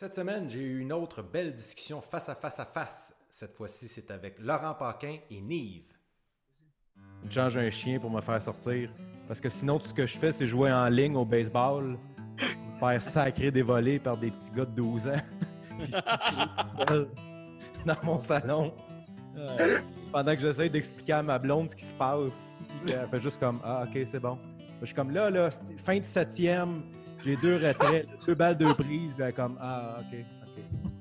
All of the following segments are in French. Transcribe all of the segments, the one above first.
Cette semaine, j'ai eu une autre belle discussion face à face à face. Cette fois-ci, c'est avec Laurent Paquin et Nive. Je change un chien pour me faire sortir. Parce que sinon, tout ce que je fais, c'est jouer en ligne au baseball, me faire sacrer des volets par des petits gars de 12 ans. Puis seul dans mon salon. Pendant que j'essaie d'expliquer à ma blonde ce qui se passe. Puis Elle fait juste comme Ah, ok, c'est bon. Je suis comme là, là, fin du septième, j'ai deux retraits, deux balles, deux prises. Est comme Ah, ok,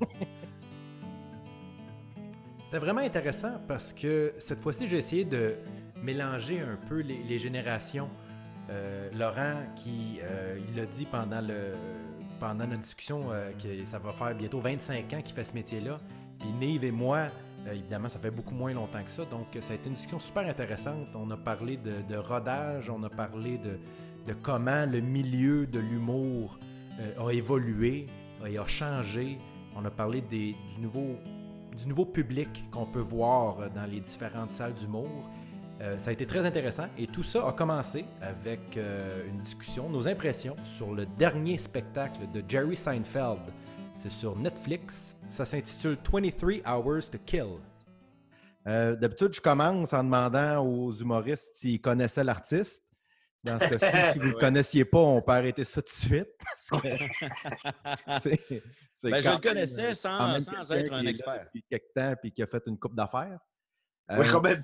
ok. C'était vraiment intéressant parce que cette fois-ci, j'ai essayé de mélanger un peu les, générations. Euh, Laurent, qui euh, il l'a dit pendant, le, pendant notre discussion, euh, que ça va faire bientôt 25 ans qu'il fait ce métier-là. Puis Nive et moi, évidemment, ça fait beaucoup moins longtemps que ça. Donc, ça a été une discussion super intéressante. On a parlé de rodage, on a parlé de, de comment le milieu de l'humour euh, a évolué et a changé. On a parlé du, nouveau, du nouveau public qu'on peut voir euh, dans les différentes salles d'humour. Euh, ça a été très intéressant et tout ça a commencé avec une discussion, nos impressions sur le dernier spectacle de Jerry Seinfeld. C'est sur Netflix. Ça s'intitule 23 Hours to Kill. D'habitude, je commence en demandant aux humoristes s'ils connaissaient l'artiste. Dans ce ci si vous ne le connaissiez pas, on peut arrêter ça tout de suite. Parce que, c'est- c'est Ben, je le connaissais même, sans- être un qui expert. Depuis quelque temps puis qui a fait une coupe d'affaires. Oui, Euh, quand même.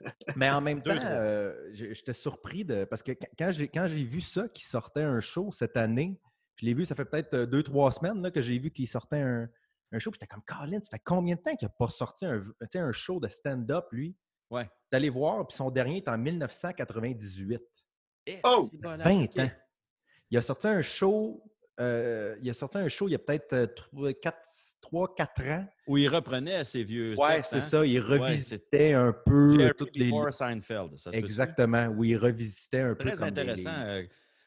mais en même Deux, temps, euh, j'étais surpris de. Parce que quand- j'ai quand j'ai vu ça, qu'il sortait un show cette année, je l'ai vu, ça fait peut-être euh, deux, trois semaines là, que j'ai vu qu'il sortait un, un show. Puis j'étais comme, Colin, ça fait combien de temps qu'il n'a pas sorti un, tu sais, un show de stand-up, lui? Ouais. D'aller voir, puis son dernier est en 1998. Oh! c'est bon, là, 20 ok. ans. Il a sorti un show. euh, il a sorti un show il y a peut-être 3-4 ans. Où il reprenait à ses vieux. Ouais, c'est hein? ça. Il Ouais, revisitait un peu Jerry toutes les. before Seinfeld. ça se peut-tu? Exactement. Oui, il revisitait un peu. Très comme les- intéressant. euh,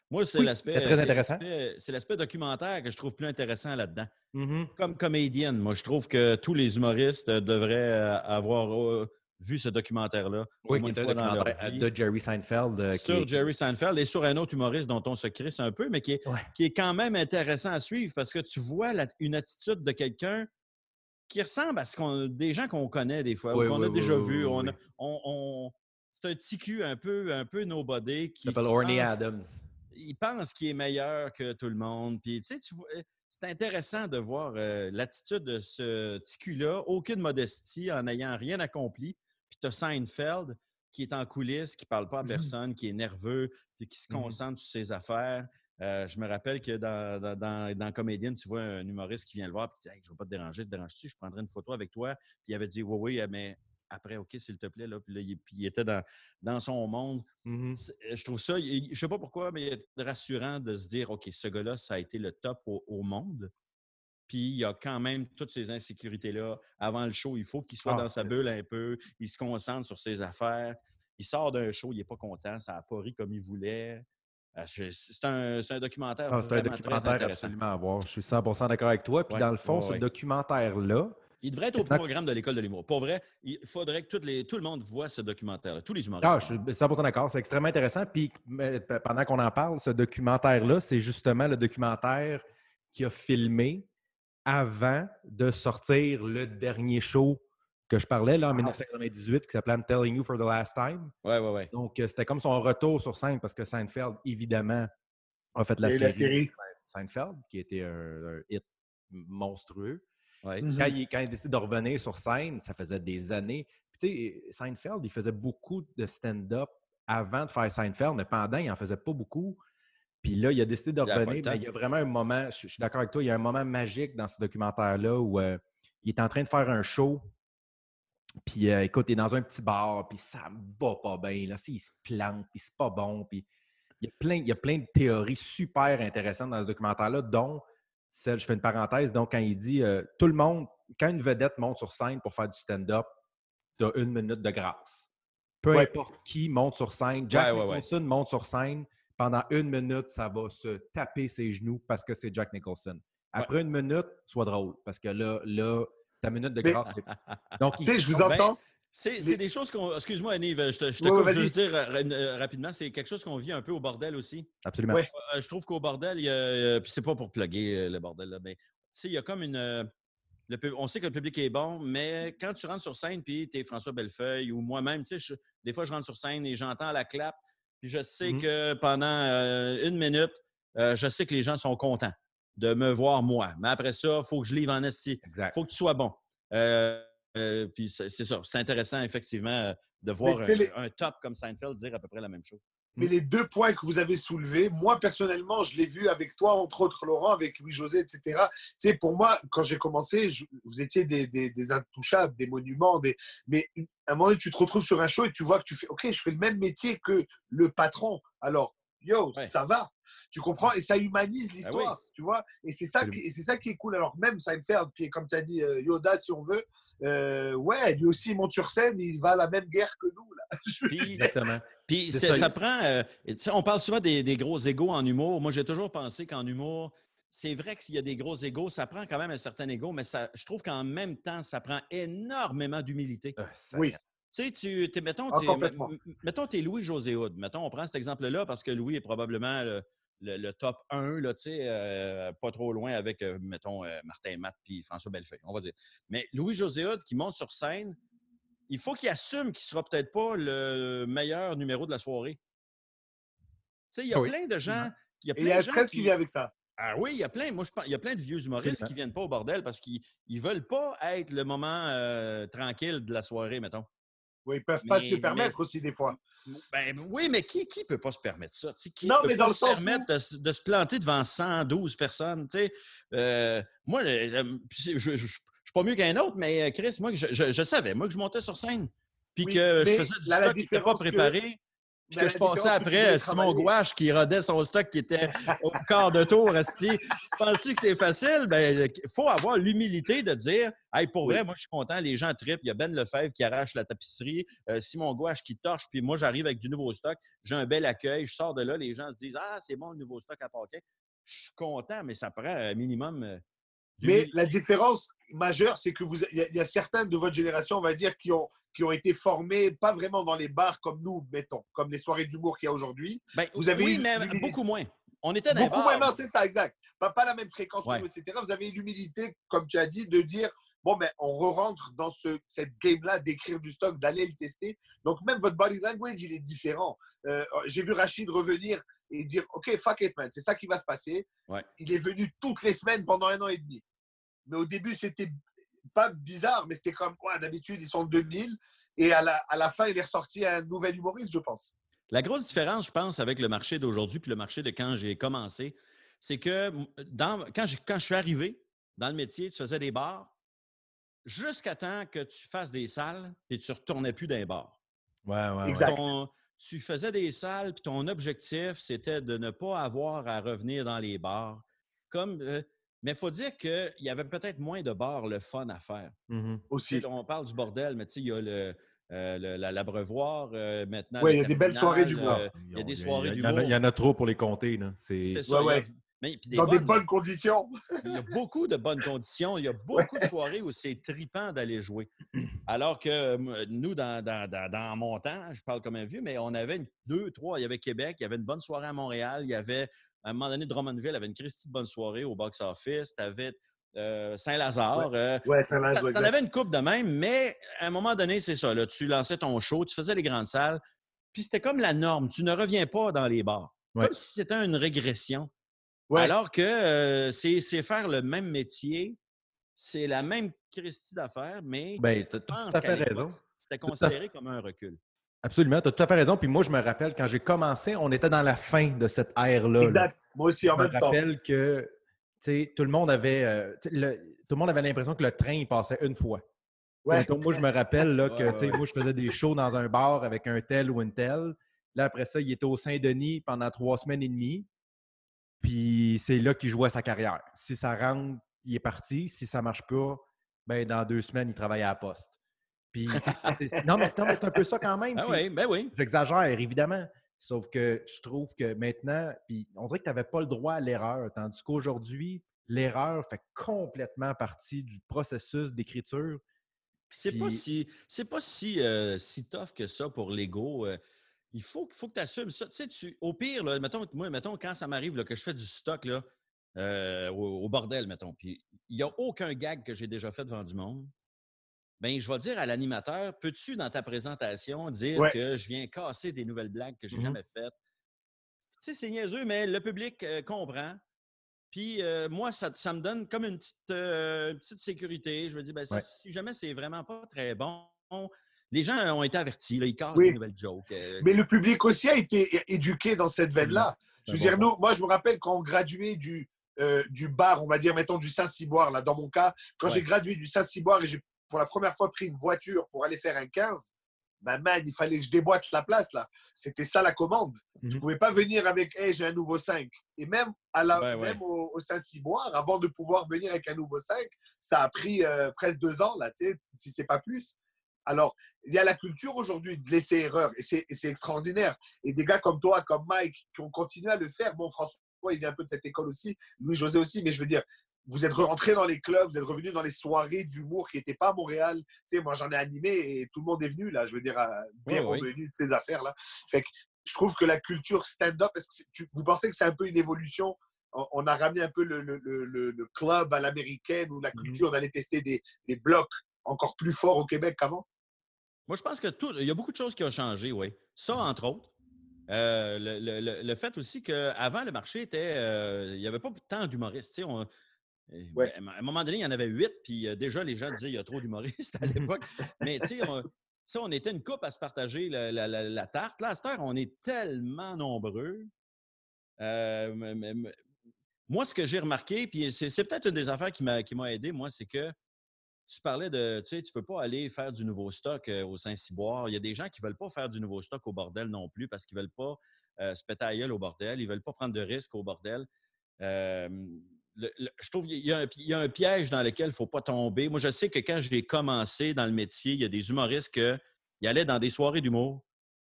Moi, c'est Oui, l'aspect. très intéressant. C'est l'aspect documentaire que je trouve plus intéressant là-dedans. Mhm. Comme comédienne, moi, je trouve que tous les humoristes euh, devraient euh, avoir euh, vu ce documentaire-là. Oui, qui était un documentaire de Jerry Seinfeld. euh, sur est- Jerry Seinfeld et sur un autre humoriste dont on se crisse un peu, mais qui est, Ouais. qui est quand même intéressant à suivre parce que tu vois la- une attitude de quelqu'un qui ressemble à ce qu'on, des gens qu'on connaît des fois, Oui, qu'on oui, a oui, déjà vu. on, on- on- c'est un petit cul un peu, un peu nobody qui, Il s'appelle Orny pense- Adams. il pense qu'il est meilleur que tout le monde. Puis, tu sais, tu vois, c'est intéressant de voir euh, l'attitude de ce petit cul-là, aucune modestie, en n'ayant rien accompli. Puis, tu as Seinfeld qui est en coulisses, qui ne parle pas à personne, qui est nerveux, puis qui se Mhm. concentre sur ses affaires. Euh, je me rappelle que dans, dans, dans, dans Comédienne, tu vois un humoriste qui vient le voir et dit hey, Je ne vais pas te déranger, te déranges-tu? Je prendrai une photo avec toi. Puis il avait dit Oui, oui, mais après, OK, s'il te plaît. Là. Puis, là, il, puis il était dans, dans son monde. Mhm. C'est- Je trouve ça, je sais pas pourquoi, mais il est rassurant de se dire, OK, ce gars-là, ça a été le top au, au monde. Puis il y a quand même toutes ces insécurités-là. Avant le show, il faut qu'il soit Ah, dans sa bulle un peu. Il se concentre sur ses affaires. Il sort d'un show, il n'est pas content. Ça n'a pas ri comme il voulait. Je- C'est un, un documentaire. Ah, c'est un documentaire intéressant. absolument à voir. Je suis 100% d'accord avec toi. Puis Ouais, dans le fond, ouais, ce ouais. documentaire-là, Il devrait être au programme de l'école de l'humour. Pour vrai, il faudrait que les, tout le monde voit ce documentaire-là. Tous les humoristes. ah, je suis 100% d'accord, c'est extrêmement intéressant. Puis pendant qu'on en parle, ce documentaire-là, c'est justement le documentaire qui a filmé avant de sortir le dernier show que je parlais là, en 1998 qui s'appelait I'm Telling You for the Last Time. Ouais, ouais, ouais. Donc, euh, c'était comme son retour sur scène parce que Seinfeld, évidemment, a fait la série. Seinfeld, qui était un, un hit monstrueux. ouais. Mhm. Quand, il, quand il décide de revenir sur scène, ça faisait des années. Puis, tu sais, Seinfeld, il faisait beaucoup de stand-up avant de faire Seinfeld, mais pendant, il n'en faisait pas beaucoup. Puis là, il a décidé de revenir. mais il y a vraiment un moment, je, je suis d'accord avec toi, il y a un moment magique dans ce documentaire-là où euh, il est en train de faire un show. Puis euh, écoute, il est dans un petit bar, puis ça va pas bien. Là, il se plante, puis c'est pas bon. Puis il y, a plein, il y a plein de théories super intéressantes dans ce documentaire-là, dont celle, je fais une parenthèse, donc quand il dit euh, tout le monde, quand une vedette monte sur scène pour faire du stand-up, tu as une minute de grâce. Peu Ouais. importe qui monte sur scène, Jack Ouais, ouais, ouais. Nicholson monte sur scène, pendant une minute, ça va se taper ses genoux parce que c'est Jack Nicholson. Après une minute, sois drôle, parce que là, là ta minute de Mais- grâce. c'est- Donc, Tu sais, je vous entends? C'est c'est Mais- des choses qu'on. Excuse-moi, Anive, je te, je te Ouais, ouais, coupe, je veux dire euh, euh, rapidement, c'est quelque chose qu'on vit un peu au bordel aussi. Absolument. Ouais. Euh, je trouve qu'au bordel, il y a. euh, Puis c'est pas pour plugger le bordel, là, mais tu sais, il y a comme une. le pub- on sait que le public est bon, mais quand tu rentres sur scène, puis tu es François Bellefeuille ou moi-même, tu sais, des fois, je rentre sur scène et j'entends la clap, puis je sais Mhm. que pendant euh, une minute, euh, je sais que les gens sont contents de me voir moi. Mais après ça, il faut que je livre en esti. Exact. faut que tu sois bon. Euh, puis c'est ça. C'est intéressant, effectivement, de voir un, les- un top comme Seinfeld dire à peu près la même chose. Mais les deux points que vous avez soulevés, moi personnellement, je l'ai vu avec toi, entre autres Laurent, avec Louis-José, etc. Tu sais, pour moi, quand j'ai commencé, vous étiez des, intouchables, des monuments, mais à un moment donné, tu te retrouves sur un show et tu vois que tu fais, OK, je fais le même métier que le patron. Alors, yo, Ouais. ça va. Tu comprends? Et ça humanise l'histoire, oui. tu vois? Et c'est ça, qui- et c'est ça qui est cool. Alors, même Seinfeld, qui est, comme tu as dit, euh, Yoda, si on veut, euh, ouais, lui aussi, il monte sur scène, il va à la même guerre que nous. Là. Puis, Exactement. Puis ça. ça, prend. euh, tu sais, on parle souvent des, des gros égaux en humour. Moi, j'ai toujours pensé qu'en humour, c'est vrai qu'il y a des gros égaux, ça prend quand même un certain ego, mais ça, je trouve qu'en même temps, ça prend énormément d'humilité. Ah, Oui. Tu sais, tu, t'es- mettons, Ah, mettons, t'es Louis-José Hood. Mettons, on prend cet exemple-là parce que Louis est probablement le, le- le top 1, là, tu sais, euh, pas trop loin avec, euh, mettons, euh, Martin Matt puis François Bellefeuille, on va dire. Mais Louis-José Hood qui monte sur scène, il faut qu'il assume qu'il sera peut-être pas le meilleur numéro de la soirée. Tu sais, il y a Oui. plein de gens. Il y a Et plein il y a de un gens stress qui vient avec ça. ah oui, il y a plein. Moi, je pense, il y a plein de vieux humoristes qui viennent pas au bordel parce qu'ils ne veulent pas être le moment euh, tranquille de la soirée, mettons. Oui, ils peuvent pas se le permettre aussi des fois. Ben, oui, mais qui ne peut pas se permettre ça? Qui Non, peut mais pas dans se permettre de, se- de se planter devant 112 personnes? Euh, moi, euh, je ne suis pas mieux qu'un autre, mais euh, Chris, moi, je, je- je savais, moi, que je montais sur scène, puis Oui, que je faisais du la stock pas préparé. Puis Mais que je passais tu après voulais Simon. Gouache qui rodait son stock qui était au quart de tour. esti. Penses-tu que c'est facile? Ben, il faut avoir l'humilité de dire Hey, pour Oui. vrai, moi, je suis content, les gens trippent. Il y a Ben Lefebvre qui arrache la tapisserie, euh, Simon Gouache qui torche, puis moi, j'arrive avec du nouveau stock. J'ai un bel accueil. Je sors de là, les gens se disent Ah, c'est bon le nouveau stock à Paquet. Je suis content, mais ça prend un minimum. euh, Mais la différence majeure, c'est que vous, il y, a- il y a certains de votre génération, on va dire, qui ont, qui ont été formés, pas vraiment dans les bars comme nous, mettons, comme les soirées d'humour qu'il y a aujourd'hui. Ben, vous avez oui, eu mais beaucoup moins. On était dans Beaucoup moins, c'est ça, exact. Pas, pas la même fréquence, que Ouais. etc. Vous avez l'humilité, comme tu as dit, de dire bon, ben, on re-rentre dans ce, cette game-là d'écrire du stock, d'aller le tester. Donc, même votre body language, il est différent. Euh, J'ai vu Rachid revenir et dire OK, fuck it, man, c'est ça qui va se passer. Ouais. Il est venu toutes les semaines pendant un an et demi. Mais au début, c'était pas bizarre, mais c'était comme ouais, d'habitude, ils sont 2000. Et à la, à la fin, il est ressorti un nouvel humoriste, je pense. La grosse différence, je pense, avec le marché d'aujourd'hui puis le marché de quand j'ai commencé, c'est que dans, quand, quand je suis arrivé dans le métier, tu faisais des bars jusqu'à temps que tu fasses des salles et tu ne retournais plus dans les bars. Ouais, ouais, ouais. Exact. Ton- tu faisais des salles puis ton objectif, c'était de ne pas avoir à revenir dans les bars. Comme, euh, mais il faut dire qu'il y avait peut-être moins de bars le fun à faire. Mhm. Aussi. on parle du bordel, mais tu sais, il y a le, euh, l'abreuvoir euh, maintenant. Ouais, le il y a des belles soirées d'humour. euh, il y a des soirées d'humour. Il y en a trop pour les compter. C'est ça. Ouais, il y a- ouais. mais- puis des Dans des bonnes- conditions. Il y a beaucoup de bonnes conditions. Il y a beaucoup de soirées où c'est tripant d'aller jouer. Alors que euh, nous, dans, dans, dans, dans mon temps, je parle comme un vieux, mais on avait une- deux, trois. Il y avait Québec, il y avait une bonne soirée à Montréal. Il y avait, à un moment donné, Drummondville avait une Christie de bonne soirée au box-office. Tu avais Saint-Lazare. euh, Ouais, l'a T'en avais une coupe de même, mais à un moment donné, c'est ça. Là, tu lançais ton show, tu faisais les grandes salles, puis c'était comme la norme. Tu ne reviens pas dans les bars. Ouais. Comme si c'était une régression. Ouais. Alors que euh, c'est faire le même métier, c'est la même Christie d'affaires, mais Ben, t'as pense tout à fait raison. C'était considéré comme un recul. Absolument, tu as tout à fait raison. Puis moi, je me rappelle, quand j'ai commencé, on était dans la fin de cette ère-là. là. Exact. Moi aussi, en Je me même temps. rappelle que tu sais, tout le monde avait euh, le- tout le monde avait l'impression que le train il passait une fois. Ouais. Moi, je me rappelle là, que Ouais, ouais. moi, je faisais des shows dans un bar avec un tel ou une telle. Là, après ça, il était au Saint-Denis pendant trois semaines et demie. Puis c'est là qu'il jouait sa carrière. Si ça rentre, il est parti. Si ça marche pas, ben dans deux semaines, il travaille à la poste. Puis, non, mais c'est un peu ça quand même. Ah oui, ben oui. J'exagère, évidemment. Sauf que je trouve que maintenant, puis on dirait que tu n'avais pas le droit à l'erreur, tandis qu'aujourd'hui, l'erreur fait complètement partie du processus d'écriture. Puis C'est pas si, c'est pas si, euh, si tough que ça pour l'ego. euh, il faut, faut que tu assumes ça. Tu sais, tu, au pire, là, mettons, moi, mettons, quand ça m'arrive que je fais du stock, là, euh, au, au bordel, mettons. Puis il n'y a aucun gag que j'ai déjà fait devant du monde. Ben, je vais dire à l'animateur, peux-tu, dans ta présentation, dire Ouais. que je viens casser des nouvelles blagues que j'ai Mhm. jamais faites? Tu sais, c'est niaiseux, mais le public euh, comprend. Puis euh, moi, ça, ça me donne comme une petite, euh, sécurité. Je me dis, ben, ça, Ouais. si jamais c'est vraiment pas très bon, les gens ont été avertis. Là, ils cassent Oui. des nouvelles jokes. euh, Mais le public aussi a été éduqué dans cette veine-là. Je veux C'est dire, bon. nous, moi, je me rappelle quand on graduait du, euh, du bar, on va dire, mettons, du Saint-Cyboire, là, dans mon cas, quand Ouais. j'ai gradué du Saint-Cyboire et j'ai pour la première fois pris une voiture pour aller faire un 15, ben man, il fallait que je déboîte la place, là. C'était ça la commande. Tu Mhm. ne pouvais pas venir avec, hey, j'ai un nouveau 5. Et même, à la, Ouais, ouais. même au, au Saint-Cyboire, avant de pouvoir venir avec un nouveau 5, ça a pris euh, presque deux ans, là, si c'est pas plus. Alors, il y a la culture aujourd'hui de laisser erreur et c'est et c'est extraordinaire. Et des gars comme toi, comme Mike, qui ont continué à le faire. Bon, François, il vient un peu de cette école aussi, Louis-José aussi, mais je veux dire, vous êtes rentrés dans les clubs, vous êtes revenus dans les soirées d'humour qui n'étaient pas à Montréal. Tu sais, moi, j'en ai animé et tout le monde est venu, là, je veux dire, à- bien revenu de ces affaires-là. Fait que je trouve que la culture stand-up, est-ce que tu- vous pensez que c'est un peu une évolution? On, a ramené un peu le, le- le- club à l'américaine ou la Mhm. culture d'aller tester des, des blocs encore plus forts au Québec qu'avant? Moi, je pense que tout. Il y a beaucoup de choses qui ont changé, oui. Ça, entre autres. Euh, le, le- le- fait aussi qu'avant, le marché était. euh, il n'y avait pas tant d'humoristes. tu sais, on- euh, Ouais. À un moment donné, il y en avait huit, puis euh, déjà, les gens disaient il y a trop d'humoristes à l'époque. Mais tu sais, on, on était une coupe à se partager la, la- la- la tarte. Là, à cette heure, on est tellement nombreux. Euh, moi, ce que j'ai remarqué, puis c'est peut-être une des affaires qui m'a aidé, moi, c'est que tu parlais de, tu sais, tu peux pas aller faire du nouveau stock euh, au Saint-Cyboire. Il y a des gens qui veulent pas faire du nouveau stock au bordel non plus parce qu'ils veulent pas euh, se péter à gueule au bordel. Ils veulent pas prendre de risques au bordel. Euh, le- le- je trouve qu'il y, a un- il y a un piège dans lequel il faut pas tomber. Moi, je sais que quand j'ai commencé dans le métier, il y a des humoristes qui allaient dans des soirées d'humour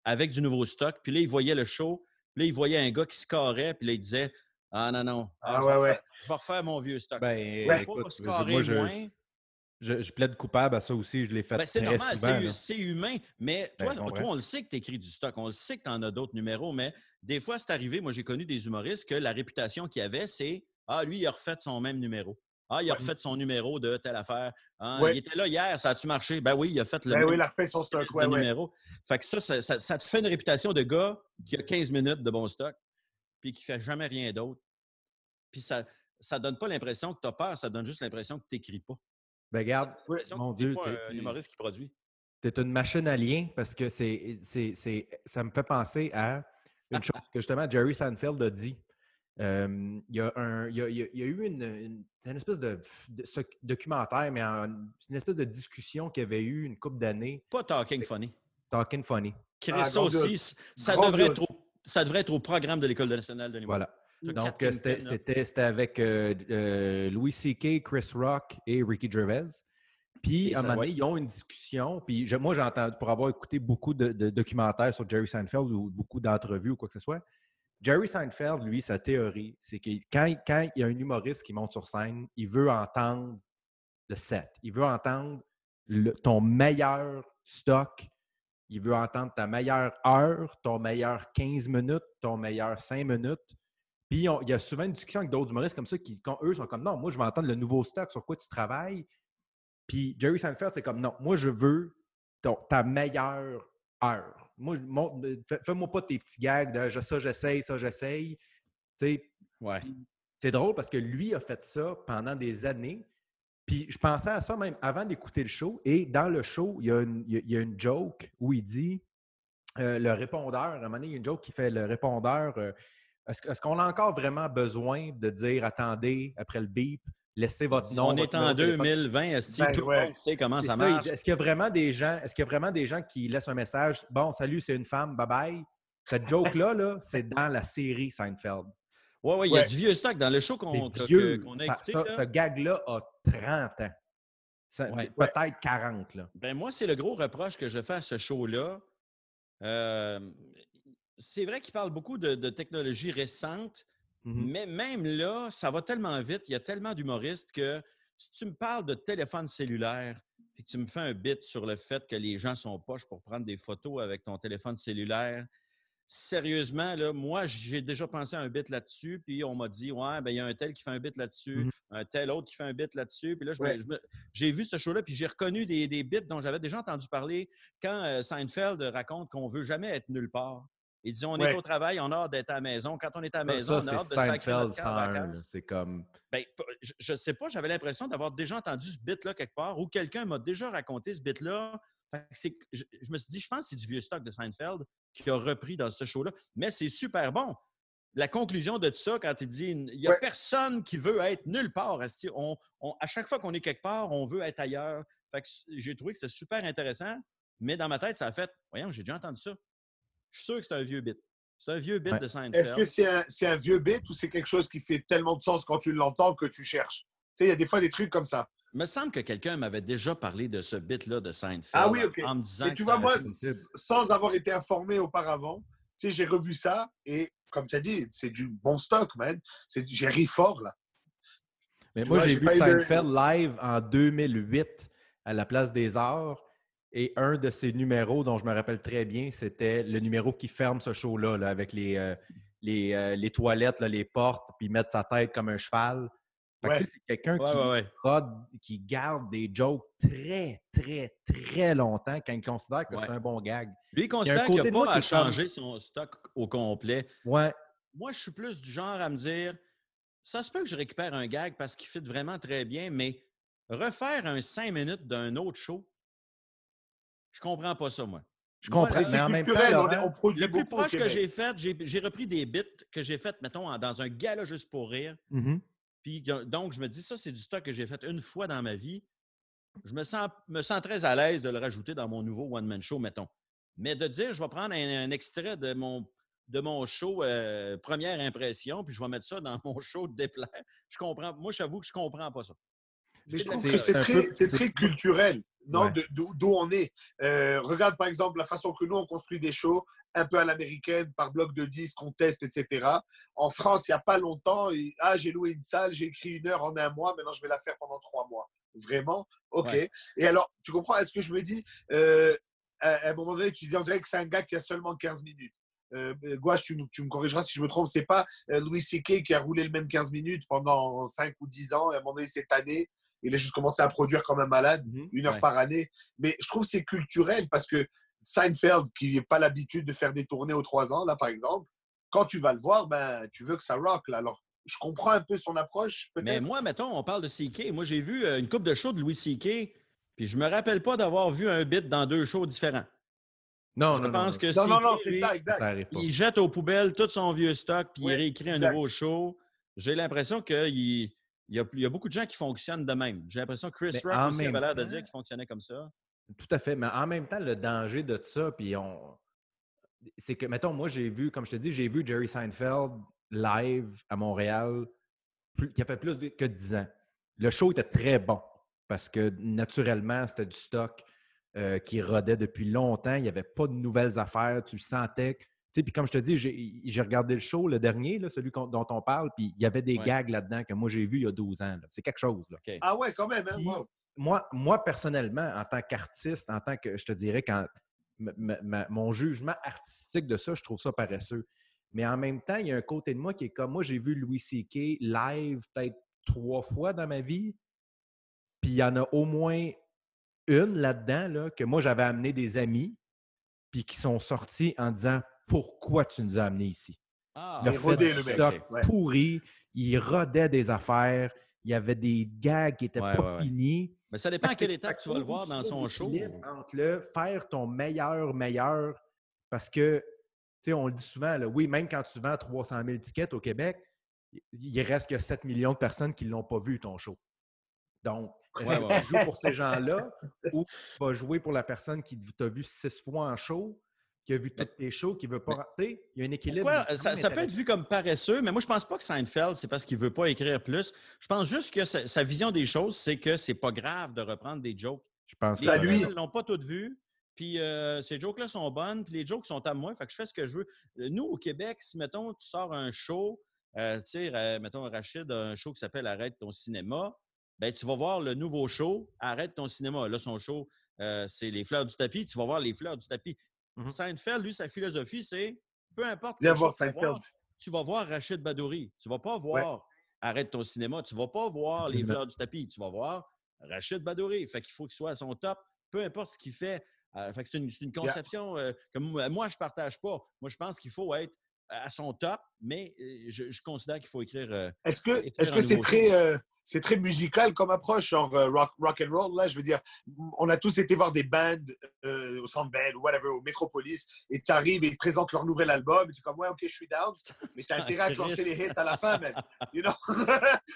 avec du nouveau stock. Puis là, ils voyaient le show. Puis là, ils voyaient un gars qui se carrait. Puis là, ils disaient Ah non, non. Ah, je, ouais, vais ouais. refaire- je vais refaire mon vieux stock. Ben, écoute, pas se je- carrer moi, je, moins? je, je plaide coupable à ça aussi. Je l'ai fait Ben, c'est très normal, c'est, humain. Mais Ben, toi, toi, on le sait que tu écris du stock, on le sait que tu en as d'autres numéros, mais des fois, c'est arrivé, moi j'ai connu des humoristes que la réputation qu'il avait, c'est Ah, lui, il a refait son même numéro. Ah, il a Ouais. refait son numéro de telle affaire. Ah, Ouais. Il était là hier, ça a-tu marché? Ben oui, il a fait le Ben même oui, il a refait son stock. Ouais, numéro. Fait que ça ça, ça- ça te fait une réputation de gars qui a 15 minutes de bon stock, puis qui fait jamais rien d'autre. Puis ça ça donne pas l'impression que tu as peur, ça donne juste l'impression que tu n'écris pas. Ben, regarde, mon Dieu, pas tu un tu- humoriste qui produit. T'es une machine à lien parce que c'est, c'est, c'est- ça me fait penser à une chose que justement Jerry Seinfeld a dit. Il, y a un, il, y a, il y a- il y a eu une, une- c'est une espèce de, de- ce documentaire, mais en- une espèce de discussion qu'il y avait eu une couple d'années, Pas talking funny. Talking Funny. Chris, Ah, aussi, ça devrait, être au, ça devrait être au programme de l'École nationale de l'humour. Voilà. Donc, c'était, avec euh, euh, Louis C.K., Chris Rock et Ricky Gervais. Puis, à un moment donné, ils ont une discussion. Puis, je- moi, j'ai entendu, pour avoir écouté beaucoup de, de documentaires sur Jerry Seinfeld ou beaucoup d'entrevues ou quoi que ce soit, Jerry Seinfeld, lui, sa théorie, c'est que quand, il- y a un humoriste qui monte sur scène, il veut entendre le set. Il veut entendre ton meilleur stock. Il veut entendre ta meilleure heure, ton meilleur 15 minutes, ton meilleur 5 minutes. Puis il y a souvent une discussion avec d'autres humoristes comme ça qui, quand eux, sont comme non, moi, je veux entendre le nouveau stock, sur quoi tu travailles. Puis Jerry Seinfeld, c'est comme non, moi, je veux ta meilleure heure. Moi, fais- fais-moi pas tes petits gags de ça, j'essaye, ça, j'essaye. Ouais. c'est drôle parce que lui a fait ça pendant des années. Puis je pensais à ça même avant d'écouter le show. Et dans le show, il y a une, il y a- une joke où il dit euh, le répondeur, à un moment donné, il y a une joke qui fait le répondeur. euh, est-ce, est-ce qu'on a encore vraiment besoin de dire attendez après le beep, laissez votre nom? On votre est en numéro de téléphone? 2020, esti, Ben, tout le ouais. monde sait comment ça marche? Est-ce qu'il y a vraiment des gens, est-ce qu'il y a vraiment des gens qui laissent un message Bon, salut, c'est une femme, bye bye. Cette joke-là, là, c'est dans la série Seinfeld. Ouais, ouais, il y a du vieux stock dans le show qu'on, qu'on a Ça- écouté. ça- là. ce gag-là a 30 ans. Ouais. Peut-être 40. Là. Ben moi, c'est le gros reproche que je fais à ce show-là. Euh, c'est vrai qu'il parle beaucoup de, de technologies récentes, Mhm. mais même là, ça va tellement vite, il y a tellement d'humoristes que si tu me parles de téléphone cellulaire, puis que tu me fais un bit sur le fait que les gens sont poches pour prendre des photos avec ton téléphone cellulaire, sérieusement, là, moi, j'ai déjà pensé à un bit là-dessus, puis on m'a dit, ouais, ben, il y a un tel qui fait un bit là-dessus, Mhm. un tel autre qui fait un bit là-dessus. Puis là, je me- Ouais. je me- j'ai vu ce show-là, puis j'ai reconnu des, des bits dont j'avais déjà entendu parler quand euh, Seinfeld raconte qu'on veut jamais être nulle part. Il dit, on est au travail, on a hâte d'être à la maison. Quand on est à la maison, ça, on a hâte c'est de sacrer Seinfeld notre camp en 101. là. vacances. C'est comme. Ben, je- ne sais pas, j'avais l'impression d'avoir déjà entendu ce bit-là quelque part ou quelqu'un m'a déjà raconté ce bit-là. C'est- Je, je me suis dit, je pense que c'est du vieux stock de Seinfeld qui a repris dans ce show-là. Mais c'est super bon. La conclusion de tout ça, quand il dit il n'y a Ouais. personne qui veut être nulle part. On, on- à chaque fois qu'on est quelque part, on veut être ailleurs. J'ai trouvé que c'était super intéressant, mais dans ma tête, ça a fait Voyons, j'ai déjà entendu ça. Je suis sûr que c'est un vieux bit. C'est un vieux bit Ouais. de Seinfeld. Est-ce que c'est un, c'est un vieux bit ou c'est quelque chose qui fait tellement de sens quand tu l'entends que tu cherches? Tu sais, il y a des fois des trucs comme ça. Il me semble que quelqu'un m'avait déjà parlé de ce bit-là de Seinfeld. Ah oui, OK. En me disant Et que tu vois, moi, sans avoir été informé auparavant, tu sais, j'ai revu ça et comme tu as dit, c'est du bon stock, man. C'est du- J'ai ri fort, là. Mais Tu moi, vois, j'ai j'ai vu eu de- Seinfeld live en 2008 à la Place des Arts. Et un de ses numéros dont je me rappelle très bien, c'était le numéro qui ferme ce show-là, là, avec les, euh, les, euh, les toilettes, là, les portes, puis mettre sa tête comme un cheval. Que, Ouais. tu sais, c'est quelqu'un Ouais, qui, ouais, ouais. prod- qui garde des jokes très, très, très longtemps quand il considère que c'est un bon gag. Lui, il considère qu'il n'a pas à comme- changer son stock au complet. Ouais, Moi, je suis plus du genre à me dire ça se peut que je récupère un gag parce qu'il fit vraiment très bien, mais refaire un 5 minutes d'un autre show, je comprends pas ça, moi. je Moi, comprends. la- Mais en même temps, culturel, on, est- Laurent, on produit Le plus proche que j'ai fait, j'ai repris des bits que j'ai fait, mettons, en- dans un gala juste pour rire. Mhm. Puis donc, je me dis, ça, c'est du stock que j'ai fait une fois dans ma vie. Je me sens, me sens très à l'aise de le rajouter dans mon nouveau one-man show, mettons. Mais de dire, je vais prendre un, un extrait de mon, de mon show euh, Première Impression, puis je vais mettre ça dans mon show de déplaire, je comprends. Moi, j'avoue que je comprends pas ça. Mais je trouve que c'est très, très culturel, non, Ouais. d'où on est. Euh, regarde par exemple la façon que nous on construit des shows, un peu à l'américaine, par bloc de disques, on teste, etc. En France, il n'y a pas longtemps, et- ah, j'ai loué une salle, j'ai écrit une heure en un mois, maintenant je vais la faire pendant trois mois. Vraiment? Ok. Ouais. Et alors, tu comprends? Est-ce que je me dis, euh, à, un moment donné, tu dis, on dirait que c'est un gars qui a seulement 15 minutes. Euh, Gouache, tu, me- tu me corrigeras si je me trompe, c'est pas euh, Louis C.K. qui a roulé le même 15 minutes pendant 5 ou 10 ans, et à un moment donné, cette année, il a juste commencé à produire comme un malade, Mhm. une heure Ouais. par année. Mais je trouve que c'est culturel parce que Seinfeld, qui n'a pas l'habitude de faire des tournées aux 3 ans, là, par exemple, quand tu vas le voir, ben, tu veux que ça rock. Là. Alors, je comprends un peu son approche, Mais moi, mettons, on parle de CK. Moi, j'ai vu euh, une coupe de shows de Louis CK, puis je me rappelle pas d'avoir vu un bit dans deux shows différents. Non, je non, pense non, que Non, non, non, CK, c'est lui, ça, exact. ça arrive pas. il jette aux poubelles tout son vieux stock, puis il réécrit un exact. nouveau show. J'ai l'impression qu'il il y, a, il y a beaucoup de gens qui fonctionnent de même. J'ai l'impression que Chris Mais Rock aussi avait l'air de dire qu'il fonctionnait comme ça. Tout à fait. Mais en même temps, le danger de ça, puis on. C'est que, mettons, moi, j'ai vu, comme je te dis, j'ai vu Jerry Seinfeld live à Montréal, plus- qui a fait plus de- que 10 ans. Le show était très bon parce que naturellement, c'était du stock euh, qui rodait depuis longtemps. Il n'y avait pas de nouvelles affaires. Tu sentais. Tu sais, puis comme je te dis, j'ai regardé le show, le dernier, là, celui dont on parle, puis il y avait des Ouais. gags là-dedans que moi j'ai vu il y a 12 ans. C'est quelque chose. Là. Ah ouais, quand même. Hein, wow. moi, moi, personnellement, en tant qu'artiste, en tant que, je te dirais, quand mon jugement artistique de ça, je trouve ça paresseux. Mais en même temps, il y a un côté de moi qui est comme, moi, j'ai vu Louis C.K. live peut-être trois fois dans ma vie. Puis il y en a au moins une là-dedans, là, que moi, j'avais amené des amis, puis qui sont sortis en disant, pourquoi tu nous as amenés ici? Ah, le stock. Ouais. pourri, il rodait des affaires, il y avait des gags qui n'étaient Ouais, pas ouais, finis. Mais ça dépend à quelle étape tu vas le voir dans son show. Entre le faire ton meilleur, meilleur, parce que, tu sais, on le dit souvent, là, oui, même quand tu vends 300 000 tickets au Québec, il- reste que 7 millions de personnes qui ne l'ont pas vu, ton show. Donc, est-ce que ouais. tu joues pour ces gens-là ou tu vas jouer pour la personne qui t'a vu six fois en show, qui a vu tous tes shows, qui ne veut pas. Tu sais, il y a un équilibre. Pourquoi? Ça, peut être vu comme paresseux, mais moi, je pense pas que Seinfeld, c'est parce qu'il veut pas écrire plus. Je pense juste que sa, sa vision des choses, c'est que c'est pas grave de reprendre des jokes. Je pense Les à que- lui. gens ne l'ont pas toutes vues. Puis euh, ces jokes-là sont bonnes, puis les jokes sont à moi. Fait que je fais ce que je veux. Euh, Nous, au Québec, si, mettons, tu sors un show, euh, tu sais, euh, mettons, Rachid a un show qui s'appelle Arrête ton cinéma, ben tu vas voir le nouveau show, Arrête ton cinéma. Là, son show, euh, c'est Les fleurs du tapis. Tu vas voir les fleurs du tapis. Mhm. Seinfeld, lui, sa philosophie, c'est peu importe. Viens voir show tu vas Seinfeld. voir, Tu vas voir Rachid Badouri. Tu vas pas voir Arrête ton cinéma. Tu vas pas voir Les. Fleurs du Tapis. Tu vas voir Rachid Badouri. Fait qu'il faut qu'il soit à son top, peu importe ce qu'il fait. Euh, fait que c'est une, c'est une conception euh, que moi, moi, je partage pas. Moi, je pense qu'il faut être à son top, mais euh, je, je considère qu'il faut écrire. euh, Est-ce que écrire est-ce un que c'est très euh, c'est très musical comme approche, genre euh, rock, rock and roll là, je veux dire, on a tous été voir des bands euh, au Centre Bell ou whatever au Metropolis et tu arrives et ils te présentent leur nouvel album et tu es comme ouais ok je suis down, mais t'as intérêt à clencher les hits à la fin, man. You know?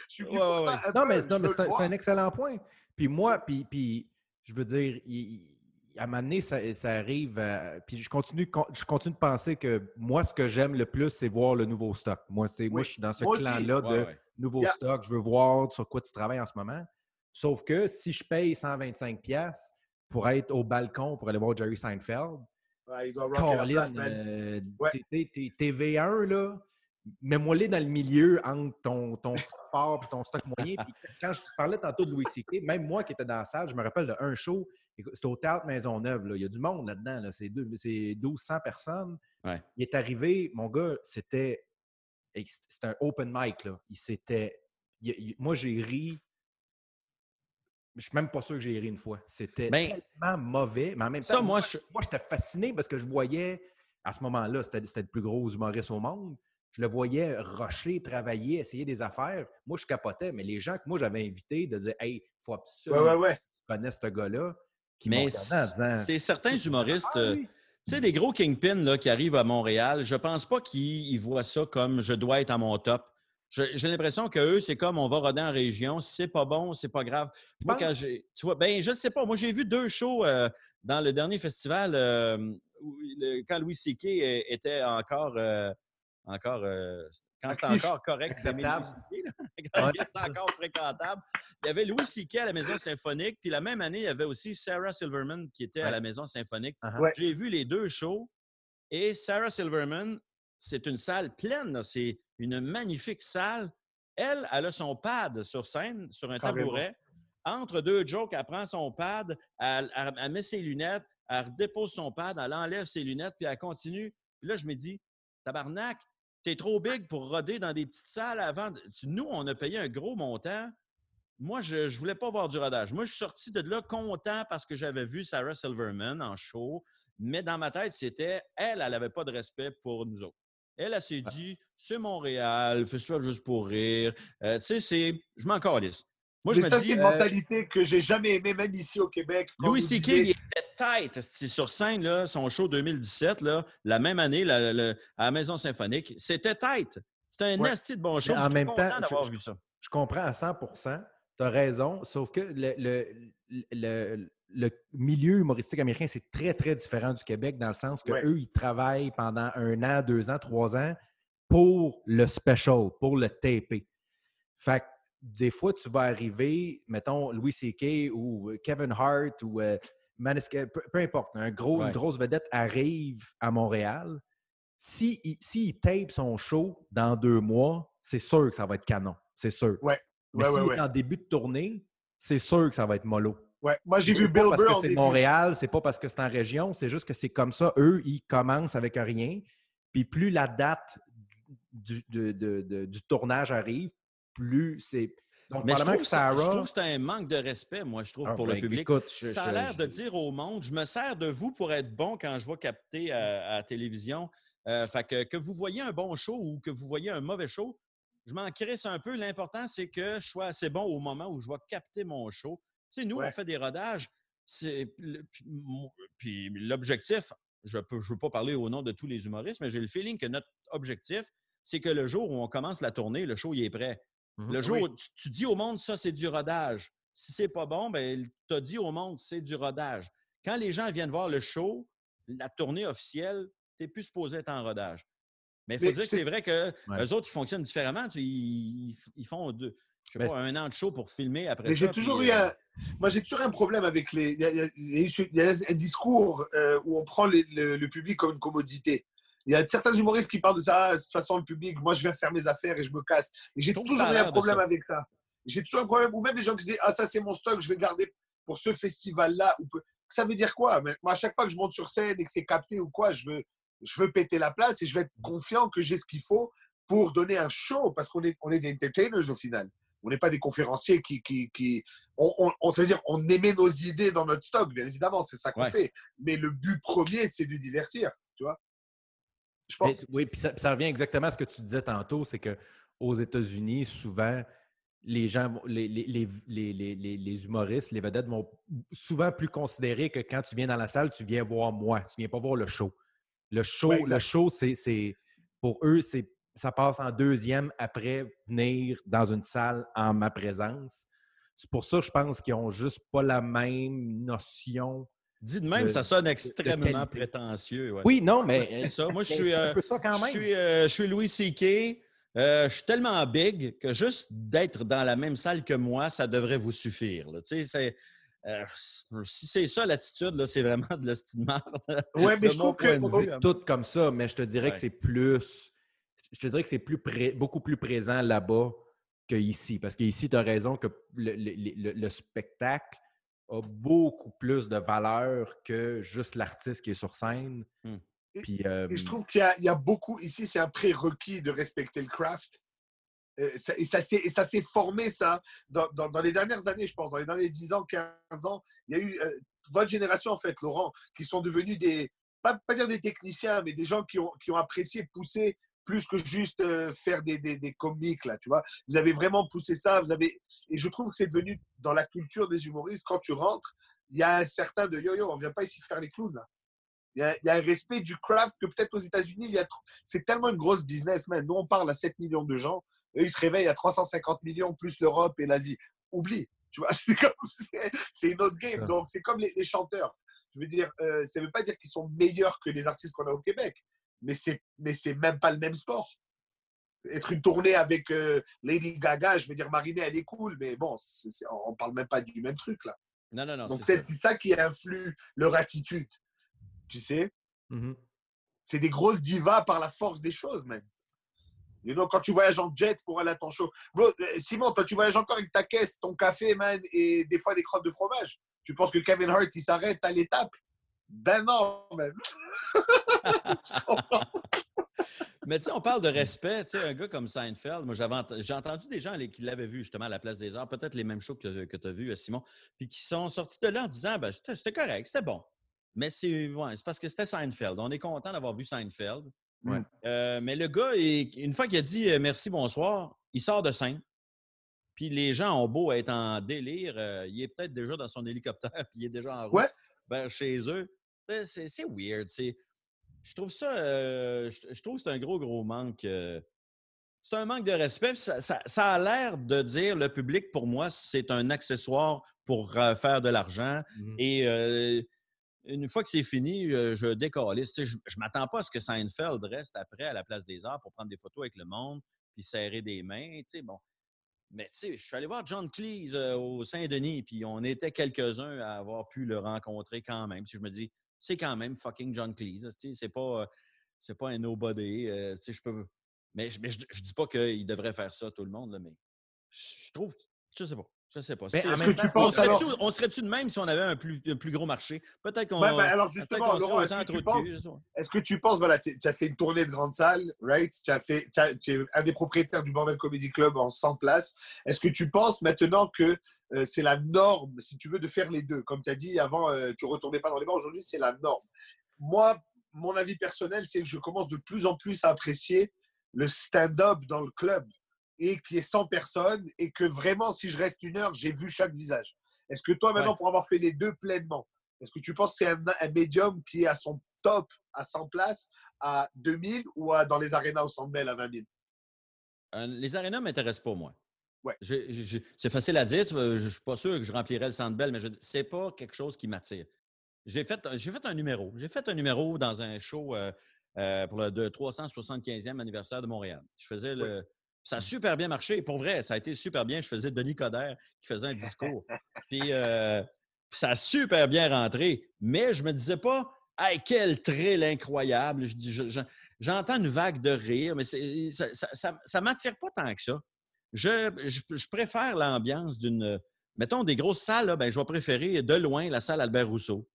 je suis venu Ouais, pour ouais, ça. un Non, peu, mais, non, c'est un, excellent point. Puis moi, puis, puis je veux dire, il- à un moment donné, ça, ça arrive. à- puis je continue, con- je continue de penser que moi, ce que j'aime le plus, c'est voir le nouveau stock. Moi, c'est, moi Oui, je suis dans ce clan-là de Ouais, ouais. nouveau Yeah. stock. Je veux voir sur quoi tu travailles en ce moment. Sauf que si je paye 125$ piastres pour être au balcon pour aller voir Jerry Seinfeld, Ouais, il doit rocker la Colin, place, man. euh, Ouais. t'es- t'es- t'es- t'es V1, là, mets-moi-les dans le milieu entre ton, ton stock fort et ton stock moyen. Puis quand je parlais tantôt de Louis C.K., même moi qui étais dans la salle, je me rappelle de un show, c'était au Théâtre Maisonneuve, là. il y a du monde là-dedans, là. c'est deux- c'est 1200 personnes. Ouais. Il est arrivé, mon gars, c'était c'était un open mic. Là. Il s'était... moi, j'ai ri. Je suis même pas sûr que j'ai ri une fois. C'était Ben, tellement mauvais, mais en même Ça, temps, moi, moi, moi, j'étais fasciné parce que je voyais, à ce moment-là, c'était c'était le plus gros humoriste au monde. Je le voyais rusher, travailler, essayer des affaires. Moi, je capotais, mais les gens que moi, j'avais invités de dire Hey, il faut absolument ouais, ouais. que tu connaisses ce gars-là. Qui Mais c'est certains humoristes. Ah euh, oui. Tu sais, des gros kingpins là, qui arrivent à Montréal, je pense pas qu'ils ils voient ça comme je dois être à mon top. J'ai l'impression que eux, c'est comme on va roder en région. Si c'est pas bon, c'est pas grave. Tu Moi, quand penses? j'ai. Tu vois, ben, je ne sais pas. Moi, j'ai vu deux shows euh, dans le dernier festival euh, où le- quand Louis C.K. était encore. euh, encore euh, quand c'était Actif. encore correct là, quand était encore fréquentable. Il y avait Louis C.K. à la Maison Symphonique, puis la même année, il y avait aussi Sarah Silverman qui était à la Maison Symphonique. Ouais. J'ai vu les deux shows et Sarah Silverman, c'est une salle pleine. C'est une magnifique salle. Elle, elle a son pad sur scène, sur un Carrément. tabouret. Entre deux jokes, elle prend son pad, elle, elle- elle met ses lunettes, elle dépose son pad, elle enlève ses lunettes, puis elle continue. Puis là, je me dis, tabarnak, t'es trop big pour roder dans des petites salles avant. Nous, on a payé un gros montant. Moi, je ne voulais pas voir du rodage. Moi, je suis sorti de là content parce que j'avais vu Sarah Silverman en show. Mais dans ma tête, c'était, elle, elle n'avait pas de respect pour nous autres. Elle, elle s'est dit, c'est Montréal, festival juste pour rire. Euh, tu sais, c'est. Je m'en calisse. Moi, je mais me ça, c'est une euh, mentalité que j'ai jamais aimée, même ici au Québec. Louis C.K., esti, sur scène, là, son show 2017, là, la même année, la- la- à la Maison Symphonique. C'était tight. C'était un Ouais. de bon show. En même temps, d'avoir je- vu ça. Je comprends à 100 tu as raison, sauf que le, le- le- le milieu humoristique américain, c'est très, très différent du Québec dans le sens qu'eux, Ouais. ils travaillent pendant un an, deux ans, trois ans pour le special, pour le TP. Fait que des fois, tu vas arriver, mettons, Louis C.K. ou Kevin Hart ou euh, Manisca- peu, peu importe, un gros, Ouais. une grosse vedette arrive à Montréal. S'il si, il tape son show dans deux mois, c'est sûr que ça va être canon. C'est sûr. Ouais. Mais s'il est en début de tournée, c'est sûr que ça va être mollo. Ouais. Moi, j'ai vu Bill parce Burr que en c'est. Montréal, c'est pas parce que c'est en région, c'est juste que c'est comme ça. Eux, ils commencent avec rien. Puis plus la date du, de- de- de- du tournage arrive, plus c'est. Donc, Mais je trouve, que je trouve que c'est un manque de respect, moi, je trouve, Ah, pour ben, le public. écoute, je- ça a l'air de dire au monde, je me sers de vous pour être bon quand je vais capter à, à la télévision. Euh, fait que, que vous voyez un bon show ou que vous voyez un mauvais show, je m'en crisse un peu. L'important, c'est que je sois assez bon au moment où je vais capter mon show. Tu sais, nous, Ouais. on fait des rodages. puis l'objectif, je ne je veux pas parler au nom de tous les humoristes, mais j'ai le feeling que notre objectif, c'est que le jour où on commence la tournée, le show, il est prêt. Mhm. Le jour Oui. où tu, tu dis au monde, ça, c'est du rodage. Si c'est pas bon, ben, tu as dit au monde, c'est du rodage. Quand les gens viennent voir le show, la tournée officielle, tu n'es plus supposé être en rodage. Mais il faut Mais dire que c'est- vrai que Ouais. eux autres, ils fonctionnent différemment. Ils, ils- ils font deux, je sais Ben, pas, un an de show pour filmer après Mais ça. j'ai toujours puis, eu euh, un. Moi, j'ai toujours un problème avec les. Il y a, il y a- il y a un discours euh, où on prend les- le, le public comme une commodité. Il y a certains humoristes qui parlent de ça. Ah, de toute façon, le public, moi, je viens faire mes affaires et je me casse. Et j'ai toujours eu un problème ça. avec ça. J'ai toujours un problème. Ou même les gens qui disent Ah, ça, c'est mon stock, je vais garder pour ce festival-là. Ou Ça veut dire quoi? Moi, à chaque fois que je monte sur scène et que c'est capté ou quoi, je veux. je veux péter la place et je vais être confiant que j'ai ce qu'il faut pour donner un show parce qu'on est, on est des entertainers au final. On n'est pas des conférenciers qui. qui, qui on, on, ça veut dire, on émet nos idées dans notre stock, bien évidemment, c'est ça qu'on Ouais. fait. Mais le but premier, c'est de divertir, tu vois. Je pense. Mais- oui, puis ça, ça revient exactement à ce que tu disais tantôt, c'est que aux États-Unis, souvent, les gens, les, les, les, les, humoristes, les vedettes vont souvent plus considérer que quand tu viens dans la salle, tu viens voir moi, tu viens pas voir le show. Le show, Ouais, le show, c'est, pour eux, c'est ça passe en deuxième après venir dans une salle en ma présence. C'est pour ça, je pense qu'ils ont juste pas la même notion. Dit de même, de- ça sonne extrêmement prétentieux. ouais. Oui, non, mais C'est ça. Moi, je suis, euh, un peu ça quand je même. suis, euh, je suis Louis C.K. Euh, je suis tellement big que juste d'être dans la même salle que moi, ça devrait vous suffire. là. Tu sais, c'est. euh, si c'est ça l'attitude, c'est vraiment de merde. Ouais, mais je trouve que. vue. C'est tout comme ça, mais je te dirais que c'est plus. Je te dirais que c'est plus pré- beaucoup plus présent là-bas qu'ici. Parce qu'ici, tu as raison que le, le- le- le spectacle a beaucoup plus de valeur que juste l'artiste qui est sur scène. Hmm. Puis, euh, Et je trouve qu'il y a, il y a beaucoup, ici, c'est un prérequis de respecter le craft. Euh, Et ça s'est et ça s'est formé, ça, dans, dans- dans les dernières années, je pense, dans les derniers 10 ans, 15 ans. Il y a eu euh, votre génération, en fait, Laurent, qui sont devenus des, pas, pas dire des techniciens, mais des gens qui ont, qui ont apprécié pousser plus que juste euh, faire des, des, des comiques, là, tu vois. Vous avez vraiment poussé ça, vous avez... Et je trouve que c'est devenu, dans la culture des humoristes, quand tu rentres, il y a un certain de yo-yo, on vient pas ici faire les clowns, là. Il y, a, il y a un respect du craft que peut-être aux États-Unis, il y a c'est tellement une grosse business, man. Nous, on parle à 7 millions de gens. Eux, ils se réveillent à 350 millions, plus l'Europe et l'Asie. Oublie. Tu vois, c'est comme- une autre game. Donc, c'est comme les, les chanteurs. Je veux dire, euh, ça ne veut pas dire qu'ils sont meilleurs que les artistes qu'on a au Québec, mais c'est, mais c'est même pas le même sport. Être une tournée avec euh, Lady Gaga, je veux dire, Marinée, elle est cool, mais bon, c'est- c'est- on parle même pas du même truc, là. Non, non, non. Donc, c'est peut-être ça. c'est ça qui influe leur attitude. Tu sais mhm. c'est des grosses divas par la force des choses, même. You know, quand tu voyages en jet pour aller à ton show. Bro, euh, Simon, toi, tu voyages encore avec ta caisse, ton café, man, et des fois des crottes de fromage. Tu penses que Kevin Hart, il s'arrête à l'étape? Ben non, man. Mais tu sais, on parle de respect. Tu sais, un gars comme Seinfeld, moi, j'ai entendu des gens les- qui l'avaient vu justement à la Place des Arts, peut-être les mêmes shows que, tu as vu, Simon, puis qui sont sortis de là en disant ben, c'était correct, c'était bon. Mais c'est ouais, parce que c'était Seinfeld. On est content d'avoir vu Seinfeld. Ouais. Euh, mais le gars, il- une fois qu'il a dit euh, merci, bonsoir, il sort de scène. Puis les gens ont beau être en délire, euh, il est peut-être déjà dans son hélicoptère, puis il est déjà en route Ouais. vers chez eux. Ben, C'est weird. Je trouve ça, euh, je, je trouve que c'est un gros, gros manque. euh, c'est un manque de respect. Ça, ça- ça a l'air de dire le public, pour moi, c'est un accessoire pour euh, faire de l'argent. Mhm. Et euh, une fois que c'est fini, je décalisse. Je ne m'attends pas à ce que Seinfeld reste après à la place des arts pour prendre des photos avec le monde puis serrer des mains. Bon. Mais tu sais, je suis allé voir John Cleese au Saint-Denis, puis on était quelques-uns à avoir pu le rencontrer quand même. Puis je me dis, c'est quand même fucking John Cleese. C'est pas, euh, c'est pas un nobody. euh, je peux... Mais, je- mais je, je dis pas qu'il devrait faire ça, tout le monde, là, mais je trouve, je sais pas. Je sais pas. En même que tu temps, on alors serait-tu de même si on avait un plus, un plus gros marché? Peut-être qu'on. Ouais, ben, alors, peut-être justement, qu'on serait Laurent, est-ce que penses-. Est-ce que tu penses, voilà, tu as fait une tournée de grande salle, right? Tu es un des propriétaires du Bordel Comedy Club en 100 places. Est-ce que tu penses maintenant que euh, c'est la norme, si tu veux, de faire les deux Comme tu as dit avant, euh, tu retournais pas dans les bars. Aujourd'hui, c'est la norme. Moi, mon avis personnel, c'est que je commence de plus en plus à apprécier le stand-up dans le club et qui est 100 personnes et que vraiment, si je reste une heure, j'ai vu chaque visage. Est-ce que toi, maintenant, Ouais. pour avoir fait les deux pleinement, est-ce que tu penses que c'est un, un médium qui est à son top à 100 places, à 2000 ou à, dans les arénas au Centre Bell à 20 000 Euh, les arénas ne m'intéressent pas, moi. Ouais. C'est facile à dire. Je ne suis pas sûr que je remplirais le centre belle, mais ce n'est pas quelque chose qui m'attire. J'ai fait, un numéro. J'ai fait un numéro dans un show euh, euh, pour le de 375e anniversaire de Montréal. Je faisais le. Ça a super bien marché. Pour vrai, ça a été super bien. Je faisais Denis Coderre qui faisait un discours. Puis euh, ça a super bien rentré. Mais je me disais pas, hey, quel thrill incroyable. Je- je- J'entends une vague de rire, mais ça ne m'attire pas tant que ça. Je, je- je préfère l'ambiance d'une. Mettons, des grosses salles, là, ben, je vais préférer de loin la salle Albert Rousseau.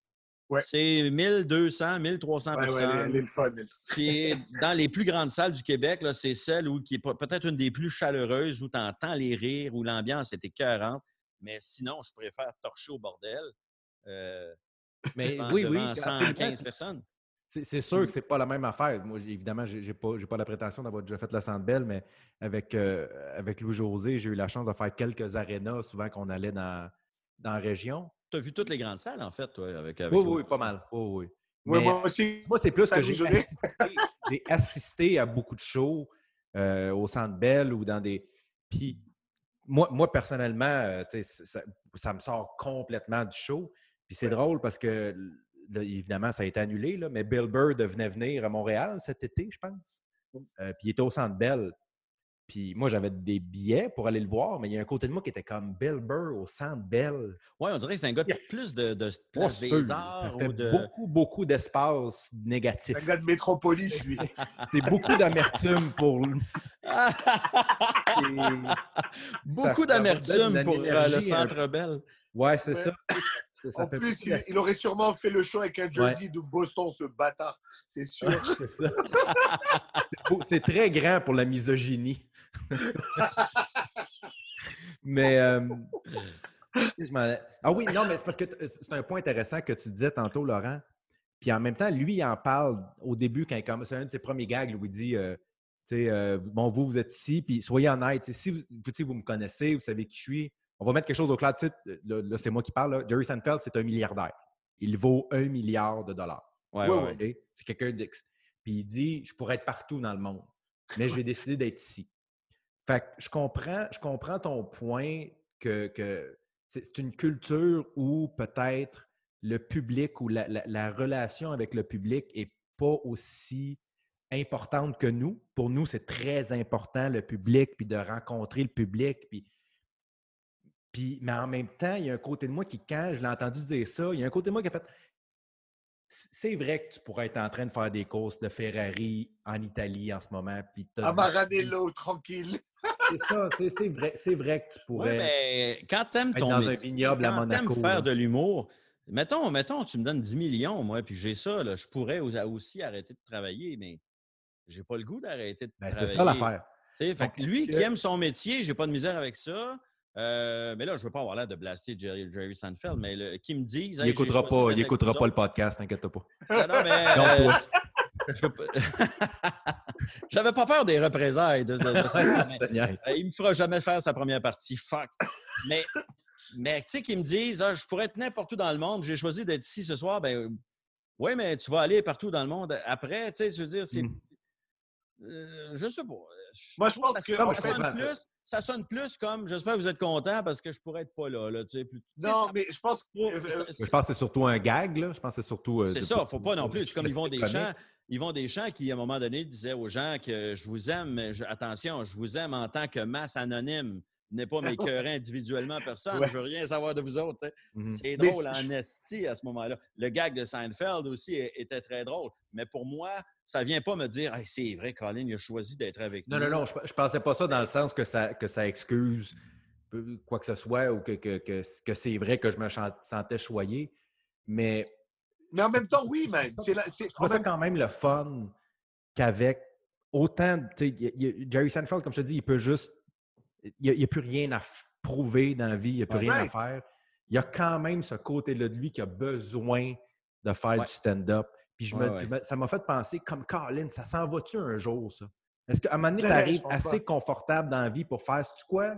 Ouais. C'est 1200, 1300 Ouais, ouais, elle, est- personnes. elle est le fun. elle. Puis dans les plus grandes salles du Québec, là, c'est celle où, qui est peut- peut-être une des plus chaleureuses, où tu entends les rires, où l'ambiance est écœurante. Mais sinon, je préfère torcher au bordel. euh, Mais oui, oui. devant absolument. 115 personnes. C'est sûr que c'est pas la même affaire. Moi, évidemment, j'ai pas, j'ai pas la prétention d'avoir déjà fait le Centre Bell, mais avec, euh, avec Louis-José, j'ai eu la chance de faire quelques arénas, souvent qu'on allait dans, dans la région. Tu as vu toutes les grandes salles, en fait, toi, avec, avec Oui, oui, pas mal. Oui, oui. Ouais, Mais- moi aussi. Moi, c'est plus que j'ai José. assisté, j'ai assisté à beaucoup de shows euh, au Centre Bell ou dans des. Puis, moi, moi personnellement, euh, ça, ça me sort complètement du show. Puis c'est Ouais. drôle parce que, là, évidemment, ça a été annulé, là, mais Bill Burr venait venir à Montréal cet été, je pense. Euh, puis il était au Centre Bell. Puis moi, j'avais des billets pour aller le voir, mais il y a un côté de moi qui était comme Bill Burr au Centre Bell. Oui, on dirait que c'est un gars de plus de, de sûr, ça fait ou de. beaucoup, beaucoup d'espace négatif. Un gars de métropolis, lui. C'est beaucoup d'amertume pour lui. beaucoup d'amertume pour euh, le un- Centre Bell. Ouais, c'est Ouais. ça. Ça- En plus, il, aurait sûrement fait le show avec un jersey de Boston, ce bâtard. C'est sûr. Ouais, c'est ça. C'est très grand pour la misogynie. mais. euh, je m'en- ah oui, non, mais c'est parce que t- c'est un point intéressant que tu disais tantôt, Laurent. Puis en même temps, lui, il en parle au début quand il commence. C'est un de ses premiers gags où il dit euh, tu sais, euh, Bon, vous, vous êtes ici, puis soyez honnête. Si vous, vous, vous me connaissez, vous savez qui je suis, on va mettre quelque chose au clair. Tu sais, Là, là, c'est moi qui parle. là. Jerry Seinfeld, c'est un milliardaire. Il vaut un milliard de dollars. Ouais, Ouais? C'est quelqu'un d'ex. Puis il dit Je pourrais être partout dans le monde, mais je vais décider d'être ici. Fait que je comprends, je comprends ton point que, que c'est une culture où peut-être le public ou la, la- la relation avec le public est pas aussi importante que nous. Pour nous, c'est très important le public, puis de rencontrer le public, puis puis, mais en même temps, il y a un côté de moi qui, quand je l'ai entendu dire ça, il y a un côté de moi qui a fait C'est vrai que tu pourrais être en train de faire des courses de Ferrari en Italie en ce moment. Puis t'as- À Maranello, tranquille. C'est ça, c'est vrai, c'est vrai que tu Ouais, pourrais. mais quand t'aimes ton dans un métier, vignoble à quand t'aimes Monaco, faire là. de l'humour, mettons, mettons, tu me donnes 10 millions, moi, puis j'ai ça, là, je pourrais au- aussi arrêter de travailler, mais j'ai pas le goût d'arrêter de Ben, travailler. c'est ça l'affaire. Fait que lui qui aime son métier, j'ai pas de misère avec ça. Euh, mais là, je veux pas avoir l'air de blaster Jerry, Jerry Seinfeld, mais le- qui me disent. Il écoutera pas, il écoutera pas le podcast, t'inquiète pas. Non, non, mais. Euh, J'avais pas peur des représailles de, de, ça, euh, il me fera jamais faire sa première partie. Fuck. Mais, mais tu sais, qu'ils me disent, ah, je pourrais être n'importe où dans le monde, j'ai choisi d'être ici ce soir. Ben, oui, mais tu vas aller partout dans le monde après. Tu sais, je veux dire, c'est. Mm. Euh, je sais pas. Moi, je pense ça, que- ça sonne plus, ça sonne plus comme j'espère que vous êtes content parce que je pourrais être pas là. là tu sais, plus- tu sais, Non, ça- mais je pense que. euh, ça- Je pense que c'est surtout un gag, là. Je pense que c'est surtout. euh, c'est ça, faut pas non plus. C'est comme Yvon rester Deschamps. comique. Yvon Deschamps qui, à un moment donné, disait aux gens que je vous aime, mais je- attention, je vous aime en tant que masse anonyme. N'est pas m'écœurer individuellement personne. Ouais. Je veux rien savoir de vous autres. Mhm. C'est Mais drôle si- en esti à ce moment-là. Le gag de Seinfeld aussi était très drôle. Mais pour moi, ça vient pas me dire Hey, c'est vrai, Colin, il a choisi d'être avec Non, nous. non, non, je, je pensais pas ça dans le sens que ça, que ça excuse quoi que ce soit ou que, que, que, que c'est vrai que je me sentais choyé. Mais Mais en même temps, oui, man. C'est la- c'est- je ça même- quand même le fun qu'avec autant. y y Jerry Seinfeld, comme je te dis, il peut juste. Il n'y a, plus rien à prouver dans la vie, il n'y a plus Ouais. rien Right. à faire. Il y a quand même ce côté-là de lui qui a besoin de faire Ouais. du stand-up. Puis je me- je ça m'a fait penser, comme Colin, ça s'en va-tu un jour, ça? Est-ce qu'à un moment donné, tu arrives assez confortable dans la vie pour faire, sais-tu quoi?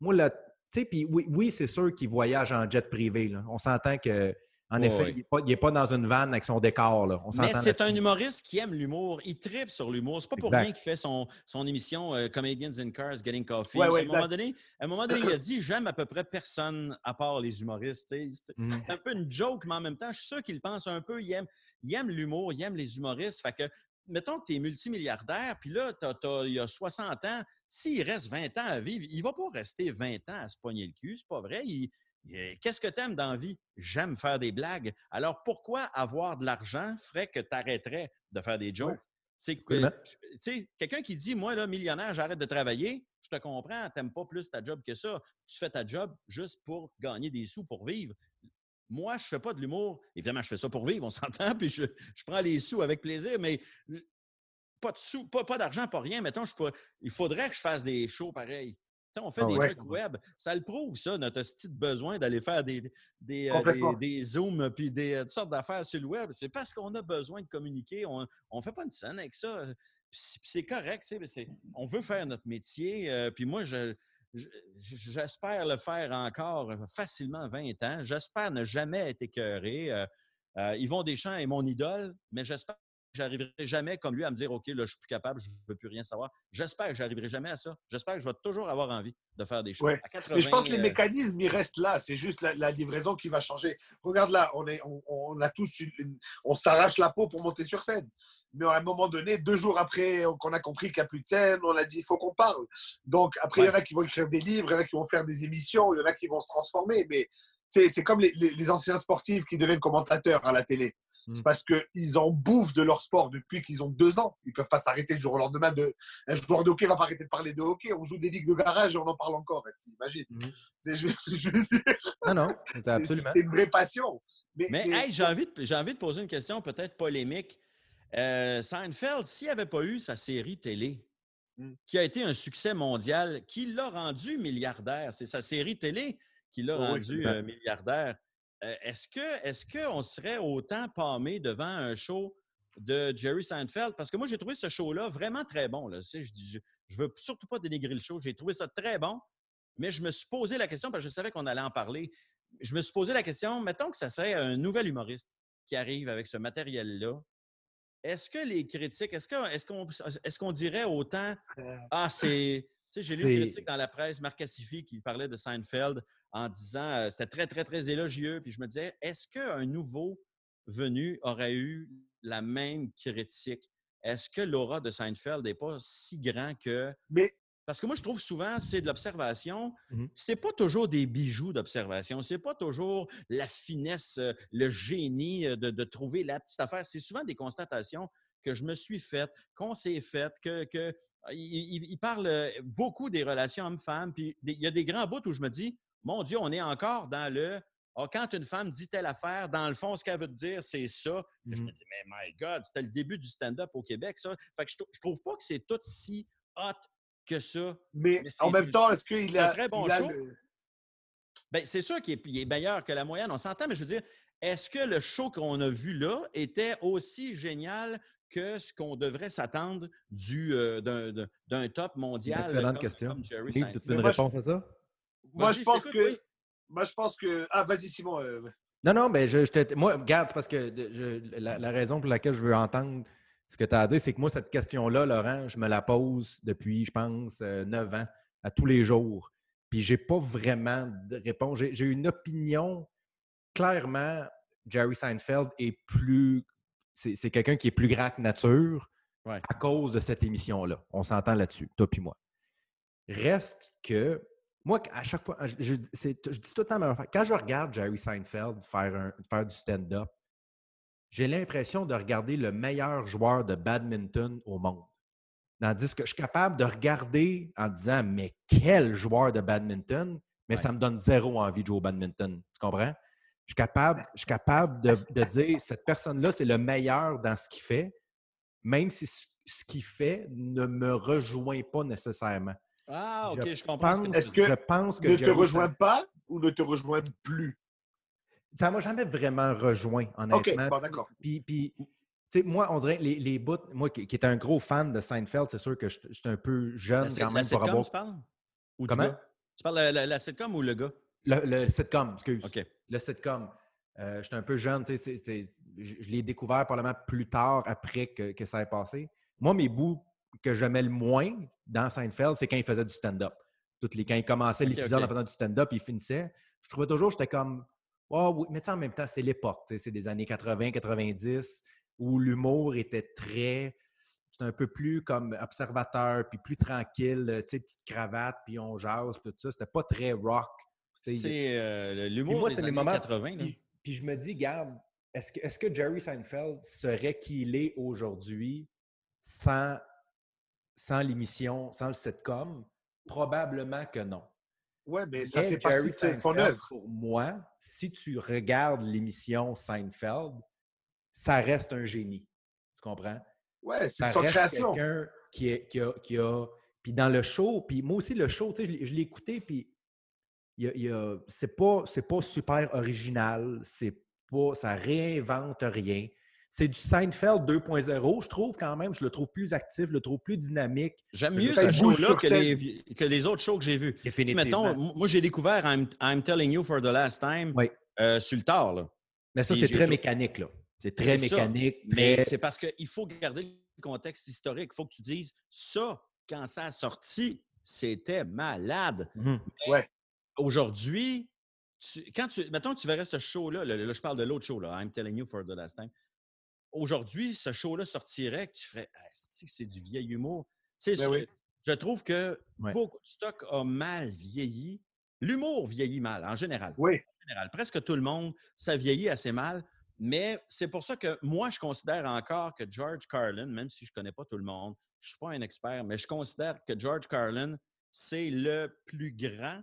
Moi, là, tu sais, puis oui, oui c'est sûr qu'il voyage en jet privé. là. On s'entend que, en effet, il n'est pas, dans une vanne avec son décor. Là. On Mais c'est un humoriste qui aime l'humour. Il tripe sur l'humour. C'est pas pour Exact. rien qu'il fait son, son émission euh, Comedians in Cars, Getting Coffee. Ouais, ouais, à, un moment donné, à un moment donné, il a dit J'aime à peu près personne à part les humoristes. Sais, C'est un peu une joke, mais en même temps, je suis sûr qu'il pense un peu. Il aime, il aime l'humour, il aime les humoristes. Fait que, mettons que tu es multimilliardaire, puis là, il y a 60 ans. S'il reste 20 ans à vivre, il va pas rester 20 ans à se pogner le cul. C'est pas vrai. Il- Qu'est-ce que tu aimes dans la vie? J'aime faire des blagues. Alors pourquoi avoir de l'argent ferait que tu arrêterais de faire des jokes? C'est que, tu sais, quelqu'un qui dit, moi, là, millionnaire, j'arrête de travailler, je te comprends, t'aimes pas plus ta job que ça. Tu fais ta job juste pour gagner des sous, pour vivre. moi, je fais pas de l'humour. Évidemment, je fais ça pour vivre, on s'entend, puis je, je prends les sous avec plaisir, mais pas de sous, pas, pas d'argent, pas rien. Mettons, je peux, il faudrait que je fasse des shows pareils. On fait Ah des ouais. trucs web. Ça le prouve, ça, notre petit besoin d'aller faire des, des, euh, des, des Zooms puis des euh, toutes sortes d'affaires sur le web. C'est parce qu'on a besoin de communiquer. On ne fait pas une scène avec ça. C'est- correct. c'est- On veut faire notre métier. euh, puis moi, je. je- J'espère le faire encore facilement 20 ans. J'espère ne jamais être écœuré. Euh, euh, Yvon Deschamps est mon idole, mais j'espère j'arriverai jamais comme lui à me dire OK, là, je suis plus capable, je ne veux plus rien savoir. J'espère que j'arriverai jamais à ça. J'espère que je vais toujours avoir envie de faire des choses. Ouais. À 80, Mais je pense que les euh, mécanismes, ils restent là. C'est juste la, la livraison qui va changer. Regarde là, on, est, on, on a tous une- on s'arrache la peau pour monter sur scène. Mais à un moment donné, deux jours après qu'on a compris qu'il n'y a plus de scène, on a dit il faut qu'on parle. Donc après, il y en a qui vont écrire des livres, il y en a qui vont faire des émissions, il y en a qui vont se transformer. Mais c'est comme les, les- les anciens sportifs qui deviennent commentateurs à la télé. C'est Mm. parce qu'ils en bouffent de leur sport depuis qu'ils ont deux ans. Ils ne peuvent pas s'arrêter du jour au lendemain. De... Un joueur de hockey ne va pas arrêter de parler de hockey. On joue des ligues de garage et on en parle encore. Imagine. Mhm. C'est- Je, je veux dire, Non, non, c'est c'est- absolument. c'est une vraie passion. Mais, Mais mais- hey, j'ai envie, de- j'ai envie de poser une question peut-être polémique. Euh, Seinfeld, s'il n'avait pas eu sa série télé, Mm. qui a été un succès mondial, qui l'a rendu milliardaire, c'est sa série télé qui l'a Oh rendu ben- euh, milliardaire. Euh, est-ce que est-ce qu'on serait autant pâmé devant un show de Jerry Seinfeld? Parce que moi, j'ai trouvé ce show-là vraiment très bon. Là. Je, je veux surtout pas dénigrer le show. J'ai trouvé ça très bon, mais je me suis posé la question parce que je savais qu'on allait en parler. Je me suis posé la question, mettons que ça serait un nouvel humoriste qui arrive avec ce matériel-là. Est-ce que les critiques, est-ce qu'on est qu'on est qu'on dirait autant Euh, Ah, c'est. Tu sais, j'ai lu une critique dans la presse, Marc Cassifi, qui parlait de Seinfeld en disant c'était très, très, très élogieux. Puis je me disais, est-ce qu'un nouveau venu aurait eu la même critique? Est-ce que l'aura de Seinfeld n'est pas si grand que. mais Parce que moi, je trouve souvent, c'est de l'observation. Mhm. C'est pas toujours des bijoux d'observation. C'est pas toujours la finesse, le génie de, de trouver la petite affaire. C'est souvent des constatations que je me suis faites, qu'on s'est faites, que, que il, il- il parle beaucoup des relations hommes-femmes. Puis il y a des grands bouts où je me dis, mon Dieu, on est encore dans le. Ah, quand une femme dit telle affaire, dans le fond, ce qu'elle veut te dire, c'est ça. Je Mhm. me dis, mais my God, c'était le début du stand-up au Québec, ça. Fait que je, je trouve pas que c'est tout si hot que ça. mais en même temps, est-ce qu'il c'est un a, très bon il a show. le- Ben, c'est sûr qu'il est, il est meilleur que la moyenne, on s'entend, mais je veux dire, est-ce que le show qu'on a vu là était aussi génial que ce qu'on devrait s'attendre du, euh, d'un, top mondial? Excellente comme- question. comme Jerry Yves, Seinfeld? as-tu une réponse à ça? Moi, je pense que. oui. Moi, je pense que. Ah, vas-y, Simon. euh, Non, non, mais je, je te- moi, regarde, c'est parce que je- la, la raison pour laquelle je veux entendre ce que tu as à dire, c'est que moi, cette question-là, Laurent, je me la pose depuis, je pense, euh, 9 ans, à tous les jours. Puis j'ai pas vraiment de réponse. J'ai j'ai une opinion. Clairement, Jerry Seinfeld est plus. C'est c'est quelqu'un qui est plus grand que nature Ouais. à cause de cette émission-là. On s'entend là-dessus, toi puis moi. Reste que moi, à chaque fois, je, je- c'est- je dis tout le temps la même affaire. Quand je regarde Jerry Seinfeld faire, un- faire du stand-up, j'ai l'impression de regarder le meilleur joueur de badminton au monde. Tandis que je suis capable de regarder en disant Mais quel joueur de badminton, mais Ouais. ça me donne zéro envie de jouer au badminton. Tu comprends? Je suis capable, je suis capable de, de dire cette personne-là, c'est le meilleur dans ce qu'il fait, même si ce, ce qu'il fait ne me rejoint pas nécessairement. Ah, OK, Je je, comprends Est-ce que je pense que ne te Jerry rejoint pas ou ne te rejoint plus? Ça m'a jamais vraiment rejoint, Ok, honnêtement. bon, d'accord. Puis, puis, tu sais, moi, on dirait les, les bouts, moi qui, qui est un gros fan de Seinfeld, c'est sûr que je je suis un peu jeune La, quand la même pour sitcom, avoir. tu parles? Ou du Comment? Tu parles de la, la- la sitcom ou le gars? Le, le sitcom, excuse. OK. Le sitcom. Euh, J'étais un peu jeune, tu sais, je, je l'ai découvert probablement plus tard, après que, que ça ait passé. Moi, mes bouts que j'aimais le moins dans Seinfeld, c'est quand il faisait du stand-up. Toutes les, quand il commençait l'épisode en faisant du stand-up, il finissait. Je trouvais toujours, j'étais comme, oh oui, mais tu sais, en même temps, c'est l'époque, c'est des années 80, 90, où l'humour était très, c'était un peu plus comme observateur, puis plus tranquille, tu sais, petite cravate, puis on jase, tout ça. C'était pas très rock. C'est euh, l'humour moi, des c'était les années moments. 80. là. Puis, puis je me dis, garde, est-ce que, est que Jerry Seinfeld serait qui il est aujourd'hui sans, sans l'émission, sans le sitcom? Probablement que non. Ouais, mais ça fait partie Jerry de sa- son Seinfeld, œuvre. Pour moi, si tu regardes l'émission Seinfeld, ça reste un génie. Tu comprends? Ouais, c'est son création. quelqu'un qui, est- qui a, qui a- Puis dans le show, puis moi aussi, le show, tu sais, je l'ai- écouté, puis c'est pas, c'est pas super original, c'est pas, ça réinvente rien. C'est du Seinfeld 2.0, je trouve quand même. Je le trouve plus actif, je le trouve plus dynamique. J'aime mieux ce show-là que les, que les autres shows que j'ai vus. Mettons, moi, j'ai découvert I'm, I'm Telling You for the Last Time Oui. euh, sur le tard. Là. Mais ça, c'est très mécanique, là. C'est très ça. mécanique. Mais c'est parce qu'il faut garder le contexte historique. Il faut que tu dises ça, quand ça a sorti, c'était malade. Mhm. Aujourd'hui, tu- quand tu, mettons que tu verrais ce show-là, là, là, je parle de l'autre show, là, I'm Telling You for the Last Time. Aujourd'hui, ce show-là sortirait, que tu ferais, Ah, c'est du vieil humour? Tu sais, Ben je- oui. je trouve que beaucoup de stock a mal vieilli. L'humour vieillit mal, en général. Oui, En général. Presque tout le monde, ça vieillit assez mal. Mais c'est pour ça que moi, je considère encore que George Carlin, même si je ne connais pas tout le monde, je ne suis pas un expert, mais je considère que George Carlin, c'est le plus grand.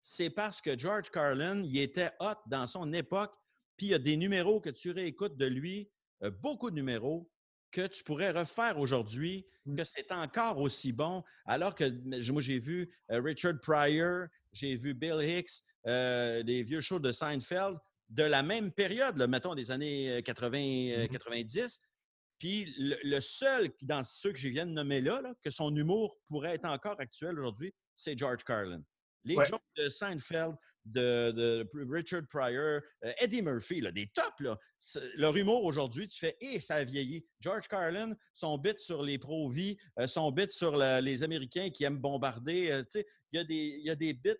C'est parce que George Carlin, il était hot dans son époque, puis il y a des numéros que tu réécoutes de lui, beaucoup de numéros que tu pourrais refaire aujourd'hui, Mm. que c'est encore aussi bon, alors que moi, j'ai vu euh, Richard Pryor, j'ai vu Bill Hicks, euh, des vieux shows de Seinfeld, de la même période, là, mettons des années euh, 80, euh. 90. Puis le, le seul dans ceux que je viens de nommer là, là, que son humour pourrait être encore actuel aujourd'hui, c'est George Carlin. Les Ouais. jokes de Seinfeld, de, de Richard Pryor, euh, Eddie Murphy, là, des tops, là, leur humour aujourd'hui, tu fais, et ça a vieilli. George Carlin, son bit sur les pro-vie, euh, son bit sur la- les Américains qui aiment bombarder, euh, il y, a des- il y a des bits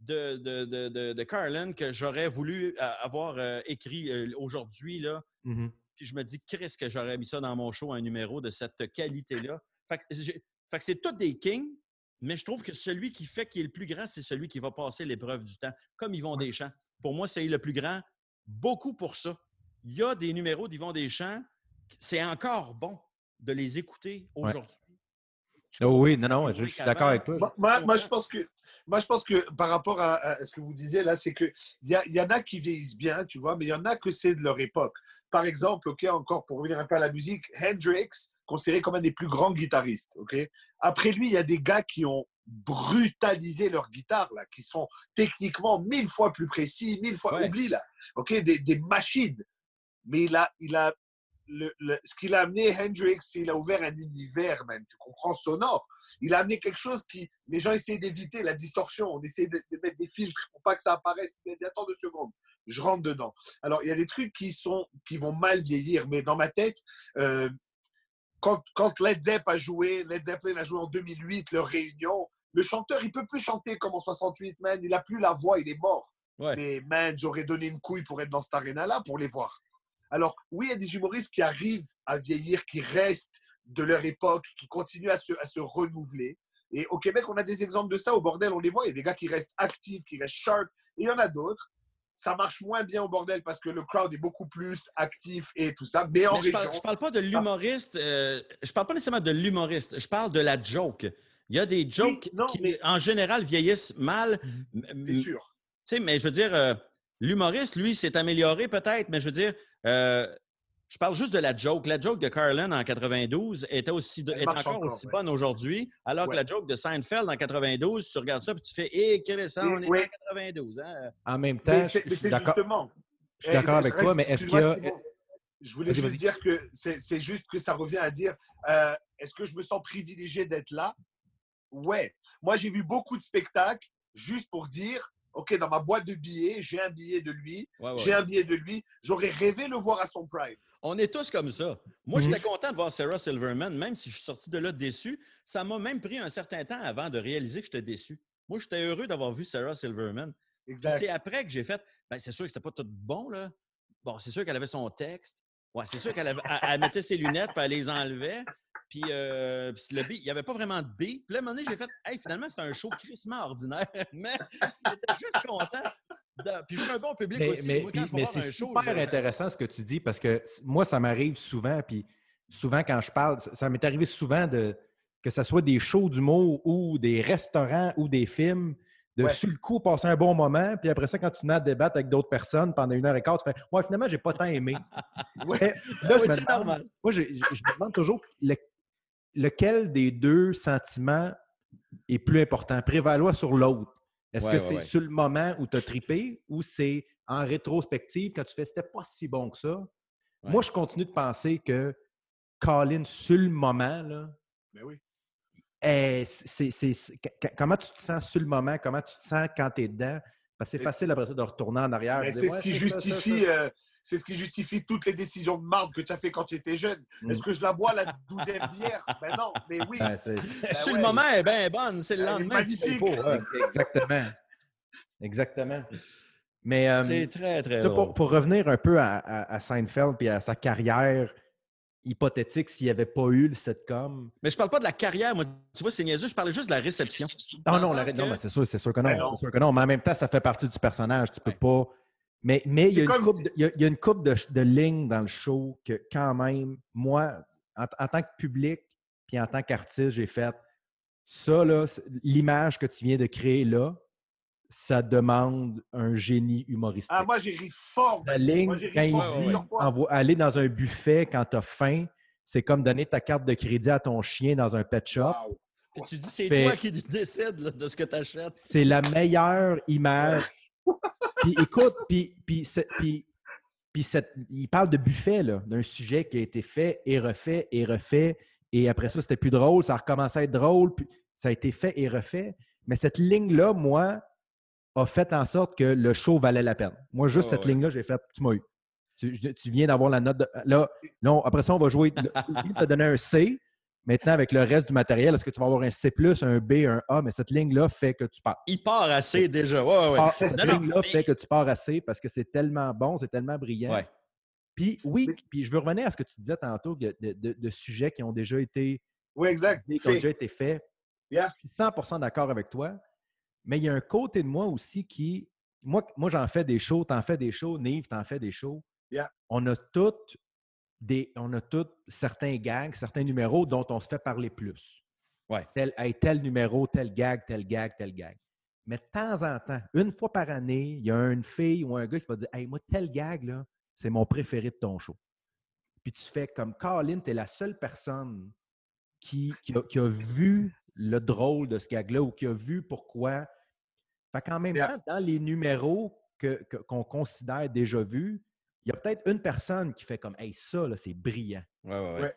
de, de, de, de- de Carlin que j'aurais voulu avoir écrit aujourd'hui, là, Mhm. puis je me dis, Chris, que j'aurais mis ça dans mon show, un numéro de cette qualité-là. Fait que, c'est tous des kings, mais je trouve que celui qui fait qui est le plus grand, c'est celui qui va passer l'épreuve du temps, comme Yvon Deschamps. Pour moi, c'est le plus grand, beaucoup pour ça. Il y a des numéros d'Yvon Deschamps, c'est encore bon de les écouter aujourd'hui. Oh comprends oui, non, non, je, suis d'accord avec toi. Moi, moi, moi, je pense que, moi, je pense que par rapport à, à ce que vous disiez là, c'est qu'il y, a- y en a qui vieillissent bien, tu vois, mais il y en a que c'est de leur époque. Par exemple, ok, encore pour revenir un peu à la musique, Hendrix, considéré comme un des plus grands guitaristes. ok? Après lui, il y a des gars qui ont brutalisé leur guitare, là, qui sont techniquement mille fois plus précis, mille fois, Ouais. oublie là, ok, des, des machines. Mais il a, il a le- le- ce qu'il a amené, Hendrix, il a ouvert un univers, même, tu comprends, sonore. Il a amené quelque chose qui, les gens essayaient d'éviter, la distorsion. On essayait de, de mettre des filtres pour pas que ça apparaisse. Il a dit, attends deux secondes, je rentre dedans. Alors, il y a des trucs qui, sont, qui vont mal vieillir, mais dans ma tête, euh, quand, quand Led Zepp a joué, Led Zeppelin a joué en 2008, leur réunion, le chanteur, il peut plus chanter comme en 68, man. Il a plus la voix, il est mort. Ouais. Mais man, j'aurais donné une couille pour être dans cette arena-là, pour les voir. Alors, oui, il y a des humoristes qui arrivent à vieillir, qui restent de leur époque, qui continuent à se, à se renouveler. Et au Québec, on a des exemples de ça. Au bordel, on les voit. Il y a des gars qui restent actifs, qui restent sharp. Et il y en a d'autres. Ça marche moins bien au bordel parce que le crowd est beaucoup plus actif et tout ça. Mais en Mais je, région, parle, je parle pas de l'humoriste. euh, je parle pas nécessairement de l'humoriste. Je parle de la joke. Il y a des jokes non, qui, mais- en général, vieillissent mal. c'est M- sûr. Tu sais, mais je veux dire, euh, l'humoriste, lui, s'est amélioré peut-être, mais je veux dire, euh, je parle juste de la joke. La joke de Carlin en 92 était, aussi, est encore, encore, aussi ouais. bonne aujourd'hui, alors que la joke de Seinfeld en 92, tu regardes ça et tu fais Hé, quel est ça, on est Ouais. en 92. Hein? En même temps, Mais je, c'est je mais suis d'accord. justement. Je suis d'accord Eh, avec toi, mais est-ce qu'il y a. Simon, Je voulais juste dire que c'est c'est juste que ça revient à dire euh, est-ce que je me sens privilégié d'être là? Ouais. Moi, j'ai vu beaucoup de spectacles juste pour dire OK, dans ma boîte de billets, j'ai un billet de lui, Ouais, ouais. j'ai un billet de lui. J'aurais rêvé le voir à son prime. On est tous comme ça. Moi, Mhm. j'étais content de voir Sarah Silverman, même si je suis sorti de là déçu. Ça m'a même pris un certain temps avant de réaliser que j'étais déçu. Moi, j'étais heureux d'avoir vu Sarah Silverman. C'est après que j'ai fait, ben, c'est sûr que c'était pas tout bon, là. Bon, c'est sûr qu'elle avait son texte. Ouais, c'est sûr qu'elle avait- elle- elle mettait ses lunettes, puis elle les enlevait. Puis, euh, puis le beat, il n'y avait pas vraiment de beat. Puis là, à un moment donné, j'ai fait, hey, finalement, c'était un show crissement ordinaire. Mais j'étais juste content. Puis je suis un bon public Mais, aussi. c'est show, super intéressant ce que tu dis parce que moi, ça m'arrive souvent, puis souvent quand je parle, ça, ça m'est arrivé souvent de que ce soit des shows d'humour ou des restaurants ou des films, de Ouais. sur le coup passer un bon moment, puis après ça, quand tu mets à débattre avec d'autres personnes pendant une heure et quart, tu fais Ouais, finalement, j'ai pas tant aimé. Ouais. Là, Ah je oui, me c'est normal. moi, je me demande toujours le- lequel des deux sentiments est plus important, prévaloir sur l'autre. Est-ce Ouais, que ouais, c'est sur le moment où tu as trippé ou c'est en rétrospective quand tu fais c'était pas si bon que ça? Moi, je continue de penser que Colin, sur le moment, là, Ben oui. eh, c'est, c'est- c'est- qu- comment tu te sens sur le moment? Comment tu te sens quand tu es dedans? Parce que c'est facile après ça de retourner en arrière. Mais de c'est dire, ce qui ça, ça, justifie. ça. euh, c'est ce qui justifie toutes les décisions de marde que tu as fait quand tu étais jeune. Mm. Est-ce que je la bois la douzième bière? Ben non, mais oui. Ben, c'est- Ben sur ouais. le moment, elle est bien bonne. C'est le lendemain magnifique. pour. Exactement. Exactement. Mais euh, C'est très, très drôle. pour, pour revenir un peu à, à- à Seinfeld et à sa carrière hypothétique s'il n'y avait pas eu le sitcom. Mais je parle pas de la carrière, moi. Tu vois, c'est niaiseux. Je parlais juste de la réception. Non, Dans non, le la- non, c'est sûr, c'est sûr que non. Ben non. C'est sûr que non. Mais en même temps, ça fait partie du personnage. Tu peux Ouais. pas. Mais, mais il y a une si- de, il y a- il y a une couple de, de lignes dans le show que, quand même, moi, en, en tant que public puis en tant qu'artiste, j'ai fait ça, l'image que tu viens de créer là, ça demande un génie humoristique. Ah, moi, j'ai ri fort. La ligne, Moi, j'ai ri quand il fort dit aller dans un buffet quand tu as faim, c'est comme donner ta carte de crédit à ton chien dans un pet shop. Wow. Puis tu dis, c'est toi qui décides là, de ce que tu achètes. C'est la meilleure image. puis écoute, puis, puis, puis- puis cette- il parle de buffet, là, d'un sujet qui a été fait et refait et refait. Et après ça, c'était plus drôle, ça a recommencé à être drôle, puis ça a été fait et refait. Mais cette ligne-là, moi, a fait en sorte que le show valait la peine. Moi, juste Ouais, cette ouais. ligne-là, j'ai fait, tu m'as eu. Tu, viens d'avoir la note de. Là, là, après ça, on va jouer. Tu as donné un C. Maintenant, avec le reste du matériel, est-ce que tu vas avoir un C, un B, un A? Mais cette ligne-là fait que tu pars. Il part assez déjà. Ouais, ouais. Cette ligne-là mais- fait que tu pars assez parce que c'est tellement bon, c'est tellement brillant. Ouais. Puis oui, Mais- puis je veux revenir à ce que tu disais tantôt de, de- de- de sujets qui ont déjà été, Oui, exact. qui ont Fait. déjà été faits. Yeah. Je suis 100% d'accord avec toi. Mais il y a un côté de moi aussi qui. Moi, moi j'en fais des shows, t'en fais des shows, Nive, t'en fais des shows. Yeah. On a toutes des. On a toutes certains gags, certains numéros dont on se fait parler plus. Ouais. Tel, hey, tel numéro, tel gag, tel gag, tel gag. Mais de temps en temps, une fois par année, il y a une fille ou un gars qui va dire Hey, moi, tel gag, là, c'est mon préféré de ton show. Puis tu fais comme Colin, tu es la seule personne qui, qui, a, qui a vu le drôle de ce gag-là ou qui a vu pourquoi. Fait qu'en même Yeah. temps, dans les numéros que- que- qu'on considère déjà vus, il y a peut-être une personne qui fait comme Hey, ça, là, c'est brillant. Ouais, ouais, ouais. Ouais.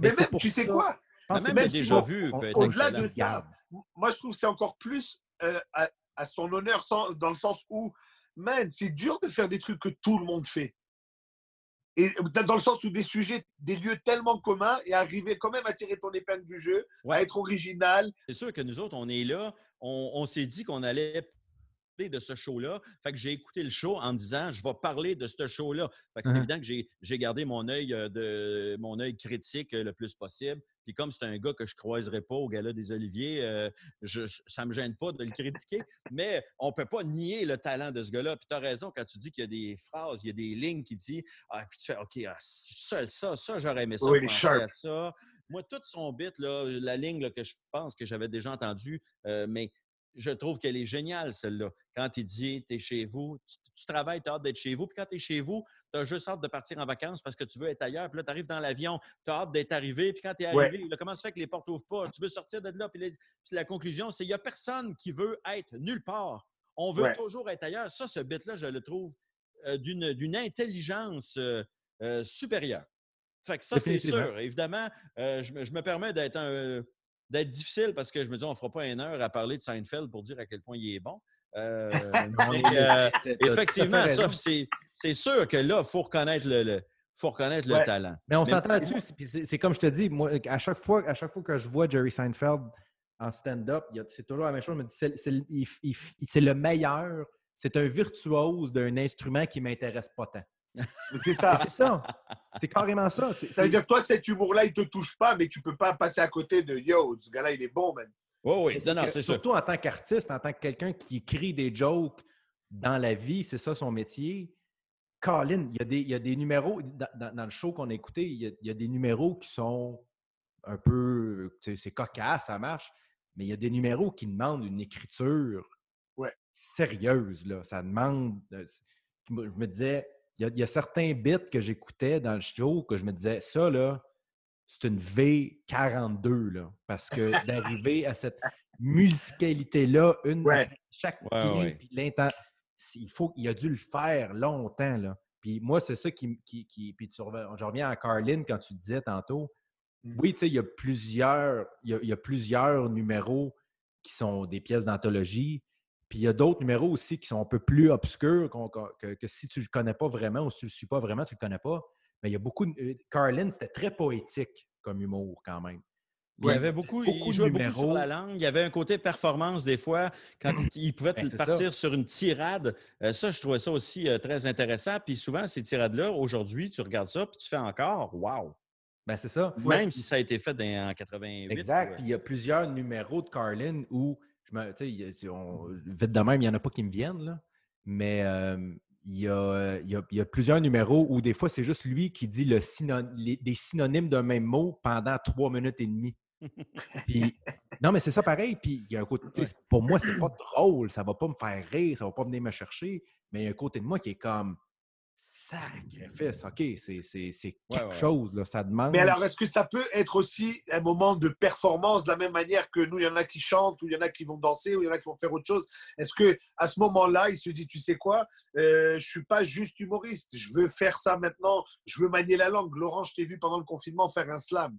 Mais même, pour tu sais ça- quoi? Je pense même si déjà vu Au-delà de ça, moi, je trouve que c'est encore plus euh, à, à son honneur sans- dans le sens où, man, c'est dur de faire des trucs que tout le monde fait. Et dans le sens où des sujets, des lieux tellement communs et arriver quand même à tirer ton épingle du jeu, à Ouais. être original. C'est sûr que nous autres, on est là. On, on s'est dit qu'on allait de ce show-là. Fait que j'ai écouté le show en me disant, je vais parler de ce show-là. Fait que c'est Mhm. évident que j'ai, gardé mon œil euh, de mon œil critique euh, le plus possible. Puis comme c'est un gars que je croiserai pas au gala des Oliviers, euh, je, ça me gêne pas de le critiquer. mais on peut pas nier le talent de ce gars-là. Puis tu as raison quand tu dis qu'il y a des phrases, il y a des lignes qui disent, ah, puis tu fais, OK, ah, ça, ça, ça, j'aurais aimé. Oui, à ça. Moi, tout son bit, là, la ligne là, que je pense que j'avais déjà entendue, euh, mais je trouve qu'elle est géniale, celle-là. Quand il dit, tu es chez vous, tu, tu travailles, tu as hâte d'être chez vous, puis quand tu es chez vous, tu as juste hâte de partir en vacances parce que tu veux être ailleurs, puis là, tu arrives dans l'avion, tu as hâte d'être arrivé, puis quand tu es Ouais. arrivé, là, comment ça fait que les portes n'ouvrent pas? Tu veux sortir de là, puis, la- puis la conclusion, c'est qu'il n'y a personne qui veut être nulle part. On veut Ouais. toujours être ailleurs. Ça, ce bit-là, je le trouve euh, d'une intelligence euh, euh, supérieure. Fait que ça, c'est sûr. Évidemment, je, me, je me permets d'être un d'être difficile parce que je me dis, on ne fera pas une heure à parler de Seinfeld pour dire à quel point il est bon. Euh, mais, euh, effectivement, ça, c'est sûr que là, il faut reconnaître le, le- faut reconnaître le talent. Mais on s'entend là-dessus. c'est- puis C'est c'est comme je te dis, moi, à chaque fois, à chaque fois que je vois Jerry Seinfeld en stand-up, c'est toujours la même chose. Je me dis, c'est le meilleur. C'est un virtuose d'un instrument qui ne m'intéresse pas tant. C'est ça. C'est ça. C'est carrément ça. C'est- Ça veut dire que toi, cet humour-là, il te touche pas, mais tu peux pas passer à côté de yo, ce gars-là, il est bon, man. Oui, oui. Non, non, sûr. Surtout en tant qu'artiste, en tant que quelqu'un qui écrit des jokes dans la vie, c'est ça son métier. Colin, il y a des, il y a des numéros, dans, dans- dans le show qu'on a écouté, il y a, il y a des numéros qui sont un peu, tu sais, c'est cocasse, ça marche, mais il y a des numéros qui demandent une écriture sérieuse. Là. Ça demande. euh, Je me disais, il y, a- il y a certains bits que j'écoutais dans le show que je me disais, ça, là, c'est une V42, là. Parce que d'arriver à cette musicalité-là, une Ouais. chaque Ouais, clé, ouais. il faut il a dû le faire longtemps, là. Puis moi, c'est ça qui. qui, qui- puis tu reviens- je reviens à Carlin quand tu disais tantôt. Mm. Oui, tu sais, il y a plusieurs, il y a, il y a plusieurs numéros qui sont des pièces d'anthologie. Puis il y a d'autres numéros aussi qui sont un peu plus obscurs que, que si tu ne le connais pas vraiment ou si tu ne le suis pas vraiment, tu ne le connais pas. Mais il y a beaucoup de. euh, Carlin, c'était très poétique comme humour quand même. Il y avait beaucoup, beaucoup il de jouait beaucoup numéros. sur la langue. Il y avait un côté performance des fois, quand il pouvait Ben, partir sur une tirade. Euh, ça, je trouvais ça aussi euh, très intéressant. Puis souvent, ces tirades-là, aujourd'hui, tu regardes ça, puis tu fais encore, wow! Ben, c'est ça. Même si ça a été fait dans- en 88. Exact. ouais. Puis il y a plusieurs numéros de Carlin où, je me, y a- on- vite de même, il n'y en a pas qui me viennent, là. Mais euh, il, y a, il, y a, il y a plusieurs numéros où des fois, c'est juste lui qui dit le les- des synonymes d'un même mot pendant trois minutes et demie. Puis, non, mais c'est ça pareil. Puis il y a un côté, pour moi, c'est pas drôle, ça va pas me faire rire, ça va pas venir me chercher. Mais il y a un côté de moi qui est comme sacrifice, OK, c'est c'est- c'est Ouais, quelque ouais. chose, là, ça demande. Mais alors, est-ce que ça peut être aussi un moment de performance de la même manière que nous, il y en a qui chantent, ou il y en a qui vont danser, ou il y en a qui vont faire autre chose? Est-ce que à ce moment-là, il se dit, tu sais quoi, euh, je suis pas juste humoriste, je veux faire ça maintenant, je veux manier la langue. Laurent, je t'ai vu pendant le confinement faire un slam.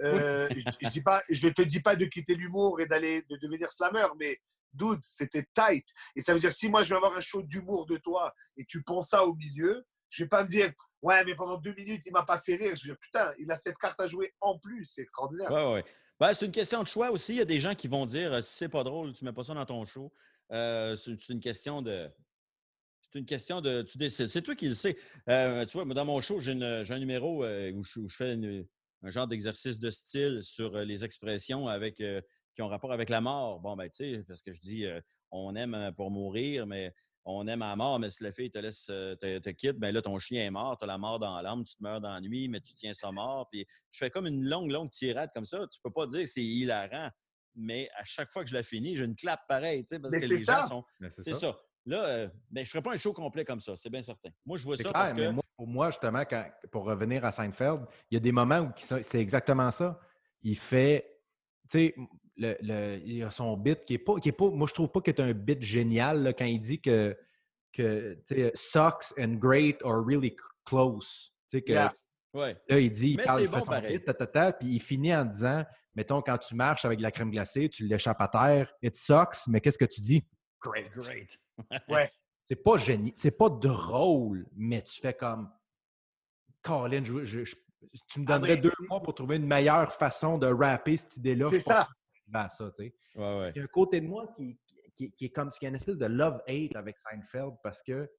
Euh, je, je dis pas, je te dis pas de quitter l'humour et d'aller de devenir slammer, mais dude, c'était tight. Et ça veut dire si moi je vais avoir un show d'humour de toi et tu penses ça au milieu, je vais pas me dire ouais mais pendant deux minutes il m'a pas fait rire. Je vais dire putain il a cette carte à jouer en plus, c'est extraordinaire. Ouais, ouais. Ben, c'est une question de choix aussi. Il y a des gens qui vont dire euh, si c'est pas drôle, tu mets pas ça dans ton show. Euh, c'est une question de. C'est une question de. Tu décides. C'est toi qui le sais. Euh, tu vois, dans mon show, j'ai un numéro où, je, fais un genre d'exercice de style sur les expressions avec, qui ont rapport avec la mort. Bon, ben, tu sais, parce que je dis euh, on aime euh, pour mourir, mais on aime à la mort, mais si la fille te laisse, euh, te, te quitte, ben là, ton chien est mort, tu as la mort dans l'âme, tu te meurs dans la nuit, mais tu tiens ça mort. Puis je fais comme une longue, longue tirade comme ça. Tu peux pas dire que c'est hilarant, mais à chaque fois que je la finis, j'ai une clap pareille, tu sais, parce Mais que c'est les gens ça. sont. Ben, c'est ça. Là, euh, ben, je ferais pas un show complet comme ça, c'est bien certain. Moi, je vois ça clair, parce que. mais moi, pour moi, justement, quand- pour revenir à Seinfeld, il y a des moments où c'est exactement ça. Il fait, tu sais, le, le- il a son bit qui est pas, qui est pas, moi je trouve pas que c'est un bit génial là, quand il dit que, que tu sais, sucks and great are really close. Tu sais, que Yeah. Ouais. là, il dit, il Mais parle, il fait bon son pareil. bit, ta, ta, ta, puis il finit en disant, mettons, quand tu marches avec de la crème glacée, tu l'échappes à terre, it sucks, mais qu'est-ce que tu dis? Great. Great. C'est pas génial, c'est pas drôle, mais tu fais comme Colin, je, je- je- tu me Ah, donnerais mais- deux mois pour trouver une meilleure façon de rapper cette idée-là. C'est ça. Arrivé à ça, tu sais. Ouais, ouais. Il y a un côté de moi qui, qui, qui est comme qui a une espèce de love-hate avec Seinfeld parce que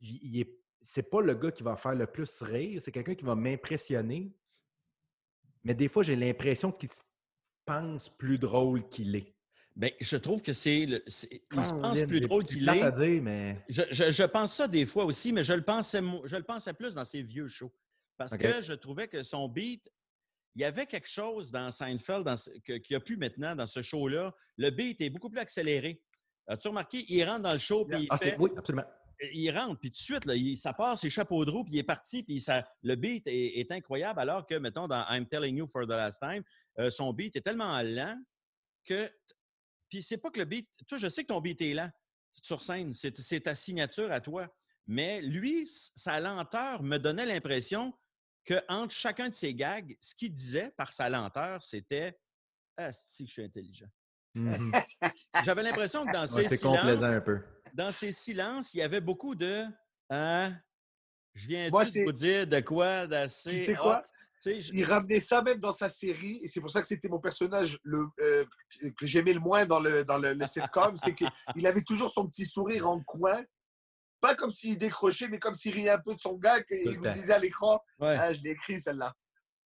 il, est, c'est pas le gars qui va faire le plus rire, c'est quelqu'un qui va m'impressionner. Mais des fois, j'ai l'impression qu'il se pense plus drôle qu'il est. Ben, je trouve que c'est. le- c'est- Il se pense plus drôle qu'il est. à dire, mais. Je, je- je pense ça des fois aussi, mais je le pensais, je le pensais plus dans ses vieux shows. Parce que je trouvais que son beat, il y avait quelque chose dans Seinfeld dans ce- que- qu'il n'y a plus maintenant dans ce show-là. Le beat est beaucoup plus accéléré. As-tu remarqué? Il rentre dans le show, puis il, Ah, c'est, fait- oui, absolument. il rentre, puis tout de suite, là, il- ça part ses chapeaux de roue, puis il est parti, puis ça, le beat est, est incroyable, alors que, mettons, dans I'm Telling You for the Last Time, euh, son beat est tellement lent que. Puis c'est pas que le beat. Toi, je sais que ton beat est lent sur scène, c'est c'est ta signature à toi. Mais lui, sa lenteur me donnait l'impression qu'entre chacun de ses gags, ce qu'il disait par sa lenteur, c'était Ah, si, je suis intelligent. Mhm. J'avais l'impression que dans Ouais, c'est silences, complaisant un peu. dans ces silences, il y avait beaucoup de Hein? Je viens Moi, de vous dire de quoi d'assez. Tu sais quoi? je- Il ramenait ça même dans sa série, et c'est pour ça que c'était mon personnage le, euh, que- que j'aimais le moins dans le, dans le, le sitcom, c'est qu'il avait toujours son petit sourire en coin, pas comme s'il décrochait, mais comme s'il riait un peu de son gars, il le me disait à l'écran, Ouais. ah, je l'ai écrit celle-là.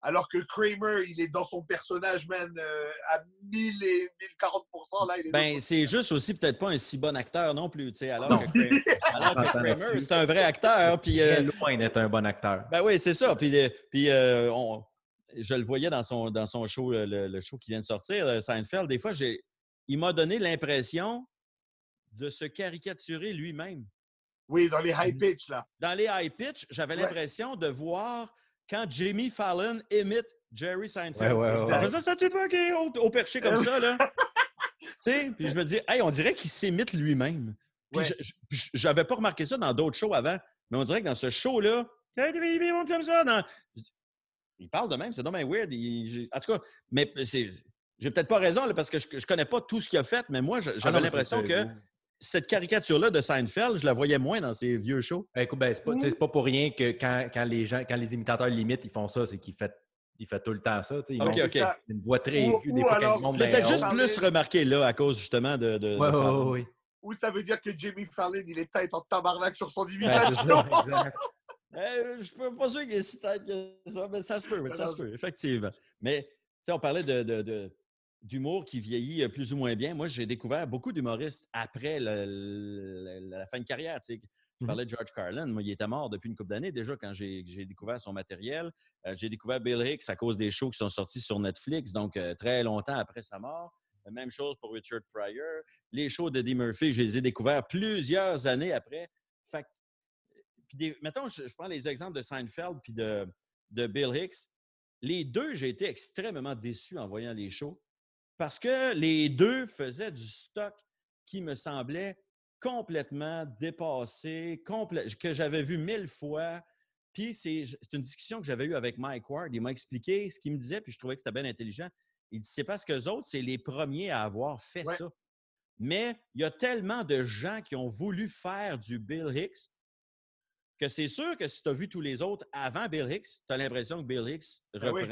Alors que Kramer, il est dans son personnage, man, euh, à 1000 et 1040%. Là, il est Ben, c'est juste aussi peut-être pas un si bon acteur non plus. tu sais, Alors Non. que, alors Kramer, c'est un vrai acteur. Puis, euh, Très loin d'être un bon acteur. ben oui, c'est ça. Puis, euh, puis euh, on- je le voyais dans son, dans son show, le, le show qui vient de sortir, euh, Seinfeld. Des fois, j'ai, il m'a donné l'impression de se caricaturer lui-même. Oui, dans les high pitch, là. Dans les high pitch, j'avais Ouais. l'impression de voir quand Jamie Fallon imite Jerry Seinfeld. Ouais, ouais, ouais. Ça faisait ça, tu vois, OK, au, au perché comme ça, là. tu sais, puis je me dis, hey, on dirait qu'il s'imite lui-même. N'avais pas remarqué ça dans d'autres shows avant, mais on dirait que dans ce show-là, hey, il monte comme ça. Dans... Il parle de même, c'est dommage weird. il- En tout cas, mais c'est. J'ai peut-être pas raison là, parce que je, je connais pas tout ce qu'il a fait, mais moi, Ah j'avais l'impression que cette caricature-là de Seinfeld, je la voyais moins dans ses vieux shows. Ben, écoute, ben, c'est pas, pour rien que quand, quand les gens, quand les imitateurs limitent, ils font ça, c'est qu'ils fait tout le temps ça. tu sais, Ils Ok, ont C'est ok. ça. une voix très Ou- aiguë, ou des fois, quand alors, ils montent Je l'ai d'un peut-être juste plus remarqué là à cause justement de. de- de Ouais, ouais, Fallon. ouais, ouais. Ou ça veut dire que Jimmy Fallon, il est tête en tabarnak sur son Ben, imitation. ça. Euh, je suis pas pas sûr qu'il est si tête que ça, mais ça se peut, ça se peut, effectivement. Mais, tu sais, on parlait de, de- de- d'humour qui vieillit euh, plus ou moins bien. Moi, j'ai découvert beaucoup d'humoristes après le- le- la fin de carrière. tu sais. Je Mhm. parlais de George Carlin. Moi, il était mort depuis une couple d'années déjà quand j'ai, découvert son matériel. Euh, j'ai découvert Bill Hicks à cause des shows qui sont sortis sur Netflix, donc euh, très longtemps après sa mort. Même chose pour Richard Pryor. Les shows de Eddie Murphy, je les ai découverts plusieurs années après. Fait que puis des- mettons, je, je prends les exemples de Seinfeld puis de, de Bill Hicks. Les deux, j'ai été extrêmement déçu en voyant les shows parce que les deux faisaient du stock qui me semblait complètement dépassé, complè- que j'avais vu mille fois. Puis c'est une discussion que j'avais eue avec Mike Ward. Il m'a expliqué ce qu'il me disait, puis je trouvais que c'était bien intelligent. Il dit c'est parce que les autres, c'est les premiers à avoir fait Ouais. ça. Mais il y a tellement de gens qui ont voulu faire du Bill Hicks que c'est sûr que si tu as vu tous les autres avant Bill Hicks, tu as l'impression que Bill Hicks Ben oui.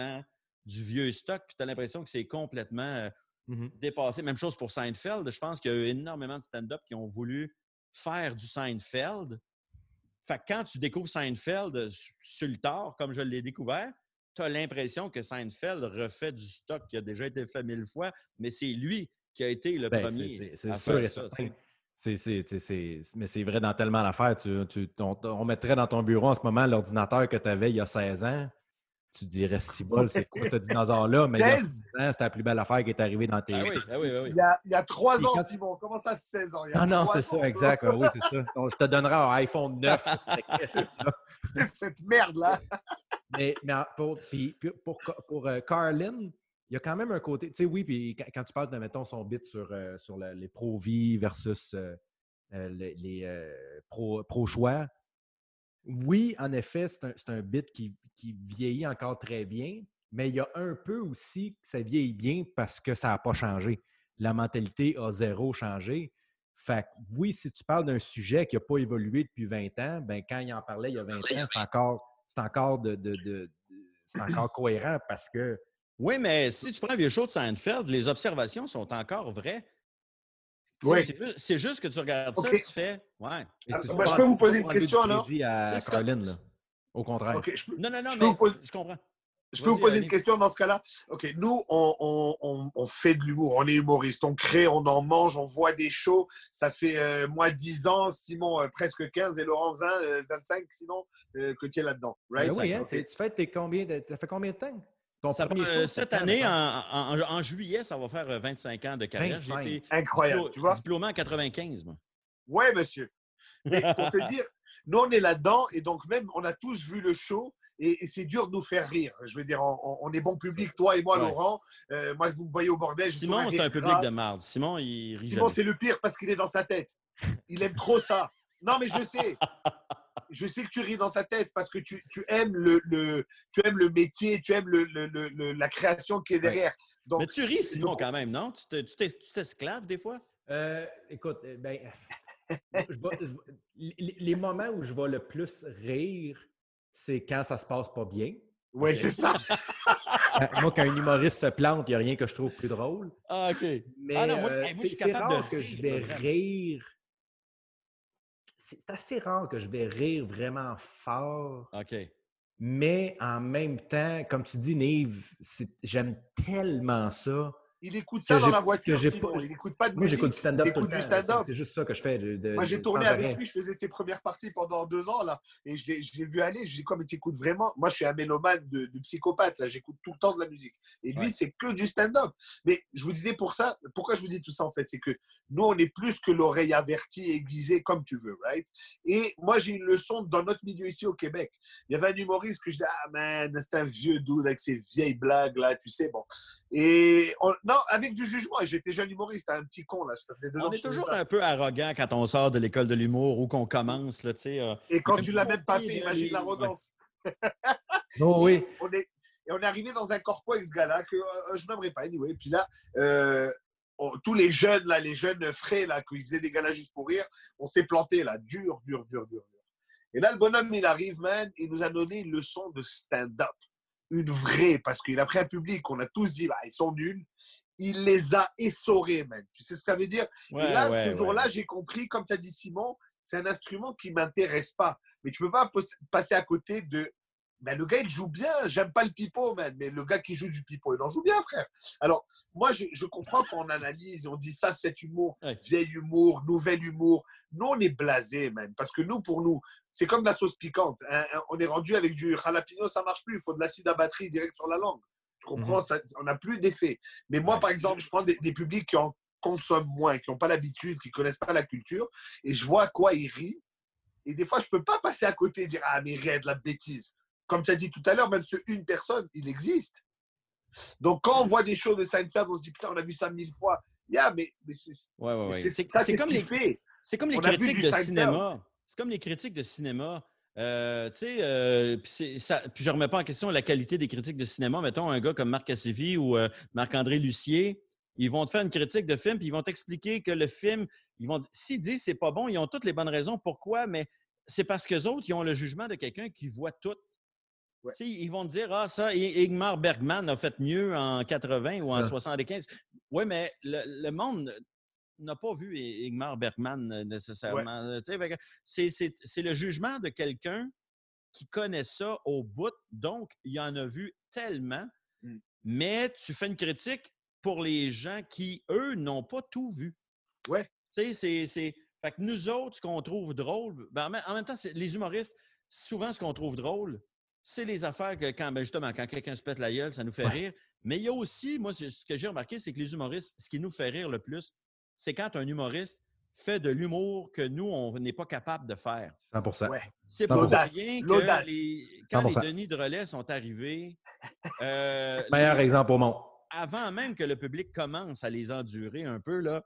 Du vieux stock, puis tu as l'impression que c'est complètement euh, Mhm. dépassé. Même chose pour Seinfeld. Je pense qu'il y a eu énormément de stand-up qui ont voulu faire du Seinfeld. Fait que quand tu découvres Seinfeld euh, su- sur le tard, comme je l'ai découvert, tu as l'impression que Seinfeld refait du stock qui a déjà été fait mille fois, mais c'est lui qui a été le Ben, premier. c'est- sûr et ça, certain. mais c'est vrai dans tellement d'affaires. Tu, tu- on, on mettrait dans ton bureau en ce moment l'ordinateur que tu avais il y a 16 ans. Tu dirais, si bol, c'est quoi ce dinosaure-là? Mais il y a 16? 16 ans, c'était la plus belle affaire qui est arrivée dans tes Ah oui, ah oui, ah oui. Il y a, il y a trois Et ans, quand Simon. Comment ça, 16 ans? Il y a Ah non, trois c'est ça, exact. Oui, c'est ça. Donc, je te donnerai un iPhone 9. tu ferais cacher ça? C'est cette merde-là. Mais, mais pour, puis- puis pour, pour, euh, Carlin, il y a quand même un côté. Tu sais, oui, puis quand, quand tu parles de, mettons, son bit sur, euh, sur le- les pro-vie versus euh, les, les, euh, pro- pro-choix, oui, en effet, c'est un, bit qui, vieillit encore très bien, mais il y a un peu aussi que ça vieillit bien parce que ça n'a pas changé. La mentalité a zéro changé. Fait que oui, si tu parles d'un sujet qui n'a pas évolué depuis 20 ans, ben quand il en parlait il y a 20 ans, c'est encore, de, de- encore cohérent parce que Oui, mais si tu prends un vieux show de Seinfeld, les observations sont encore vraies. Oui. C'est juste, que tu regardes ça OK. et tu fais Ouais. Ah, tu vas je peux vous poser une question, alors? crédit à Carlin, là. Au contraire. Peux, Non, non, non, Je mais poser- je comprends. je peux vous poser allez. une question dans ce cas-là? OK, nous, on, on- on- on fait de l'humour, on est humoriste, on crée, on en mange, on voit des shows. Ça fait, euh, moi, 10 ans, Simon, euh, presque 15, et Laurent, 20, euh, 25, sinon, euh, que tu es là-dedans. Right? Ben oui, hein, OK. tu tu fais tes combien de, ça fait combien de temps? Ça euh, cette année, en, mettons? en- en juillet, ça va faire euh, 25 ans de carrière. J'ai 25. été Incroyable, diplo- tu vois? diplômé en 95, moi. Ouais, monsieur. Mais pour te dire, nous, on est là-dedans et donc même, on a tous vu le show et, c'est dur de nous faire rire. Je veux dire, on, est bon public, toi et moi, Ouais. Laurent. Euh, moi, vous me voyez au bordel. Simon, c'est un public de marde. Simon, il rit Simon, c'est le pire parce qu'il est dans sa tête. Il aime trop ça. Non, mais je sais. Je sais que tu ris dans ta tête parce que tu, tu aimes, le, le- tu aimes le métier, tu aimes le, le- le- le- la création qui est derrière. Donc, Mais tu ris, Simon, je- quand même, non? Tu te- tu t'es- tu t'esclaves des fois? Euh, écoute, euh, ben, je vais- je vais- les, les moments où je vais le plus rire, c'est quand ça se passe pas bien. ouais, c'est ça. Euh, Moi, quand un humoriste se plante, il n'y a rien que je trouve plus drôle. Ah, OK. Mais Ah non, moi- euh, moi, c'est rare que je vais rire. C'est assez rare que je vais rire vraiment fort. OK. Mais en même temps, comme tu dis, Nive, j'aime tellement ça Il écoute ça dans la voiture. pas- Il écoute pas de Moi, musique. j'écoute du stand-up il tout le écoute du stand-up. C'est- juste ça que je fais. de- de- Moi, j'ai tourné avec lui, je faisais ses premières parties pendant deux ans, là. Et je l'ai vu aller. Je lui dis, quoi, mais t'écoutes vraiment? Moi, je suis un mélomane de, de psychopathe, là. J'écoute tout le temps de la musique. Et lui, Ouais. c'est que du stand-up. Mais je vous disais pour ça, pourquoi je vous dis tout ça, en fait, c'est que nous, on est plus que l'oreille avertie, aiguisée, comme tu veux, right? Et moi, j'ai une leçon dans notre milieu ici au Québec. Il y avait un humoriste que je disais, ah man, c'est un vieux dude avec ses vieilles blagues, là, tu sais, bon. Et on- non, avec du jugement, et j'étais jeune humoriste, un petit con, là. Ça faisait deux On est toujours ça. un peu arrogant quand on sort de l'école de l'humour ou qu'on commence, là, tu sais. euh, Et quand tu l'as même pas fait, imagine les- l'arrogance. Oh oui. Et on est, et on est arrivé dans un corpo avec ce gars-là que euh, je n'aimerais pas, anyway. Puis là, euh, on- tous les jeunes, là, les jeunes frais, là, qui faisaient des galas juste pour rire, on s'est planté, là, dur, dur, dur, dur, dur. Et là, le bonhomme, il arrive, man, il nous a donné une leçon de stand-up. Une vraie, parce qu'il a pris un public, on a tous dit, bah, ils sont nuls. Il les a essorés, man. Tu sais ce que ça veut dire? Ouais, et là, ouais, ce ouais. jour-là, j'ai compris, comme tu as dit Simon, c'est un instrument qui ne m'intéresse pas. Mais tu ne peux pas passer à côté de. Ben, le gars, il joue bien. J'aime pas le pipeau, man. Mais le gars qui joue du pipeau, il en joue bien, frère. Alors, moi, je, je comprends quand on analyse et on dit ça, c'est humour, vieil humour, nouvel humour. Nous, on est blasé, man. Parce que nous, pour nous, c'est comme de la sauce piquante. hein, hein. On est rendu avec du jalapeno, ça marche plus. Il faut de l'acide à batterie direct sur la langue. Tu comprends? Ça, On n'a plus d'effet. Mais moi, Ouais. par exemple, je prends des, des publics qui en consomment moins, qui n'ont pas l'habitude, qui ne connaissent pas la culture, et je vois à quoi ils rient. Et des fois, je ne peux pas passer à côté et dire Ah, mais rire de la bêtise. Comme tu as dit tout à l'heure, même ce une personne, il existe. Donc, quand on voit des shows de Seinfeld, on se dit Putain, on a vu ça mille fois. Yeah, mais, mais c'est Ouais, ouais, ouais. comme ce les comme les critiques de Seinfeld. cinéma. C'est comme les critiques de cinéma. Euh, tu sais, euh, puis je ne remets pas en question la qualité des critiques de cinéma. Mettons un gars comme Marc Cassivi ou euh, Marc-André Lucier, ils vont te faire une critique de film, puis ils vont t'expliquer que le film, ils vont dire, s'ils disent c'est pas bon, ils ont toutes les bonnes raisons. Pourquoi? Mais c'est parce qu'eux autres, ils ont le jugement de quelqu'un qui voit tout. Ouais. Ils vont te dire, ah, ça, I- Ingmar Bergman a fait mieux en 80 ou en Ça. 75. Oui, mais le, le monde n'a pas vu Ingmar Bergman euh, nécessairement. C'est le jugement de quelqu'un qui connaît ça au bout, donc il en a vu tellement, Mm. mais tu fais une critique pour les gens qui, eux, n'ont pas tout vu. Ouais. Tu sais, c'est-. Fait que nous autres, ce qu'on trouve drôle, ben, en même- temps, les humoristes, souvent, ce qu'on trouve drôle, c'est les affaires que, quand, ben, justement, quand quelqu'un se pète la gueule, ça nous fait Ouais. rire. Mais il y a aussi, moi, ce que j'ai remarqué, c'est que les humoristes, ce qui nous fait rire le plus, c'est quand un humoriste fait de l'humour que nous, on n'est pas capable de faire. 100 Ouais. C'est pas L'audace, rien que les, quand les 100%. Denis de relais sont arrivés, euh, Meilleur les- exemple au monde. avant même que le public commence à les endurer un peu, là,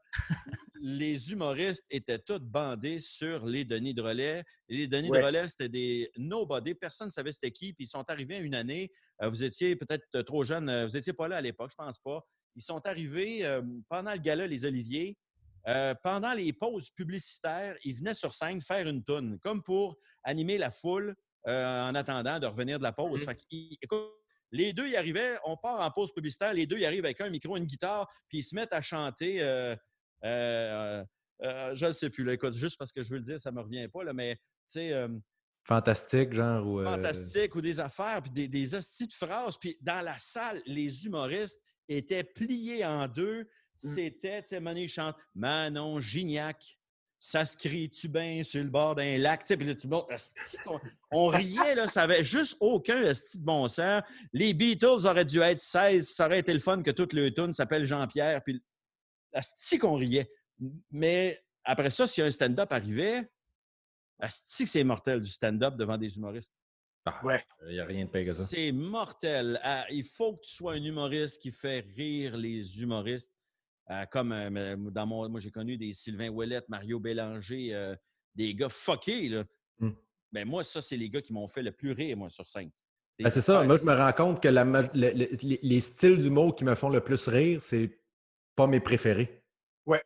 les humoristes étaient tous bandés sur les Denis de relais. Les Denis Ouais. de relais, c'était des nobody. Personne ne savait c'était qui. Puis ils sont arrivés à une année. euh, vous étiez peut-être trop jeune. euh, Vous n'étiez pas là à l'époque, je pense pas. Ils sont arrivés euh, pendant le gala Les Oliviers. euh, pendant les pauses publicitaires, ils venaient sur scène faire une toune, comme pour animer la foule euh, en attendant de revenir de la pause. Mhm. Écoute, les deux y arrivaient, on part en pause publicitaire, les deux y arrivent avec un micro, une guitare, puis ils se mettent à chanter. euh, euh, euh, je ne sais plus, là, écoute, juste parce que je veux le dire, ça ne me revient pas, là, mais tu sais, euh, Fantastique, genre. Ou, euh, fantastique ou des affaires, puis des, des de phrases. Puis dans la salle, les humoristes étaient pliés en deux. C'était, tu sais, Mané chante Manon Gignac. Ça se crie-tu bien sur le bord d'un lac? Tu sais, puis là, tout le monde, on riait, là, ça avait juste aucun esti de bon sens. Les Beatles auraient dû être 16, ça aurait été le fun que toute le tune s'appelle Jean-Pierre, puis asti qu'on riait. Mais après ça, si un stand-up arrivait, asti que c'est mortel du stand-up devant des humoristes. Ah, Ouais. Il n'y a rien de pire que ça. C'est mortel. Ah, il faut que tu sois un humoriste qui fait rire les humoristes. Ah, comme euh, mais dans mon, moi, j'ai connu des Sylvain Ouellette, Mario Bélanger, euh, des gars fuckés. Là. Hmm. Ben, moi, ça, c'est les gars qui m'ont fait le plus rire, moi, sur scène. Ben, c'est ça. Moi, je me rends compte que la ma- le- le- les, les styles d'humour qui me font le plus rire, c'est pas mes préférés. Ouais.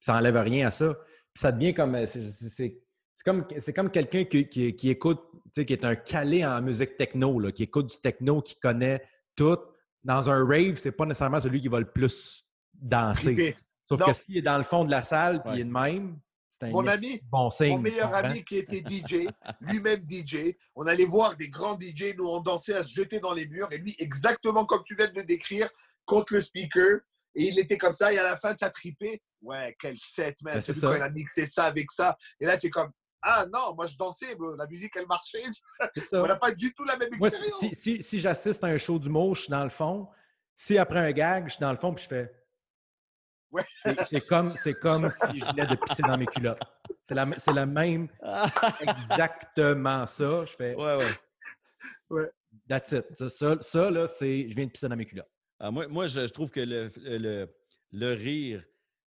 Ça enlève rien à ça. Puis ça devient comme. euh, c'est- c'est- comme, c'est comme quelqu'un qui, qui- qui écoute, tu sais, qui est un calé en musique techno, là, qui écoute du techno, qui connaît tout. Dans un rave, c'est pas nécessairement celui qui va le plus danser. Trippé. Sauf Non. que s'il est dans le fond de la salle, puis Ouais. il est de même, c'est un Mon ami, de bon signe. Mon meilleur tu ami qui était DJ, lui-même DJ, on allait voir des grands DJ, nous on dansait à se jeter dans les murs, et lui, exactement comme tu viens de le décrire, contre le speaker, Et il était comme ça, et à la fin, tu as trippé. Ouais, quel set, man. Ben, tu c'est quand il a mixé ça avec ça. Et là, tu es comme, ah non, moi je dansais, bro. la musique elle marchait. On n'a pas du tout la même Moi, expérience. si, si, si j'assiste à un show d'humour, je suis dans le fond. Si après un gag, je suis dans le fond puis je fais. Ouais. C'est- comme, c'est comme si je venais de pisser dans mes culottes. C'est la, c'est la même, exactement ça. Je fais. Ouais, ouais. That's it. Ça, ça, ça, là, c'est. Je viens de pisser dans mes culottes. Ah, moi, moi, je, je trouve que le, le, le rire,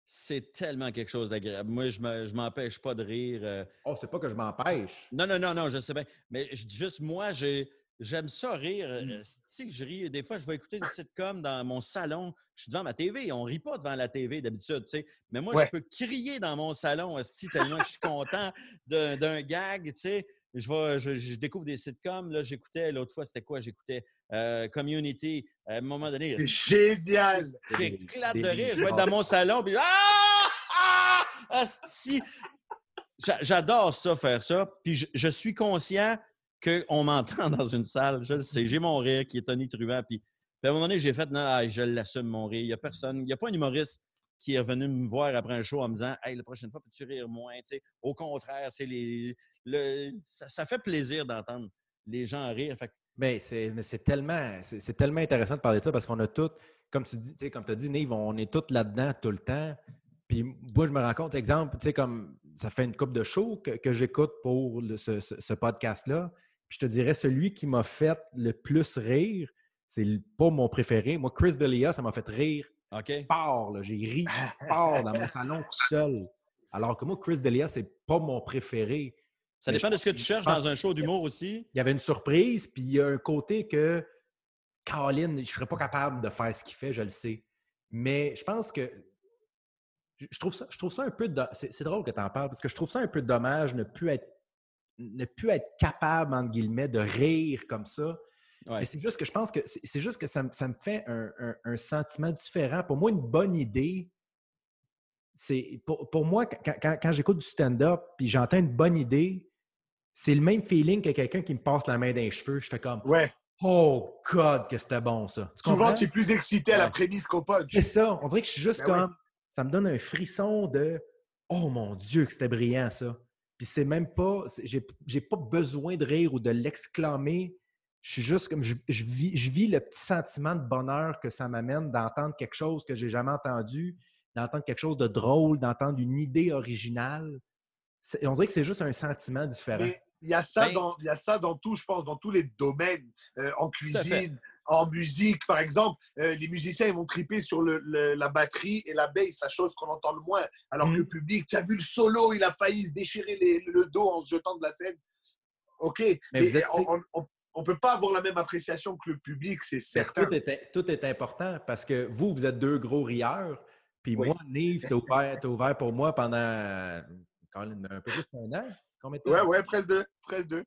c'est tellement quelque chose d'agréable. Moi, je ne m'empêche pas de rire. euh, Oh, c'est pas que je m'empêche. Non, non, non, non, je sais bien. Mais je dis juste moi, j'ai- j'aime ça rire. Mm. Euh, Si je ris, des fois, je vais écouter une sitcom dans mon salon. Je suis devant ma TV. On ne rit pas devant la TV d'habitude, tu sais. Mais moi, Ouais. je peux crier dans mon salon si tellement que je suis content d'un d'un gag, tu sais. Je, vais, je, je découvre des sitcoms. Là, j'écoutais, l'autre fois, c'était quoi? J'écoutais euh, Community. À un moment donné, C'est génial. J'éclate de rire. Je vais être dans mon salon, puis ah! Ah! Asti! J'adore ça, faire ça. Puis je, je suis conscient qu'on m'entend dans une salle. Je le sais. J'ai mon rire qui est tonitruant. Puis, puis à un moment donné, j'ai fait, non, ah, je l'assume, mon rire. Il n'y a personne. Il n'y a pas un humoriste qui est revenu me voir après un show en me disant, hey, la prochaine fois, peux-tu rire moins? Tu sais, au contraire, c'est les. Le, ça, ça fait plaisir d'entendre les gens rire. Fait que- Mais c'est, mais c'est tellement, c'est, c'est tellement intéressant de parler de ça parce qu'on a tout, comme tu dis, comme tu as dit, Nive, on est tous là-dedans tout le temps. Puis moi, je me rends compte, exemple, tu sais, comme ça fait une coupe de shows que, que j'écoute pour le- ce, ce- ce podcast-là. Puis je te dirais, celui qui m'a fait le plus rire, c'est pas mon préféré. Moi, Chris D'Elia, ça m'a fait rire OK? fort. là. J'ai ri fort dans mon salon tout seul. Alors que moi, Chris D'Elia, c'est pas mon préféré. Ça Mais dépend de ce que tu cherches dans un show d'humour aussi. il y avait une surprise, puis il y a un côté que Caroline, je ne serais pas capable de faire ce qu'il fait, je le sais. Mais je pense que je trouve ça, je trouve ça un peu. do- C'est drôle que tu en parles parce que je trouve ça un peu dommage ne plus être ne plus être capable, entre guillemets, de rire comme ça. Ouais. Mais c'est juste que je pense que c'est juste que ça, me- ça me fait un, un- un sentiment différent. Pour moi, une bonne idée, c'est pour, pour moi, quand, quand- quand j'écoute du stand-up puis j'entends une bonne idée, c'est le même feeling que quelqu'un qui me passe la main dans les cheveux. Je fais comme Ouais. Oh God, que c'était bon ça. Tu Souvent, tu es plus excité à la prémisse qu'au punch. C'est ça. On dirait que je suis juste Ben oui. comme. Ça me donne un frisson de Oh mon Dieu, que c'était brillant ça. Puis c'est même pas. j'ai pas besoin de rire ou de l'exclamer. Je suis juste comme. Je, je vis, je vis le petit sentiment de bonheur que ça m'amène d'entendre quelque chose que j'ai jamais entendu, d'entendre quelque chose de drôle, d'entendre une idée originale. C'est- On dirait que c'est juste un sentiment différent. Mais il y, a ça Ben- dans, il y a ça dans tout, je pense, dans tous les domaines. Euh, en cuisine, en musique, par exemple. euh, les musiciens, ils vont triper sur le- le- la batterie et la bass, la chose qu'on entend le moins. Alors que le public, tu as vu le solo, il a failli se déchirer les- le dos en se jetant de la scène. OK. Mais, êtes- on ne peut pas avoir la même appréciation que le public, c'est certain. Tout est, tout est important parce que vous, vous êtes deux gros rieurs. Puis Oui. moi, Nive, t'as ouvert, ouvert pour moi pendant Colin, un peu plus qu'un an. Combien de temps? Ouais, ouais, presque deux. Presque deux.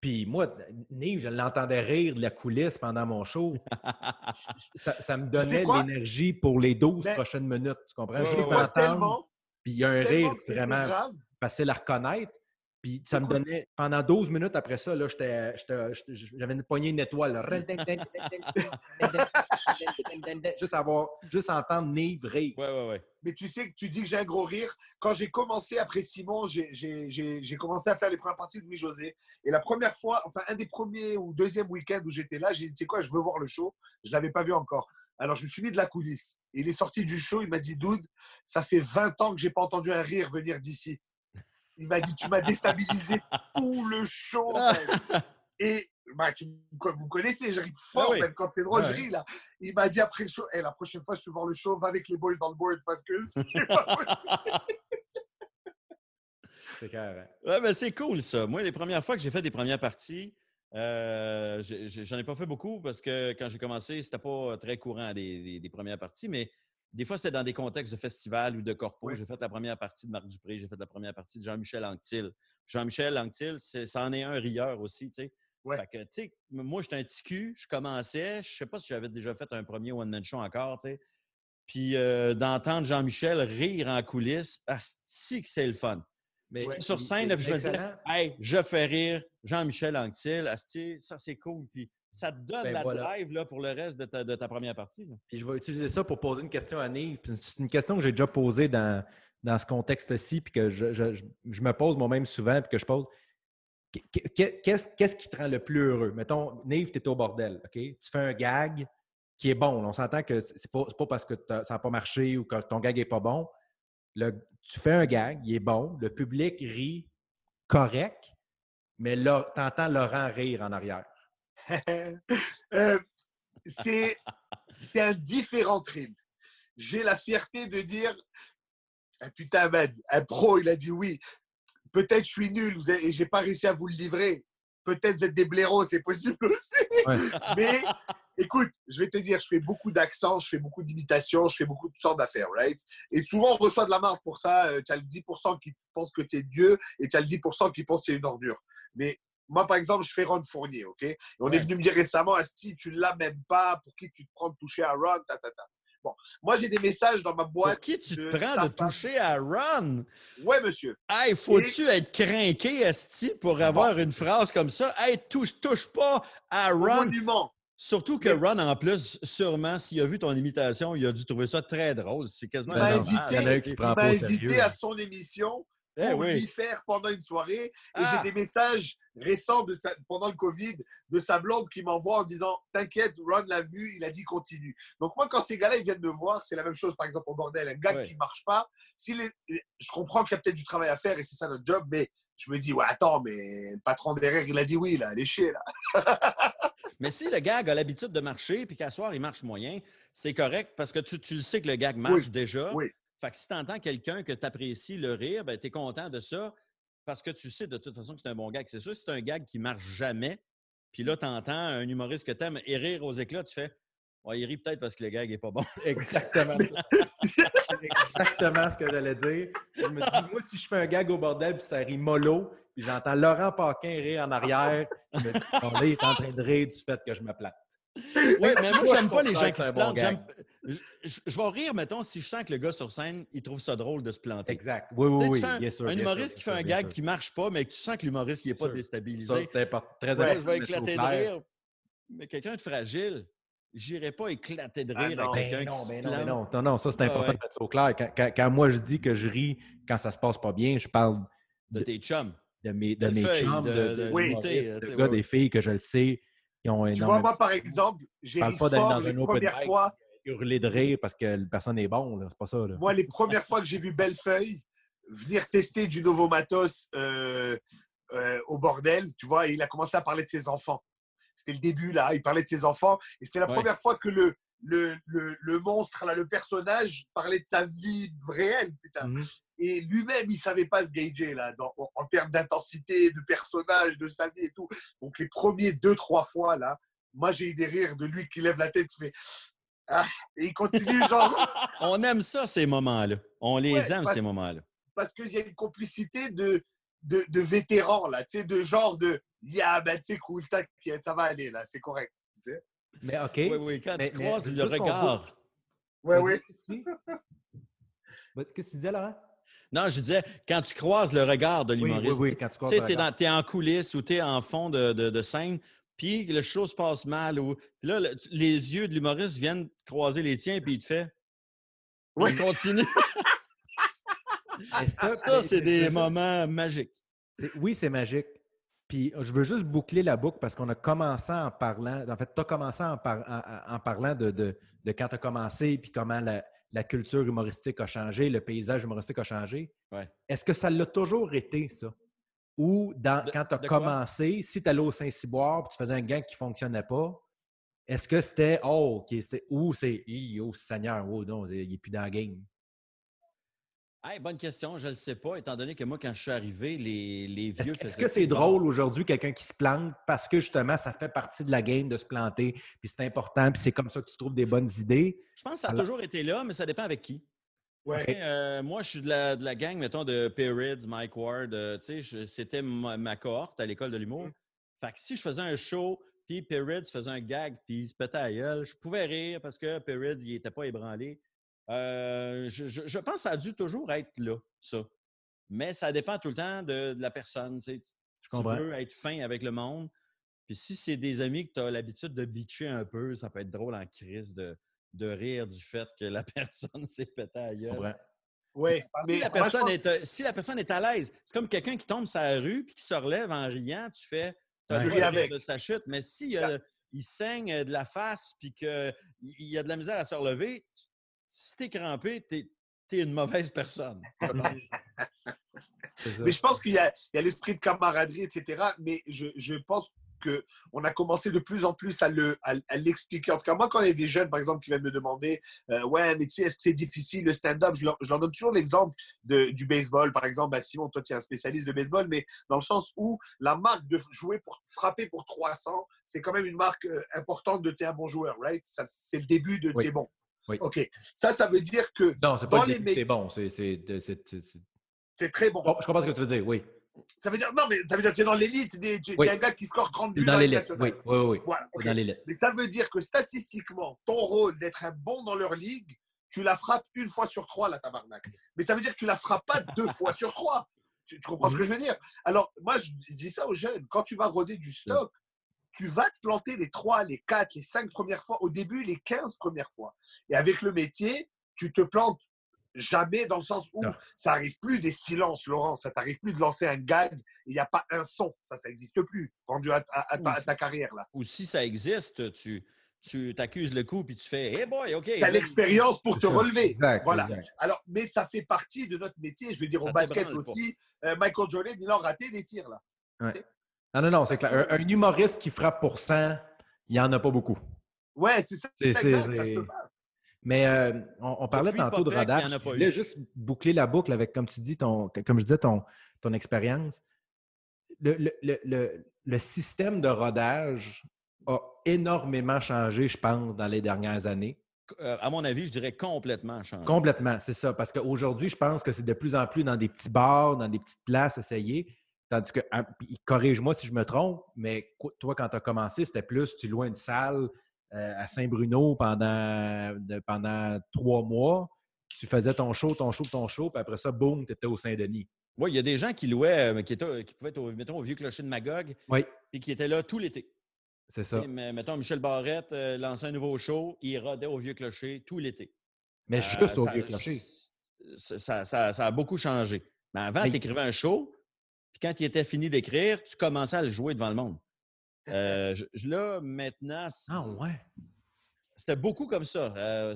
Puis moi, Nive, je l'entendais rire de la coulisse pendant mon show. ça, ça me donnait l'énergie pour les 12 Mais- prochaines minutes. Tu comprends? Je ouais, ouais. Puis il y a un rire vraiment facile à reconnaître. Puis ça me donnait, pendant 12 minutes après ça, là, j'étais- j'étais- j'étais- j'avais une poignée une étoile. là. juste, avoir, juste entendre Nive rire. Ouais, ouais, ouais. Mais tu sais que tu dis que j'ai un gros rire. Quand j'ai commencé après Simon, j'ai- j'ai j'ai- j'ai commencé à faire les premières parties de Louis-José. Et la première fois, enfin, un des premiers ou deuxième week-end où j'étais là, j'ai dit, tu sais quoi, je veux voir le show. Je ne l'avais pas vu encore. Alors, je me suis mis de la coulisse. Il est sorti du show, il m'a dit, Dude, ça fait 20 ans que j'ai pas entendu un rire venir d'ici. Il m'a dit, tu m'as déstabilisé tout le show. mec. Et bah, tu- vous connaissez, je ris fort, Ah oui. même quand c'est drôle, je ris là. Il m'a dit après le show, Eh, la prochaine fois, je peux voir le show, va avec les boys dans le board parce que c'est pas possible. C'est carré. Ouais, ben c'est cool ça. Moi, les premières fois que j'ai fait des premières parties, euh, j'en ai pas fait beaucoup parce que quand j'ai commencé, c'était pas très courant des, des- des premières parties, mais des fois, c'était dans des contextes de festival ou de corpo. Ouais. J'ai fait la première partie de Marc Dupré, j'ai fait la première partie de Jean-Michel Anctil. Jean-Michel Anctil, c'en est un rieur aussi, tu sais. Ouais. Fait que, tu sais, m- moi, j'étais un petit cul, je commençais, je sais pas si j'avais déjà fait un premier one-man show encore, tu sais. Puis euh, d'entendre Jean-Michel rire en coulisses, asti que c'est le fun. Mais J'étais sur scène, puis je me disais, hey, je fais rire Jean-Michel Anctil, asti, ça c'est cool. Puis ça te donne Ben la voilà. drive là, pour le reste de ta, de ta première partie. là. Puis je vais utiliser ça pour poser une question à Nive. C'est une question que j'ai déjà posée dans, dans ce contexte-ci, puis que je, je- je- me pose moi-même souvent, puis que je pose. Qu- qu- Qu'est-ce qu'est-ce qui te rend le plus heureux? Mettons, Nive, tu es au bordel, OK? Tu fais un gag qui est bon. On s'entend que c'est pas, pas parce que ça n'a pas marché ou que ton gag n'est pas bon. Le- tu fais un gag, il est bon, le public rit correct, mais tu entends Laurent rire en arrière. Euh, c'est un différent thrill. J'ai la fierté de dire ah, putain, man, un pro, il a dit oui. Peut-être je suis nul vous avez- et j'ai pas réussi à vous le livrer. Peut-être vous êtes des blaireaux, c'est possible aussi. Ouais. Mais écoute, je vais te dire, je fais beaucoup d'accents, je fais beaucoup d'imitations, je fais beaucoup de sortes d'affaires, right? Et souvent, on reçoit de la marque pour ça. Euh, Tu as le 10% qui pense que tu es Dieu et tu as le 10% qui pense que c'est une ordure. Mais moi, par exemple, je fais Ron Fournier, OK? Et on Ouais. est venu me dire récemment, Asti, tu l'as même pas, pour qui tu te prends de toucher à Ron, ta, ta, ta. Bon, moi, j'ai des messages dans ma boîte. Pour qui tu te prends de femme. toucher à Run? Ouais, monsieur. Hey, faut-tu être craqué, Esti, pour avoir une phrase comme ça? Hey, touche, touche pas à Au Run. monument. Surtout que Ron, en plus, sûrement, s'il a vu ton imitation, il a dû trouver ça très drôle. C'est quasiment Il m'a Ben il y en a un invité, il pas m'a au invité sérieux. à son émission Eh pour oui. lui faire pendant une soirée. Et Ah. j'ai des messages récents de sa- pendant le Covid de sa blonde qui m'envoie en disant T'inquiète, Ron l'a vu, il a dit continue. Donc, moi, quand ces gars-là ils viennent me voir, c'est la même chose, par exemple, au bordel. Un gars Ouais. qui ne marche pas, est- je comprends qu'il y a peut-être du travail à faire et c'est ça notre job, mais je me dis Ouais, attends, mais le patron derrière, il a dit oui, là, chier, là. Mais si le gag a l'habitude de marcher, puis qu'à soir, il marche moyen, c'est correct parce que tu, tu le sais que le gag marche déjà. oui. Fait que si tu entends quelqu'un que tu apprécies le rire, ben, tu es content de ça parce que tu sais de toute façon que c'est un bon gag. C'est sûr, si c'est un gag qui marche jamais, puis là, tu entends un humoriste que tu aimes et rire aux éclats, tu fais Ouais, il rit peut-être parce que le gag n'est pas bon. Exactement. Exactement ce que j'allais dire. Je me dis, moi, si je fais un gag au bordel puis ça rit mollo, puis j'entends Laurent Paquin rire en arrière, je me dis, là, il est en train de rire du fait que je me plante. Oui, mais moi, Moi, j'aime pas les gens qui se un bon plantent. Je, je- je vais rire, mettons, si je sens que le gars sur scène, il trouve ça drôle de se planter. Exact. Oui, oui, tu oui. un, bien sûr, un bien humoriste qui fait un gag qui marche pas, mais que tu sens que l'humoriste n'est pas sûr. déstabilisé. Ça, c'était import- très Là, important. je vais éclater de rire. Mais quelqu'un de fragile, j'irai pas éclater de Ah rire non. avec quelqu'un Ben non, qui se ben non, ben plante. non, non, non, ça c'est Ah important ouais. de mettre ça au clair. Quand, quand- quand moi je dis que je ris quand ça se passe pas bien, je parle de tes chums. de mes, de mes chums, de- Oui. gars, ouais. des filles que je le sais, qui ont Tu vois, moi, par exemple, j'ai ri fort dans les premières mic. fois. Hurler de rire parce que la personne est bon. C'est pas ça, là. Moi, les premières fois que j'ai vu Bellefeuille venir tester du nouveau matos euh, euh, au bordel, tu vois, il a commencé à parler de ses enfants. C'était le début, là. Il parlait de ses enfants. Et c'était la Ouais. première fois que le, le, le, le monstre, là, le personnage, parlait de sa vie réelle, putain. Mhm. Et lui-même, il savait pas se gager, là, dans- en, en termes d'intensité, de personnage, de sa vie et tout. Donc, les premiers deux, trois fois, là, moi, j'ai eu des rires de lui qui lève la tête, qui fait. Ah, et il continue, genre. On aime ça, ces moments-là. On les Ouais, aime, parce- ces moments-là. parce qu'il y a une complicité de, de, de vétérans, là, tu sais, de genre de Yeah, ben, tu sais, cool, t'inquiète, ça va aller, là, c'est correct. Tu sais? Mais OK. Oui, oui, quand Mais- tu mais croises le regard. Christy. Vas-y, Qu'est-ce que tu disais, Laurent? Non, je disais, quand tu croises le regard de Oui, oui, l'humoriste, oui, quand tu dans- t'es en coulisses ou tu es en fond de, de- de scène, puis le show se passe mal. Ou, puis là, le- les yeux de l'humoriste viennent croiser les tiens, puis il te fait. Il continue. Mais ça, Ça, c'est des ça, moments magiques. c'est- Oui, c'est magique. Puis je veux juste boucler la boucle parce qu'on a commencé en parlant. En fait, tu as commencé en, par- en- en- en parlant de, de- de quand tu as commencé puis comment la, la culture humoristique a changé, le paysage humoristique a changé. Ouais. Est-ce que ça l'a toujours été, ça? Ou dans, De- quand tu as commencé, si tu allais au Saint-Cyboire puis tu faisais un gag qui ne fonctionnait pas, est-ce que c'était Oh, ou c'est Oh Seigneur, oh non, il n'est plus dans la game? Hey, bonne question, je ne le sais pas, étant donné que moi, quand je suis arrivé, les, les vieux. Est-ce que c'est drôle aujourd'hui, quelqu'un qui se plante parce que justement, ça fait partie de la game de se planter, puis c'est important, puis c'est comme ça que tu trouves des bonnes idées? Je pense que ça a Alors- toujours été là, mais ça dépend avec qui. Ouais. Euh, moi, je suis de la, de la gang, mettons, de Perrids, Mike Ward. euh, tu sais, c'était ma, ma cohorte à l'école de l'humour. Mm. Fait que si je faisais un show, puis Perrids faisait un gag, puis il se pétait à gueule, je pouvais rire parce que Perrids, il n'était pas ébranlé. Euh, je, je- je pense que ça a dû toujours être là, ça. Mais ça dépend tout le temps de, de la personne. tu sais. Je Tu veux être fin avec le monde. Puis si c'est des amis que tu as l'habitude de bitcher un peu, ça peut être drôle en crise de, de rire du fait que la personne s'est pété à la Je gueule. comprends. Oui, Si mais la, moi, personne pense- est, euh, si la personne est à l'aise, c'est comme quelqu'un qui tombe sur la rue puis qui se relève en riant, tu fais Tu ris de rire avec. de sa chute. Mais s'il il saigne euh, de la face puis qu'il y a de la misère à se relever, tu- si t'es crampé, t'es es une mauvaise personne. Mais je pense qu'il y a, il y a l'esprit de camaraderie, etc. Mais je, je pense qu'on a commencé de plus en plus à le- à, à l'expliquer. En tout cas, moi, quand il y a des jeunes, par exemple, qui viennent me demander euh, Ouais, mais tu sais, est-ce que c'est difficile le stand-up? Je leur, je leur donne toujours l'exemple du baseball. Par exemple, bah, Simon, toi, tu es un spécialiste de baseball, mais dans le sens où la marque de jouer pour frapper pour 300, c'est quand même une marque euh, importante de t'es un bon joueur, right? Ça, C'est le début de Oui. t'es bon. Oui. OK. Ça, ça veut dire que Non, c'est pas le début, c'est bon. C'est, très bon. Oh, je comprends ce que tu veux dire, oui. Ça veut dire, non, mais ça veut dire que tu es dans l'élite, tu Oui. es un gars qui score 30 buts Dans dans l'élite, oui, oui, oui. Voilà. Dans. Mais ça veut dire que statistiquement, ton rôle d'être un bon dans leur ligue, tu la frappes une fois sur trois, la tabarnak. Mais ça veut dire que tu la frappes pas deux fois sur trois. Tu, tu comprends ce que je veux dire? Alors, moi, je dis- je dis ça aux jeunes. Quand tu vas roder du stock, tu vas te planter les trois, les quatre, les cinq premières fois. Au début, les 15 premières fois. Et avec le métier, tu te plantes jamais dans le sens où Non. ça arrive plus des silences, Laurent. Ça t'arrive plus de lancer un gag. Il n'y a pas un son. Ça, ça n'existe plus. Rendu à, à- à ta, à ta carrière, là. Ou si ça existe, tu tu t'accuses le coup puis tu fais Hey boy, OK. Tu as l'expérience pour te ça. relever. Exact, Voilà. exact. Alors, mais ça fait partie de notre métier. Je veux dire, Ça au basket aussi. euh, Michael Jordan, il a raté des tirs, là. Non, non, non, c'est clair. Un, un humoriste qui frappe pour 100, il n'y en a pas beaucoup. Ouais, c'est ça. C'est- exact, c'est- ça se peut pas. Mais euh, on, on parlait Depuis tantôt de rodage. Je eu. voulais juste boucler la boucle avec, comme tu dis, ton, comme je disais, ton, ton expérience. Le, le- le- le- système de rodage a énormément changé, je pense, dans les dernières années. Euh, à mon avis, je dirais complètement changé. Complètement, c'est ça. Parce qu'aujourd'hui, je pense que c'est de plus en plus dans des petits bars, dans des petites places essayées. Tandis que, puis corrige-moi si je me trompe, mais toi, quand tu as commencé, c'était plus, tu louais une salle à Saint-Bruno pendant, de- pendant trois mois. Tu faisais ton show, ton show, ton show, puis après ça, boum, tu étais au Saint-Denis. Oui, il y a des gens qui louaient, euh, qui, étaient, qui pouvaient être au, mettons, au vieux clocher de Magog, Oui, et qui étaient là tout l'été. c'est ça. mais, Mettons, Michel Barrette euh, lançait un nouveau show, il rodait au vieux clocher tout l'été. Mais Euh, juste au ça- vieux clocher. Ça, ça- ça- ça a beaucoup changé. Mais avant, Mais- tu écrivais un show, puis quand il était fini d'écrire, tu commençais à le jouer devant le monde. Euh, je- là, maintenant, Ah ouais. c'était beaucoup comme ça. Euh,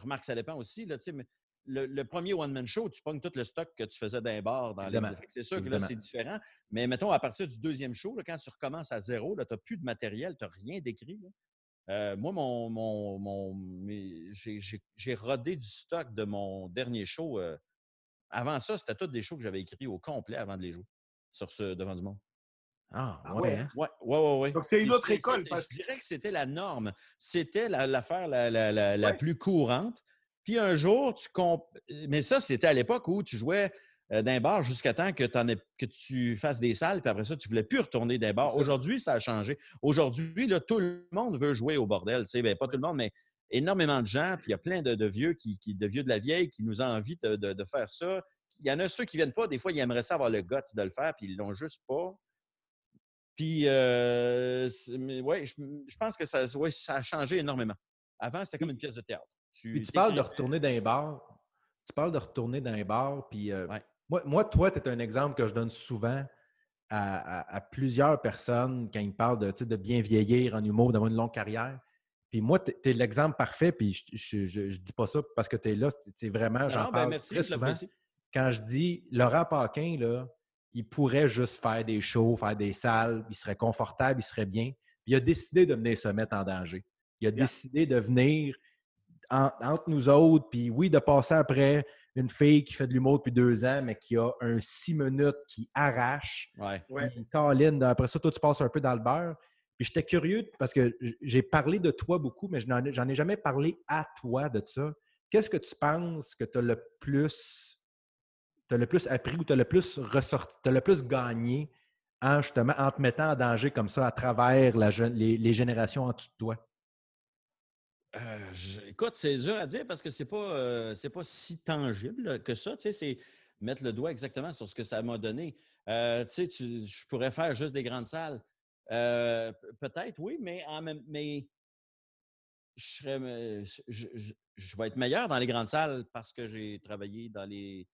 remarque, ça dépend aussi. Là, mais le, le premier one-man show, tu pognes tout le stock que tu faisais d'un bar dans les. C'est sûr que là, c'est différent. Mais mettons, à partir du deuxième show, là, quand tu recommences à zéro, tu n'as plus de matériel, tu n'as rien d'écrit. Euh, moi, mon, mon, mon- mes- j'ai- rodé du stock de mon dernier show. euh, avant ça, c'était tous des shows que j'avais écrits au complet avant de les jouer sur ce devant du monde. Ah, Ah ouais. ouais. hein? Ouais, ouais, ouais, ouais. Donc, c'est une autre école, Je dirais que c'était la norme. C'était la- l'affaire la, la, la, la Ouais. plus courante. Puis un jour, tu comp... Mais ça, c'était à l'époque où tu jouais euh, d'un bar jusqu'à temps que, t'en aies- que tu fasses des salles, puis après ça, tu voulais plus retourner d'un bar. Aujourd'hui, ça a changé. Aujourd'hui, là, tout le monde veut jouer au bordel. Tu sais, ben, pas tout le monde, mais énormément de gens. Puis il y a plein de, de vieux, qui, qui- de vieux de la vieille qui nous ont envie de, de- de faire ça. Il y en a ceux qui viennent pas. Des fois, ils aimeraient ça avoir le goût de le faire, puis ils l'ont juste pas. Puis, euh, ouais, je, je pense que ça, ouais, ça a changé énormément. Avant, c'était comme une pièce de théâtre. Puis tu parles de retourner dans les bars. Tu parles de retourner dans les bars. Puis euh, Ouais. moi, moi, toi, tu es un exemple que je donne souvent à, à- à plusieurs personnes quand ils me parlent de, tu de bien vieillir en humour, d'avoir une longue carrière. Puis moi, tu es, l'exemple parfait. Puis je, je, dis pas ça parce que tu es là. C'est vraiment, j'en non, ben, parle merci, très souvent. Quand je dis Laurent Paquin, là, il pourrait juste faire des shows, faire des salles, il serait confortable, il serait bien. Puis il a décidé de venir se mettre en danger. Il a Yeah. décidé de venir en- entre nous autres, puis oui, de passer après une fille qui fait de l'humour depuis deux ans, mais qui a un six minutes qui arrache. Ouais. Ouais. Colin, après ça, toi, tu passes un peu dans le beurre. Puis j'étais curieux parce que j'ai parlé de toi beaucoup, mais je n'en ai jamais parlé à toi de ça. Qu'est-ce que tu penses que tu as le plus t'as le plus appris ou tu as le plus ressorti, tu le plus gagné en justement en te mettant en danger comme ça à travers les, générations en dessous de toi? Euh, écoute, c'est dur à dire parce que c'est pas, euh, pas si tangible que ça. Tu sais, c'est mettre le doigt exactement sur ce que ça m'a donné. Euh, tu sais, tu- je pourrais faire juste des grandes salles. Peut-être, oui, mais en même mais je, serais, je, vais être meilleur dans les grandes salles parce que j'ai travaillé dans les,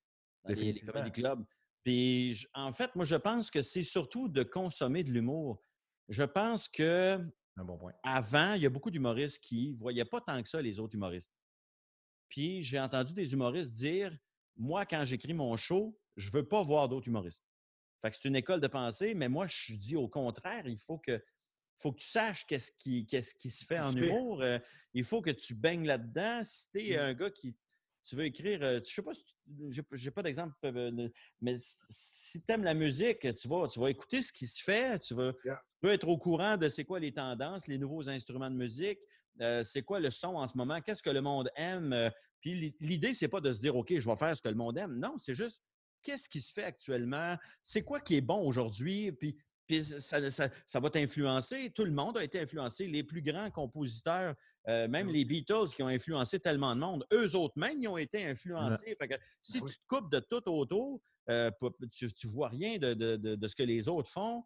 dans les, comedy clubs. Puis, en fait, moi, je pense que c'est surtout de consommer de l'humour. Je pense que Un bon point. avant, il y a beaucoup d'humoristes qui ne voyaient pas tant que ça les autres humoristes. Puis, j'ai entendu des humoristes dire Moi, quand j'écris mon show, je ne veux pas voir d'autres humoristes. Fait que c'est une école de pensée, mais moi, je dis au contraire, il faut que, faut que tu saches qu'est-ce qui, qu'est-ce qui se fait en humour. Euh, il faut que tu baignes là-dedans. Si tu es mmh. un gars qui tu veux écrire, euh, je sais pas, j'ai pas d'exemple, euh, mais si tu aimes la musique, tu vas, tu vas écouter ce qui se fait, tu, vas, tu être au courant de c'est quoi les tendances, les nouveaux instruments de musique, c'est quoi le son en ce moment, qu'est-ce que le monde aime. Puis l'idée, c'est pas de se dire, OK, je vais faire ce que le monde aime. Non, c'est juste qu'est-ce qui se fait actuellement, c'est quoi qui est bon aujourd'hui, puis, ça, va t'influencer. Tout le monde a été influencé. Les plus grands compositeurs, euh, même les Beatles qui ont influencé tellement de monde, eux autres même, ils ont été influencés. si ben tu te coupes de tout autour, euh, tu ne vois rien de, ce que les autres font,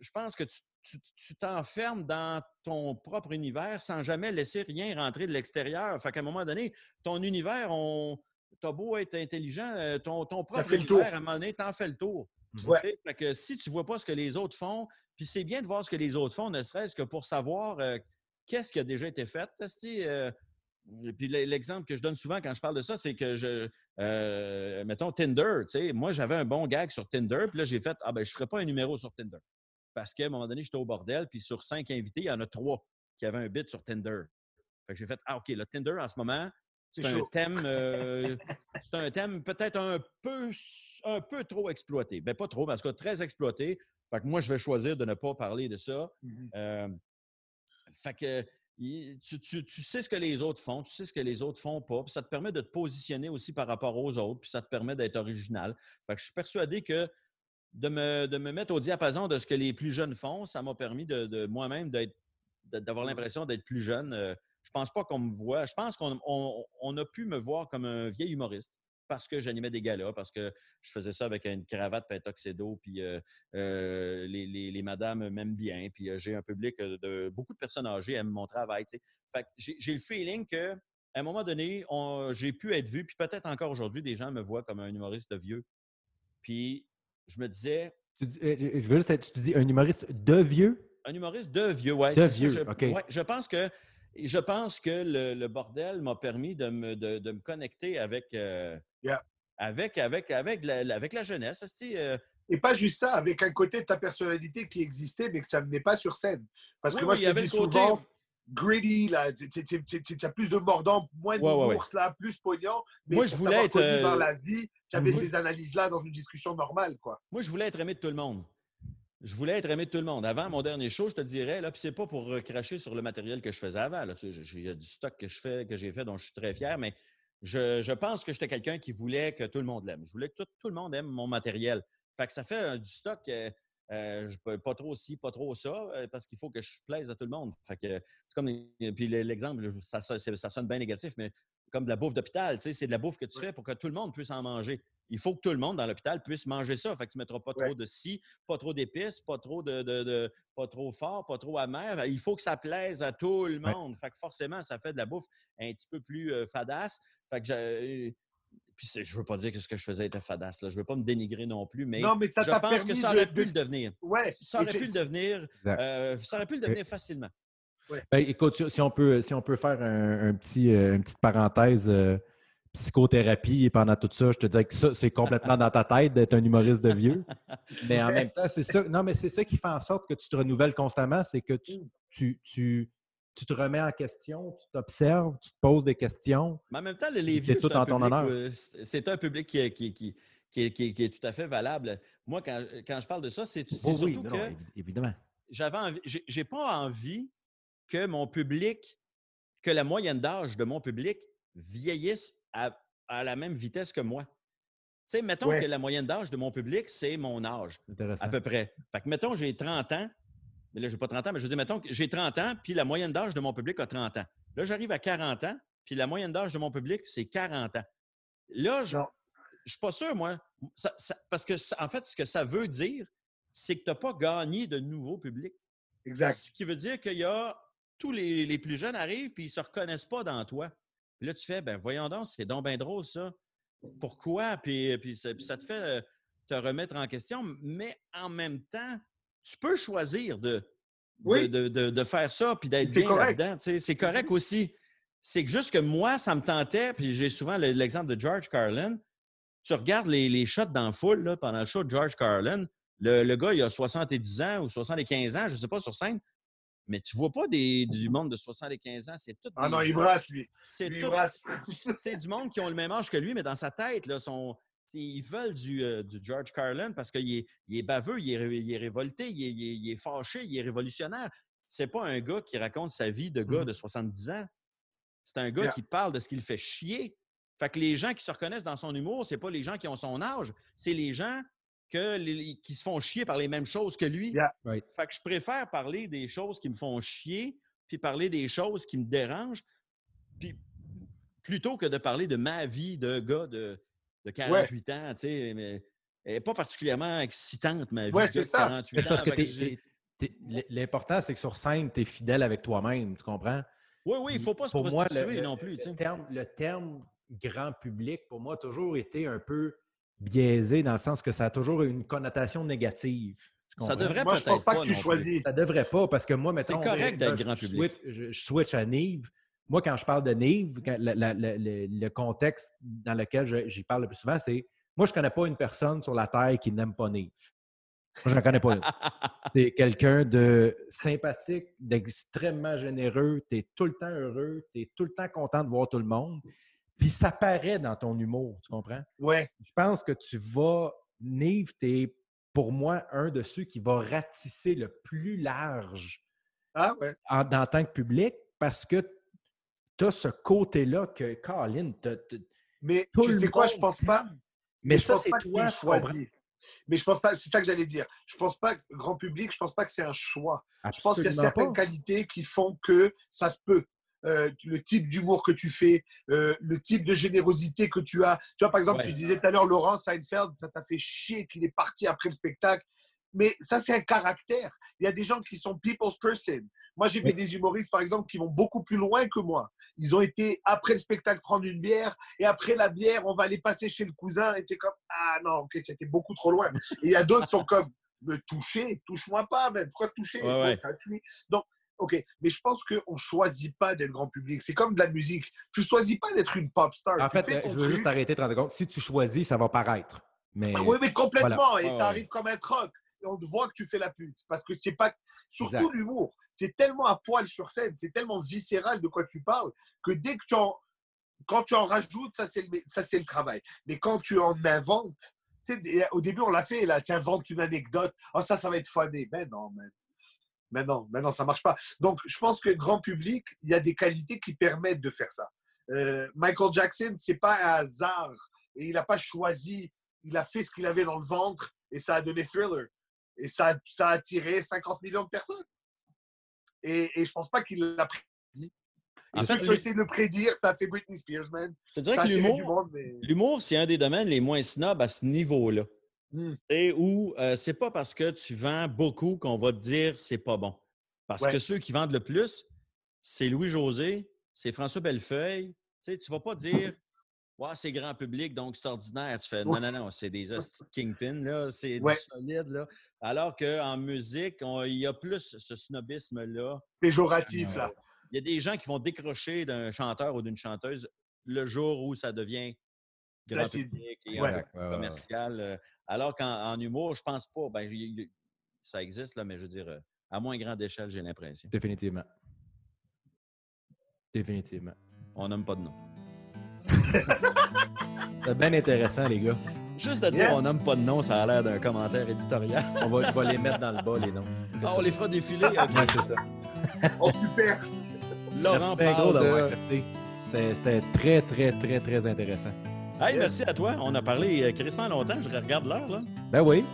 je pense que tu t'enfermes dans ton propre univers sans jamais laisser rien rentrer de l'extérieur. Fait qu'à un moment donné, ton univers, on, t'as beau être intelligent, euh, ton, ton propre univers, à un moment donné, t'en fais le tour. Ouais. Fait que si tu ne vois pas ce que les autres font, puis c'est bien de voir ce que les autres font, ne serait-ce que pour savoir euh, qu'est-ce qui a déjà été fait. Euh, puis l'exemple que je donne souvent quand je parle de ça, c'est que je, mettons Tinder, tu sais, moi j'avais un bon gag sur Tinder, puis là j'ai fait, ah ben je ne ferai pas un numéro sur Tinder. Parce qu'à un moment donné, j'étais au bordel, puis sur cinq invités, il y en a trois qui avaient un bit sur Tinder. Fait que j'ai fait, ah OK, le Tinder en ce moment, c'est un thème, euh, c'est un thème peut-être un peu, un peu trop exploité. Ben, pas trop, parce que très exploité. Fait que moi, je vais choisir de ne pas parler de ça. Mmh euh, fait que tu, sais ce que les autres font, tu sais ce que les autres font pas, puis ça te permet de te positionner aussi par rapport aux autres, puis ça te permet d'être original. Fait que je suis persuadé que de me, de me, mettre au diapason de ce que les plus jeunes font, ça m'a permis de, moi-même d'avoir l'impression d'être plus jeune. Euh, je pense pas qu'on me voit. Je pense qu'on a pu me voir comme un vieil humoriste parce que j'animais des galas, parce que je faisais ça avec une cravate pentoxédo, puis euh, euh, les, madames m'aiment bien, puis euh, j'ai un public de beaucoup de personnes âgées aiment mon travail. Fait j'ai le feeling que à un moment donné, j'ai pu être vu, puis peut-être encore aujourd'hui, des gens me voient comme un humoriste de vieux. Puis je me disais. Tu, je veux juste, tu dis un humoriste de vieux? Un humoriste de vieux, oui. De vieux, je, OK. je pense que je pense que le, bordel m'a permis de me, de, me connecter avec, euh, avec, avec, avec, la, avec la jeunesse. Euh. Et pas juste ça, avec un côté de ta personnalité qui existait, mais que tu n'amenais pas sur scène. Parce que moi, je te dis souvent, gritty, là, tu as plus de mordant, moins de ouais, là, plus poignant. Mais moi, je voulais être. Dans euh, la vie, tu avais ces analyses-là dans une discussion normale. Quoi. Moi, je voulais être aimé de tout le monde je voulais être aimé de tout le monde. Avant mon dernier show, je te dirais, là, puis c'est pas pour cracher sur le matériel que je faisais avant. Là, il y a du stock que je fais, que j'ai fait, dont je suis très fier, mais je, pense que j'étais quelqu'un qui voulait que tout le monde l'aime. Je voulais que tout, le monde aime mon matériel. Fait que ça fait euh, du stock. Euh, euh, pas trop ci, pas trop ça, parce qu'il faut que je plaise à tout le monde. Fait que c'est comme puis l'exemple, ça, ça, sonne bien négatif, mais comme de la bouffe d'hôpital, c'est de la bouffe que tu fais pour que tout le monde puisse en manger il faut que tout le monde dans l'hôpital puisse manger ça. Fait que tu ne mettras pas trop de ci, pas trop d'épices, pas trop de, pas trop fort, pas trop amer. Il faut que ça plaise à tout le monde. Fait que forcément, ça fait de la bouffe un petit peu plus euh, fadasse. Fait que euh, puis je ne veux pas dire que ce que je faisais était fadasse. Là. Je ne veux pas me dénigrer non plus, mais, non, mais ça je pense que ça aurait pu le devenir. Ouais. Ça aurait pu le devenir. Euh, ça aurait pu le devenir facilement. Ben, écoute, si on peut, si on peut faire un, petit, une petite parenthèse psychothérapie pendant tout ça, je te dirais que ça, c'est complètement dans ta tête d'être un humoriste de vieux. Mais en même temps, c'est ça. Non, mais c'est ça qui fait en sorte que tu te renouvelles constamment, c'est que tu, tu, tu, tu, te remets en question, tu t'observes, tu te poses des questions. Mais en même temps, les vieux, c'est un, public, c'est un public qui, qui, qui, qui, est, tout à fait valable. Moi, quand, quand je parle de ça, c'est surtout que. évidemment. J'avais envie, j'ai pas envie que mon public, que la moyenne d'âge de mon public vieillisse à, la même vitesse que moi. Tu sais, mettons que la moyenne d'âge de mon public, c'est mon âge, à peu près. Fait que, mettons, j'ai 30 ans, mais là, je n'ai pas 30 ans, mais je veux dire, mettons que j'ai 30 ans, puis la moyenne d'âge de mon public a 30 ans. Là, j'arrive à 40 ans, puis la moyenne d'âge de mon public, c'est 40 ans. Là, je ne suis pas sûr, moi, parce que, en fait, ce que ça veut dire, c'est que tu n'as pas gagné de nouveau public. Exact. Ce qui veut dire qu'il y a tous les, les plus jeunes arrivent puis ils ne se reconnaissent pas dans toi. Puis là, tu fais, ben voyons donc, c'est donc bien drôle ça. Pourquoi? Puis, puis, ça, puis ça te fait euh, te remettre en question. Mais en même temps, tu peux choisir de, de- Oui. de, de- de faire ça puis d'être bien là-dedans. C'est correct aussi. C'est juste que moi, ça me tentait, puis j'ai souvent le- l'exemple de George Carlin. Tu regardes les, les shots dans la foule là, pendant le show de George Carlin. Le, le gars, il a 70 ans ou 75 ans, je ne sais pas, sur scène. Mais tu vois pas des, du monde de 75 ans. C'est tout. Ah non, il brasse, lui. C'est tout- c'est du monde qui ont le même âge que lui, mais dans sa tête, là, t'sais, ils veulent du, euh, du George Carlin parce qu'il est, il est baveux, il est, ré- il est révolté, il est, il fâché, il est révolutionnaire. C'est pas un gars qui raconte sa vie de gars Mhm. de 70 ans. C'est un gars Yeah. qui parle de ce qui le fait chier. Fait que les gens qui se reconnaissent dans son humour, c'est pas les gens qui ont son âge, c'est les gens que les- qui se font chier par les mêmes choses que lui. Yeah. Right. Fait que je préfère parler des choses qui me font chier, puis parler des choses qui me dérangent, puis plutôt que de parler de ma vie de gars de, de 48 ans, tu sais, mais elle n'est pas particulièrement excitante, ma vie Ouais, de c'est gars de ça. 48 Mais c'est parce ans. l'important, c'est que sur scène, tu es fidèle avec toi-même, tu comprends? Oui, oui, il ne faut pas se Pour moi, le- prostituer non plus, terme, le terme grand public, pour moi, a toujours été un peu biaisé dans le sens que ça a toujours une connotation négative. Ça devrait Moi, je pense pas pas que tu choisis. Ça devrait pas, parce que moi, mettons... correct là, d'être je- grand je public. switch- Je, je switch à Nive. Moi, quand je parle de Nive, quand- la- la- la- le, le contexte dans lequel je- j'y parle le plus souvent, c'est... Moi, je connais pas une personne sur la Terre qui n'aime pas Nive. Moi, je n'en connais pas une. Tu es quelqu'un de sympathique, d'extrêmement généreux, tu es tout le temps heureux, tu es tout le temps content de voir tout le monde. Puis ça paraît dans ton humour, tu comprends? Ouais. Je pense que tu vas, Nive, tu es pour moi un de ceux qui va ratisser le plus large Ah ouais. en, en tant que public parce que tu as ce côté-là que, Colin, t'as- t'as- Mais tu sais quoi, je pense pas. mais ça, c'est tu toi, tu choisis. Mais je pense pas, c'est ça que j'allais dire. Je pense pas, grand public, je pense pas que c'est un choix. Je pense qu'il y a certaines pas. qualités qui font que ça se peut. Euh, le type d'humour que tu fais, euh, le type de générosité que tu as. Tu vois, par exemple, Ouais. tu disais tout à l'heure, Laurent Seinfeld, ça t'a fait chier qu'il est parti après le spectacle. Mais ça, c'est un caractère. Il y a des gens qui sont people's person. Moi, j'ai Oui. vu des humoristes, par exemple, qui vont beaucoup plus loin que moi. Ils ont été, après le spectacle, prendre une bière, et après la bière, on va aller passer chez le cousin, et c'est comme, ah non, ok, tu étais beaucoup trop loin. Et il y a d'autres qui sont comme, me toucher, touche-moi pas, mais pourquoi toucher? Ouais, ouais. Donc, ok, mais je pense qu'on ne choisit pas d'être grand public. C'est comme de la musique. Tu ne choisis pas d'être une pop star. En Tu fait, fais euh, je veux juste arrêter 30 secondes. Si tu choisis, ça va paraître. Mais Ah oui, mais complètement. Et ça ouais. arrive comme un troc. Et on te voit que tu fais la pute. Parce que c'est pas. Surtout l'humour. C'est tellement à poil sur scène, c'est tellement viscéral de quoi tu parles, que dès que tu en. Quand tu en rajoutes, ça c'est le, ça, c'est le travail. Mais quand tu en inventes, tu sais, des- au début on l'a fait, là, tu inventes une anecdote. Oh, ça, ça va être funny. Ben non, man. Mais non, mais non, ça marche pas. Donc, je pense que grand public, il y a des qualités qui permettent de faire ça. Euh, Michael Jackson, c'est pas un hasard. Et il n'a pas choisi. Il a fait ce qu'il avait dans le ventre et ça a donné Thriller. Et ça, ça a attiré 50 millions de personnes. Et, et je pense pas qu'il l'a prédit. En fait, qui lui- essaient de le prédire, ça a fait Britney Spears, man. Je te dirais Ça que l'humour, mais. L'humour, c'est un des domaines les moins snobs à ce niveau-là. Hmm. Et où euh, c'est pas parce que tu vends beaucoup qu'on va te dire c'est pas bon. Parce Ouais. que ceux qui vendent le plus, c'est Louis-José, c'est François Bellefeuille. Tu sais, tu vas pas dire Ouais, c'est grand public, donc c'est ordinaire. Tu fais non, non, non, c'est des hosties de kingpin, là, c'est Ouais. solide. Là. Alors qu'en musique, il y a plus ce snobisme-là. Péjoratif, Euh, là. Il y a des gens qui vont décrocher d'un chanteur ou d'une chanteuse le jour où ça devient grand Platine. public et Ouais. commercial. euh, Alors qu'en en humour, je pense pas. Ben, ça existe, là, mais je veux dire, euh, à moins grande échelle, j'ai l'impression. définitivement. Définitivement. On nomme pas de nom. C'est bien intéressant, les gars. Juste de dire Yeah. on nomme pas de nom, ça a l'air d'un commentaire éditorial. On va, je vais les mettre dans le bas, les noms. Ah, on les fera défiler. Ouais, c'est ça. Oh, super. Laurent Merci gros d'avoir de... accepté. C'était très, très, très, très intéressant. Hey, Yes. merci à toi. On a parlé euh, crissement longtemps. Je regarde l'heure, là. Ben oui.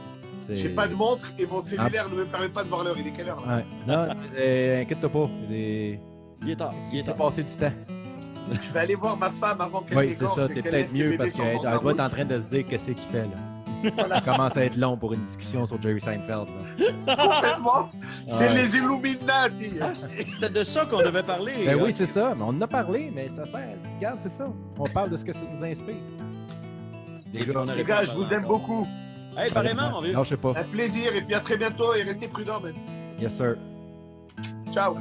J'ai pas de montre et mon cellulaire ne me permet pas de voir l'heure. Il est quelle heure là? Ouais. Non, euh, inquiète-toi pas. C'est Il est tard. Il est c'est tard. passé du temps. Je vais aller voir ma femme avant qu'elle Oui, c'est ça. T'es peut-être mieux parce qu'elle doit être en train de se dire qu'est-ce qu'il fait, là. Ça commence à être long pour une discussion sur Jerry Seinfeld. Complètement. C'est Ouais. les Illuminati. C'était de ça qu'on devait parler. Ben oui, Ok. c'est ça. Mais on en a parlé, mais ça sert. Regarde, c'est ça. On parle de ce que ça nous inspire. Les gars, on aurait Les pas gars, je vous aime encore. beaucoup. Hey, pareillement, mon vieux. Non, je sais pas. Un plaisir et puis à très bientôt et restez prudents, man. Yes, sir. Ciao.